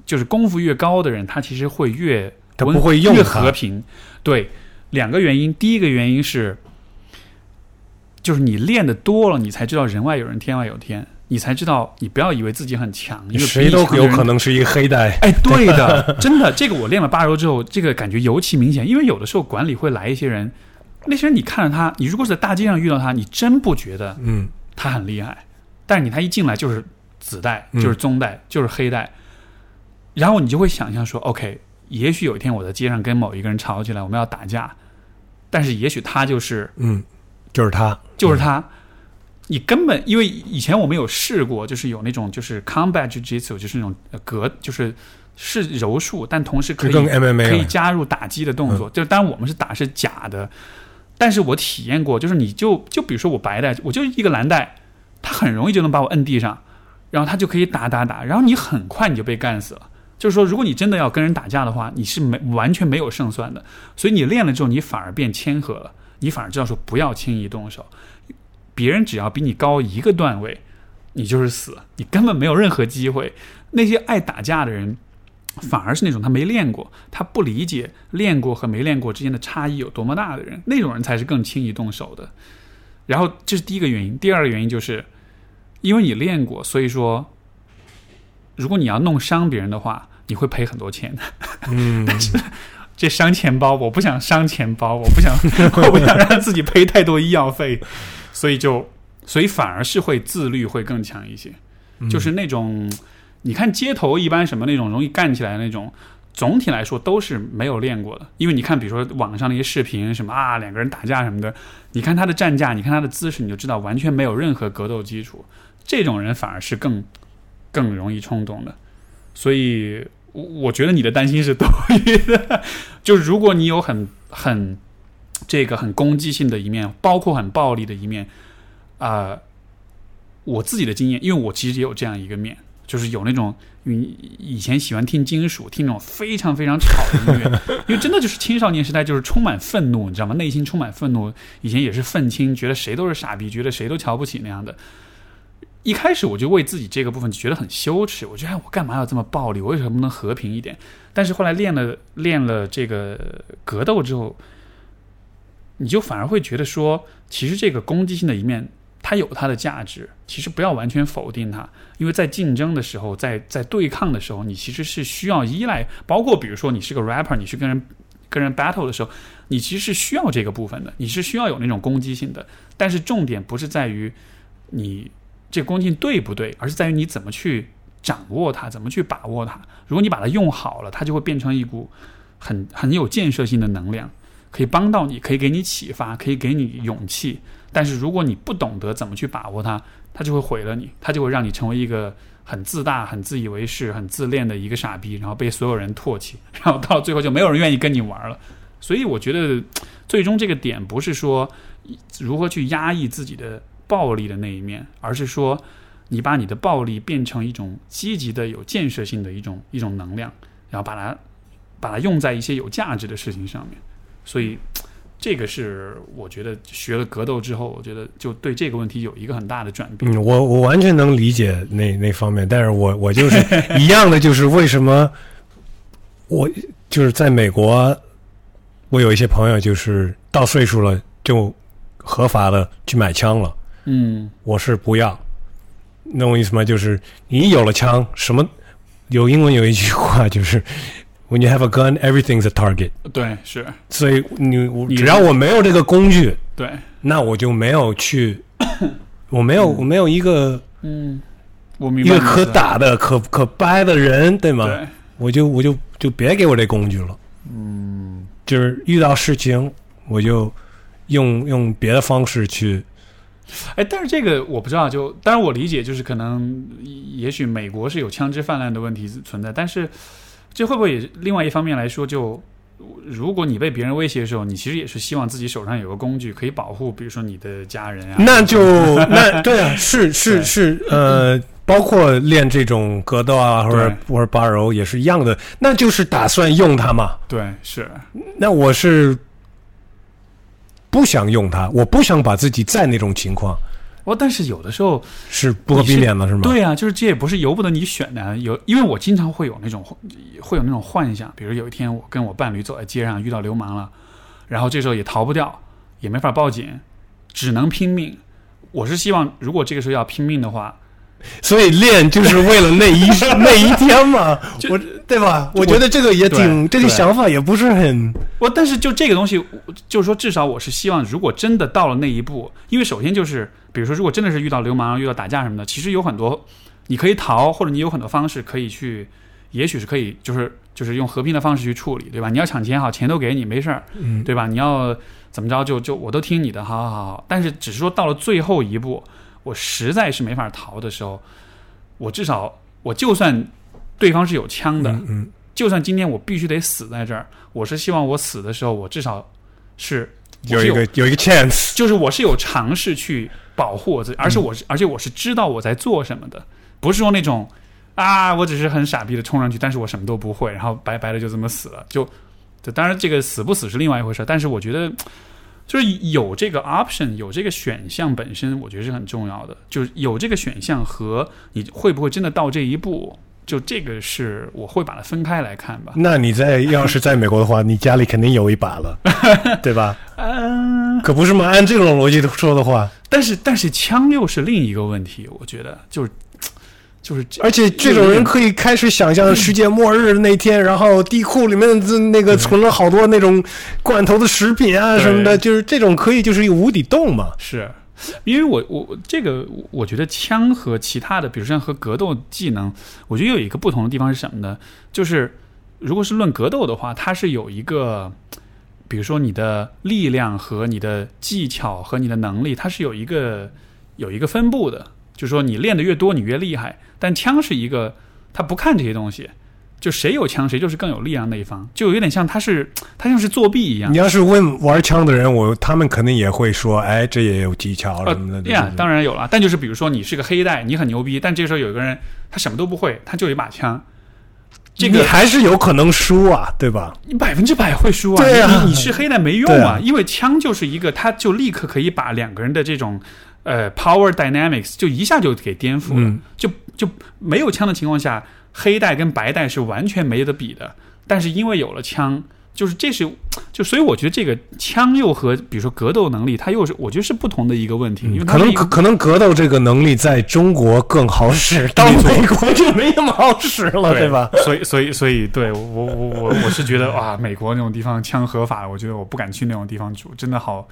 就是功夫越高的人，他其实会越他不会用它和平。对，两个原因，第一个原因是，就是你练的多了，你才知道人外有人，天外有天，你才知道你不要以为自己很强，因为谁都有可能是一个黑带。哎，[laughs] 对的，[laughs] 真的，这个我练了八柔之后，这个感觉尤其明显。因为有的时候管理会来一些人，那些人你看着他，你如果是在大街上遇到他，你真不觉得嗯，他很厉害，但是你他一进来就是紫带，嗯就是棕带，就是黑带，然后你就会想象说，OK，也许有一天我在街上跟某一个人吵起来，我们要打架，但是也许他就是嗯，就是他，就是他。你根本因为以前我们有试过，就是有那种就是 combat jiu-jitsu，就是那种呃格，就是是柔术，但同时可以可以加入打击的动作。就当然我们是打是假的，但是我体验过，就是你就就比如说我白带，我就一个蓝带，他很容易就能把我摁地上，然后他就可以打打打，然后你很快你就被干死了。就是说，如果你真的要跟人打架的话，你是没完全没有胜算的。所以你练了之后，你反而变谦和了，你反而知道说不要轻易动手。别人只要比你高一个段位，你就是死，你根本没有任何机会。那些爱打架的人，反而是那种他没练过，他不理解练过和没练过之间的差异有多么大的人，那种人才是更轻易动手的。然后这是第一个原因，第二个原因就是因为你练过，所以说如果你要弄伤别人的话，你会赔很多钱。嗯，[laughs] 这伤钱包，我不想伤钱包，我不想，[laughs] 我不想让自己赔太多医药费，所以就，所以反而是会自律会更强一些，就是那种，你看街头一般什么那种容易干起来的那种，总体来说都是没有练过的，因为你看，比如说网上那些视频什么啊，两个人打架什么的，你看他的站架，你看他的姿势，你就知道完全没有任何格斗基础，这种人反而是更更容易冲动的，所以。我我觉得你的担心是多余的，[laughs] 就是如果你有很很这个很攻击性的一面，包括很暴力的一面，啊、我自己的经验，因为我其实也有这样一个面，就是有那种你以前喜欢听金属，听那种非常非常吵的音乐，[laughs] 因为真的就是青少年时代就是充满愤怒，你知道吗？内心充满愤怒，以前也是愤青，觉得谁都是傻逼，觉得谁都瞧不起那样的。一开始我就为自己这个部分觉得很羞耻，我觉得哎，我干嘛要这么暴力？我为什么不能和平一点？但是后来练了练了这个格斗之后，你就反而会觉得说，其实这个攻击性的一面它有它的价值，其实不要完全否定它，因为在竞争的时候，在在对抗的时候，你其实是需要依赖，包括比如说你是个 rapper，你去跟人跟人 battle 的时候，你其实是需要这个部分的，你是需要有那种攻击性的，但是重点不是在于你。这个攻击性对不对，而是在于你怎么去掌握它，怎么去把握它。如果你把它用好了，它就会变成一股很很有建设性的能量，可以帮到你，可以给你启发，可以给你勇气。但是如果你不懂得怎么去把握它，它就会毁了你，它就会让你成为一个很自大、很自以为是、很自恋的一个傻逼，然后被所有人唾弃，然后到最后就没有人愿意跟你玩了。所以我觉得，最终这个点不是说如何去压抑自己的。暴力的那一面，而是说，你把你的暴力变成一种积极的、有建设性的一种一种能量，然后把它把它用在一些有价值的事情上面。所以，这个是我觉得学了格斗之后，我觉得就对这个问题有一个很大的转变。嗯，我我完全能理解那那方面，但是我我就是 [laughs] 一样的，就是为什么我就是在美国，我有一些朋友就是到岁数了就合法的去买枪了。嗯，我是不要，那我意思吗？就是你有了枪，什么有英文有一句话就是 “When you have a gun, everything's a target”。对，是，所以你你只要我没有这个工具，对，那我就没有去，[coughs] 我没有我没有一个嗯，我明白一个可打的、可可掰的人，对吗？对，我就我就就别给我这工具了。嗯，就是遇到事情，我就用用别的方式去。哎，但是这个我不知道，就当然我理解，就是可能也许美国是有枪支泛滥的问题存在，但是这会不会也另外一方面来说就，如果你被别人威胁的时候，你其实也是希望自己手上有个工具可以保护，比如说你的家人啊，那就 [laughs] 那对啊，是是是，呃，包括练这种格斗啊，或者或者八柔也是一样的，那就是打算用它嘛。对是。那我是不想用它，我不想把自己在那种情况我，但是有的时候是不可避免的，是吗？对啊，就是这也不是由不得你选的啊，有因为我经常会有那种会有那种幻想，比如有一天我跟我伴侣走在街上遇到流氓了，然后这时候也逃不掉，也没法报警，只能拼命。我是希望，如果这个时候要 [laughs] 拼命的话，所以练就是为了那一那一天嘛，我对吧？我觉得这个也挺，这个想法也不是很我但是就这个东西，就是说，至少我是希望，如果真的到了那一步，因为首先就是，比如说，如果真的是遇到流氓、遇到打架什么的，其实有很多你可以逃，或者你有很多方式可以去，也许是可以，就是就是用和平的方式去处理，对吧？你要抢钱好，钱都给你，没事儿，嗯对吧？你要怎么着就就我都听你的，好好好好。但是只是说到了最后一步，我实在是没法逃的时候，我至少我就算对方是有枪的，嗯嗯就算今天我必须得死在这儿，我是希望我死的时候，我至少是我有一个有一个 chance，就是我是有尝试去保护我自己，而且我是、而且我是知道我在做什么的，不是说那种啊，我只是很傻逼的冲上去，但是我什么都不会，然后白白的就这么死了。就，就当然这个死不死是另外一回事，但是我觉得 [tsk] 就是有这个 option，有这个选项本身，我觉得是很重要的。就是有这个选项和你会不会真的到这一步，就这个是我会把它分开来看吧。那你在要是在美国的话，你家里肯定有一把了，对吧？[laughs] 嗯、可不是嘛？按这种逻辑说的话，但是但是枪又是另一个问题，我觉得就是就是而且这种人可以开始想象世界末日那天，然后地库里面的那个存了好多那种罐头的食品啊什么的，就是这种可以就是一个无底洞嘛。是，因为我我这个我觉得枪和其他的，比如像和格斗技能，我觉得有一个不同的地方是什么呢？就是如果是论格斗的话，它是有一个，比如说你的力量和你的技巧和你的能力，它是有一个有一个分布的，就是说你练的越多，你越厉害。但枪是一个，他不看这些东西。就谁有枪，谁就是更有力量那一方，就有点像他是 [tsk] 他像是作弊一样你。要是问玩枪的人，我他们肯定也会说，哎，这也有技巧什么的。呃呀对，当然有了。但就是比如说你是个黑带，你很牛逼，但这时候有一个人他什么都不会，他就有一把枪，这个你还是有可能输啊，对吧？你百分之百会输啊！对啊你你是黑带没用对啊因为枪就是一个，他就立刻可以把两个人的这种呃 power dynamics 就一下就给颠覆了。嗯就就没有枪的情况下，黑带跟白带是完全没得比的。但是因为有了枪，就是这是 [tsk] 就所以我觉得这个枪又和比如说格斗能力，它又是我觉得是不同的一个问题，因为可能可可能格斗这个能力在中国更好使，[laughs] 到美国就没那么好使了，对吧？？所以，所以，所以，对我，我，我，我，我是觉得哇，美国那种地方枪合法，我觉得我不敢去那种地方住，真的好，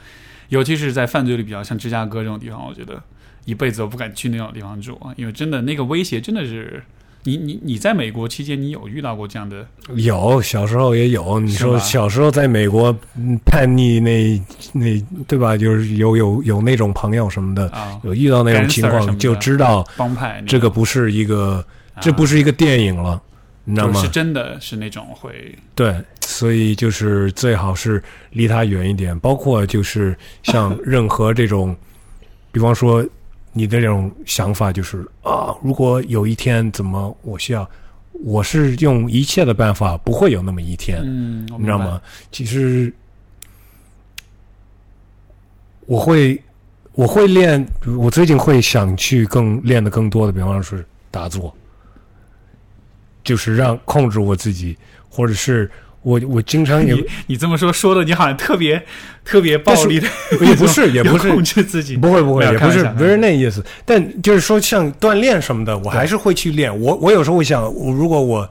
尤其是在犯罪率比较像芝加哥这种地方，我觉得一辈子都不敢去那种地方住啊，因为真的那个威胁真的是，你，你，你在美国期间，你有遇到过这样的？有小时候也有，你说小时候在美国嗯叛逆那那对吧？就是有有有那种朋友什么的，啊，有遇到那种情况，就知道帮派这个不是一个，这不是是一个电影了，你知道吗是？真的是那种会对，所以就是最好是离他远一点，包括就是像任何这种，比方说你的这种想法，就是啊，如果有一天怎么我需要，我是用一切的办法，不会有那么一天，嗯？你知道吗？其实我会我会练，我最近会想去更练的更多的，比方说是打坐，就是让控制我自己，或者是我我经常也你你这么说说的，你好像特别特别暴力的，也不是也不是控制自己，不会不会也不是不是那意思，但就是说像锻炼什么的，我还是会去练。我我有时候会想，我如果我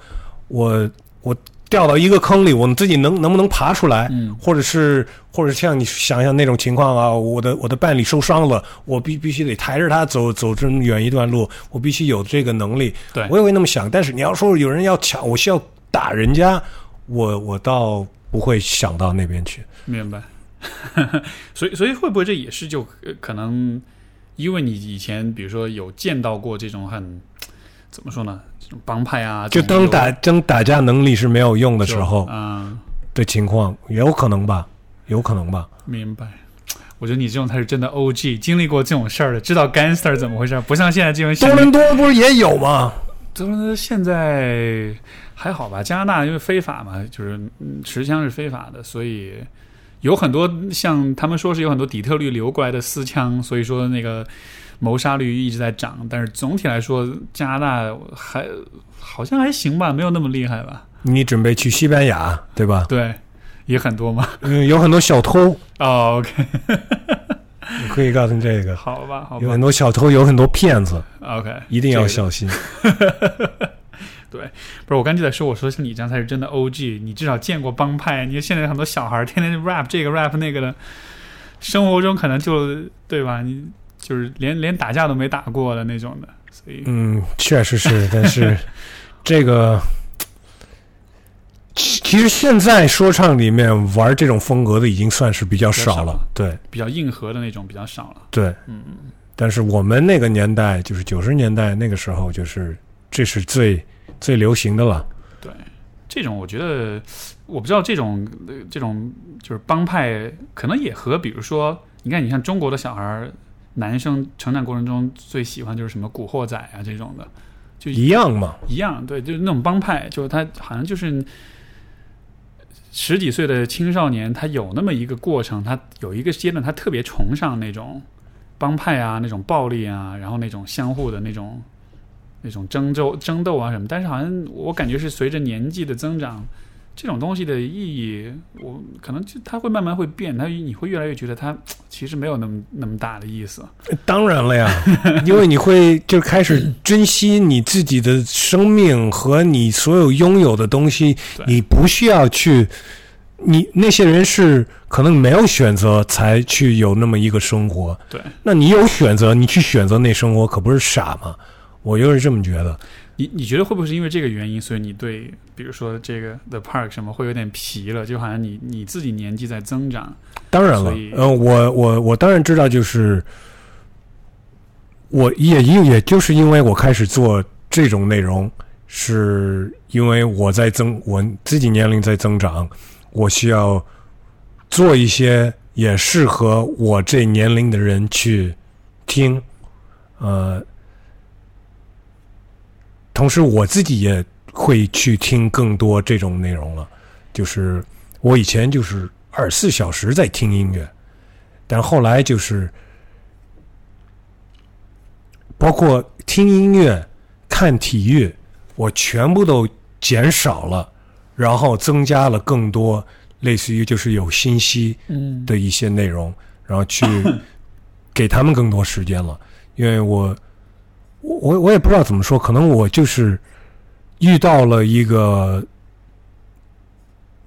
我我掉到一个坑里，我们自己能能不能爬出来？嗯或者是或者像你想想那种情况啊，我的我的伴侣受伤了，我必必须得抬着他走走这么远一段路，我必须有这个能力。对我也会那么想。但是你要说有人要抢，我需要打人家，我我倒不会想到那边去。明白。[laughs] 所以，所以会不会这也是就呃可能，因为你以前比如说有见到过这种很怎么说呢，这种帮派啊，就当打当打架能力是没有用的时候嗯，的情况，也有可能吧，有可能吧。明白。我觉得你这种才是真的 OG，经历过这种事儿的，知道 gangster 怎么回事，不像现在这种多伦多不是也有吗？多伦多现在还好吧？加拿大因为非法嘛，就是嗯持枪是非法的，所以有很多像他们说是有很多底特律流过来的私枪，所以说那个谋杀率一直在涨。但是总体来说，加拿大还好像还行吧，没有那么厉害吧？你准备去西班牙对吧？对，也很多嘛。嗯，有很多小偷，[laughs] 哦，OK，我 [laughs] 可以告诉你这个，好吧，好吧有很多小偷，有很多骗子，，OK，一定要这个小心。[laughs] 对不是，我刚就在说，我说像你这样才是真的 OG，你至少见过帮派。你现在很多小孩天天 rap 这个 rap 那个的，生活中可能就对吧？你就是连连打架都没打过的那种的，所以嗯，确实是，但是这个其其实现在说唱里面玩这种风格的已经算是比较少了少，对。比较硬核的那种比较少了。对，嗯，但是我们那个年代，就是九十年代那个时候，就是这是最最流行的了。对，这种我觉得我不知道这种呃这种就是帮派，可能也和比如说，你看你像中国的小孩儿，男生成长过程中最喜欢就是什么古惑仔啊这种的，就一样嘛，一样，对，就是那种帮派，就是他好像就是十几岁的青少年，他有那么一个过程，他有一个阶段，他特别崇尚那种帮派啊，那种暴力啊，然后那种相互的那种那种争斗争斗啊什么。但是好像我感觉是随着年纪的增长，这种东西的意义，我可能就它会慢慢会变，它你会越来越觉得它 [tsk] 其实没有那么那么大的意思。当然了呀，[laughs] 因为你会就开始珍惜你自己的生命和你所有拥有的东西，你不需要去。你那些人是可能没有选择才去有那么一个生活，对，那你有选择，你去选择那生活，可不是傻吗？我就是这么觉得。你你觉得会不会是因为这个原因，所以你对比如说这个 The Park 什么会有点疲了？就好像你你自己年纪在增长，当然了嗯、我我我当然知道，就是我也因也就是因为我开始做这种内容，是因为我在增，我自己年龄在增长，我需要做一些也适合我这年龄的人去听，呃，同时我自己也会去听更多这种内容了，就是我以前就是二十四小时在听音乐，但后来就是包括听音乐、看体育，我全部都减少了，然后增加了更多类似于就是有信息嗯的一些内容，然后去给他们更多时间了。因为我我我我也不知道怎么说，可能我就是遇到了一个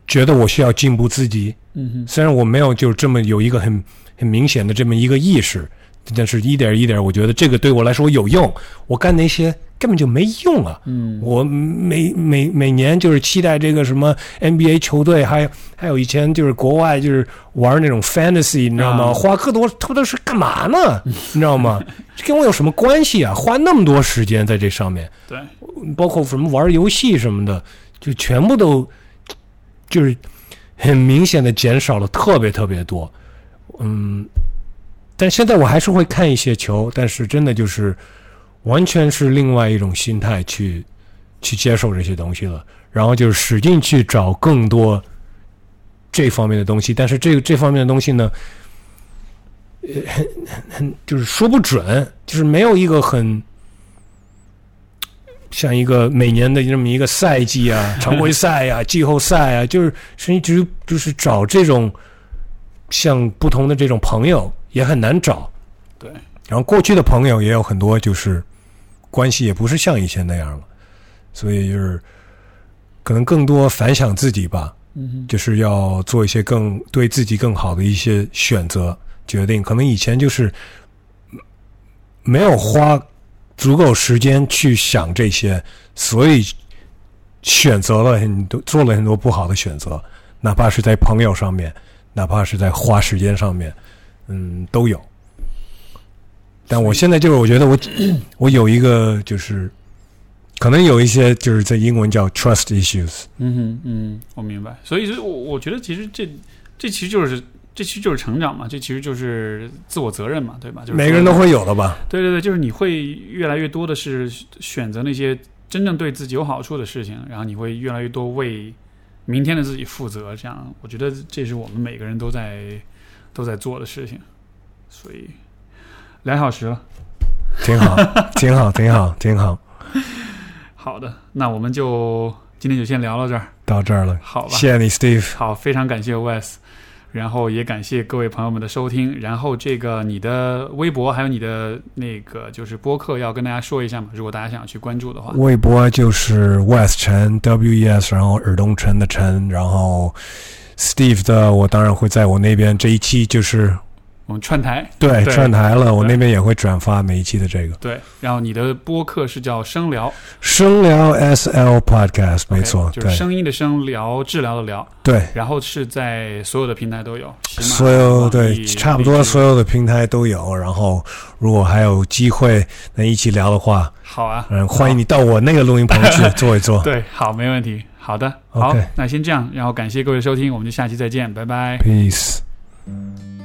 觉得我需要进步自己，嗯哼，虽然我没有就这么有一个很很明显的这么一个意识，但是一点一点，我觉得这个对我来说有用。我干那些根本就没用啊！嗯我每每每年就是期待这个什么 NBA 球队，还有还有以前就是国外就是玩那种 fantasy，你知道吗？啊花更多，他都是干嘛呢？[laughs] 你知道吗？这跟我有什么关系啊？花那么多时间在这上面，对，包括什么玩游戏什么的，就全部都就是很明显的减少了特别特别多。嗯，但现在我还是会看一些球，但是真的就是完全是另外一种心态去去接受这些东西了，然后就是使劲去找更多这方面的东西，但是这个这方面的东西呢，呃，很很很就是说不准，就是没有一个很。像一个每年的这么一个赛季啊，[laughs] 常规赛啊、季后赛啊，就是是一直就是找这种像不同的这种朋友也很难找。对，然后过去的朋友也有很多，就是关系也不是像以前那样了，所以就是可能更多反省自己吧，嗯，就是要做一些更对自己更好的一些选择决定。可能以前就是没有花足够时间去想这些，所以选择了很多，做了很多不好的选择，哪怕是在朋友上面，哪怕是在花时间上面，嗯，都有。但我现在就是，我觉得我 [clears throat] 我有一个就是，可能有一些就是在英文叫 trust issues，嗯哼，嗯，我明白。所以是我我觉得其实这这其实就是这其实就是成长嘛，这其实就是自我责任嘛，对吧？就是每个人都会有的吧？对对对，就是你会越来越多的是选择那些真正对自己有好处的事情，然后你会越来越多为明天的自己负责。这样，我觉得这是我们每个人都在都在做的事情。所以两小时了，挺好，[laughs] 挺好，挺好，挺好。好的，那我们就今天就先聊到这儿，到这儿了，好吧？谢谢你，Steve。好，非常感谢 Wes，然后也感谢各位朋友们的收听。然后这个你的微博还有你的那个就是播客要跟大家说一下嘛，如果大家想去关注的话。微博就是 West 陈 W E S，然后尔东陈的陈，然后 Steve 的我当然会在我那边这一期就是我们串台。对对。串台了，我那边也会转发每一期的这个。对，然后你的播客是叫声聊，声聊 S L Podcast，没错，就是对。声音的声聊治疗的疗，对，然后是在所有的平台都有，所有对差不多所有的平台都有，然后如果还有机会能一起聊的话，好啊，嗯，欢迎你到我那个录音棚去坐一坐。[laughs] 对，好，没问题，好的，好那先这样，然后感谢各位收听，我们就下期再见，拜拜。Peace。Thank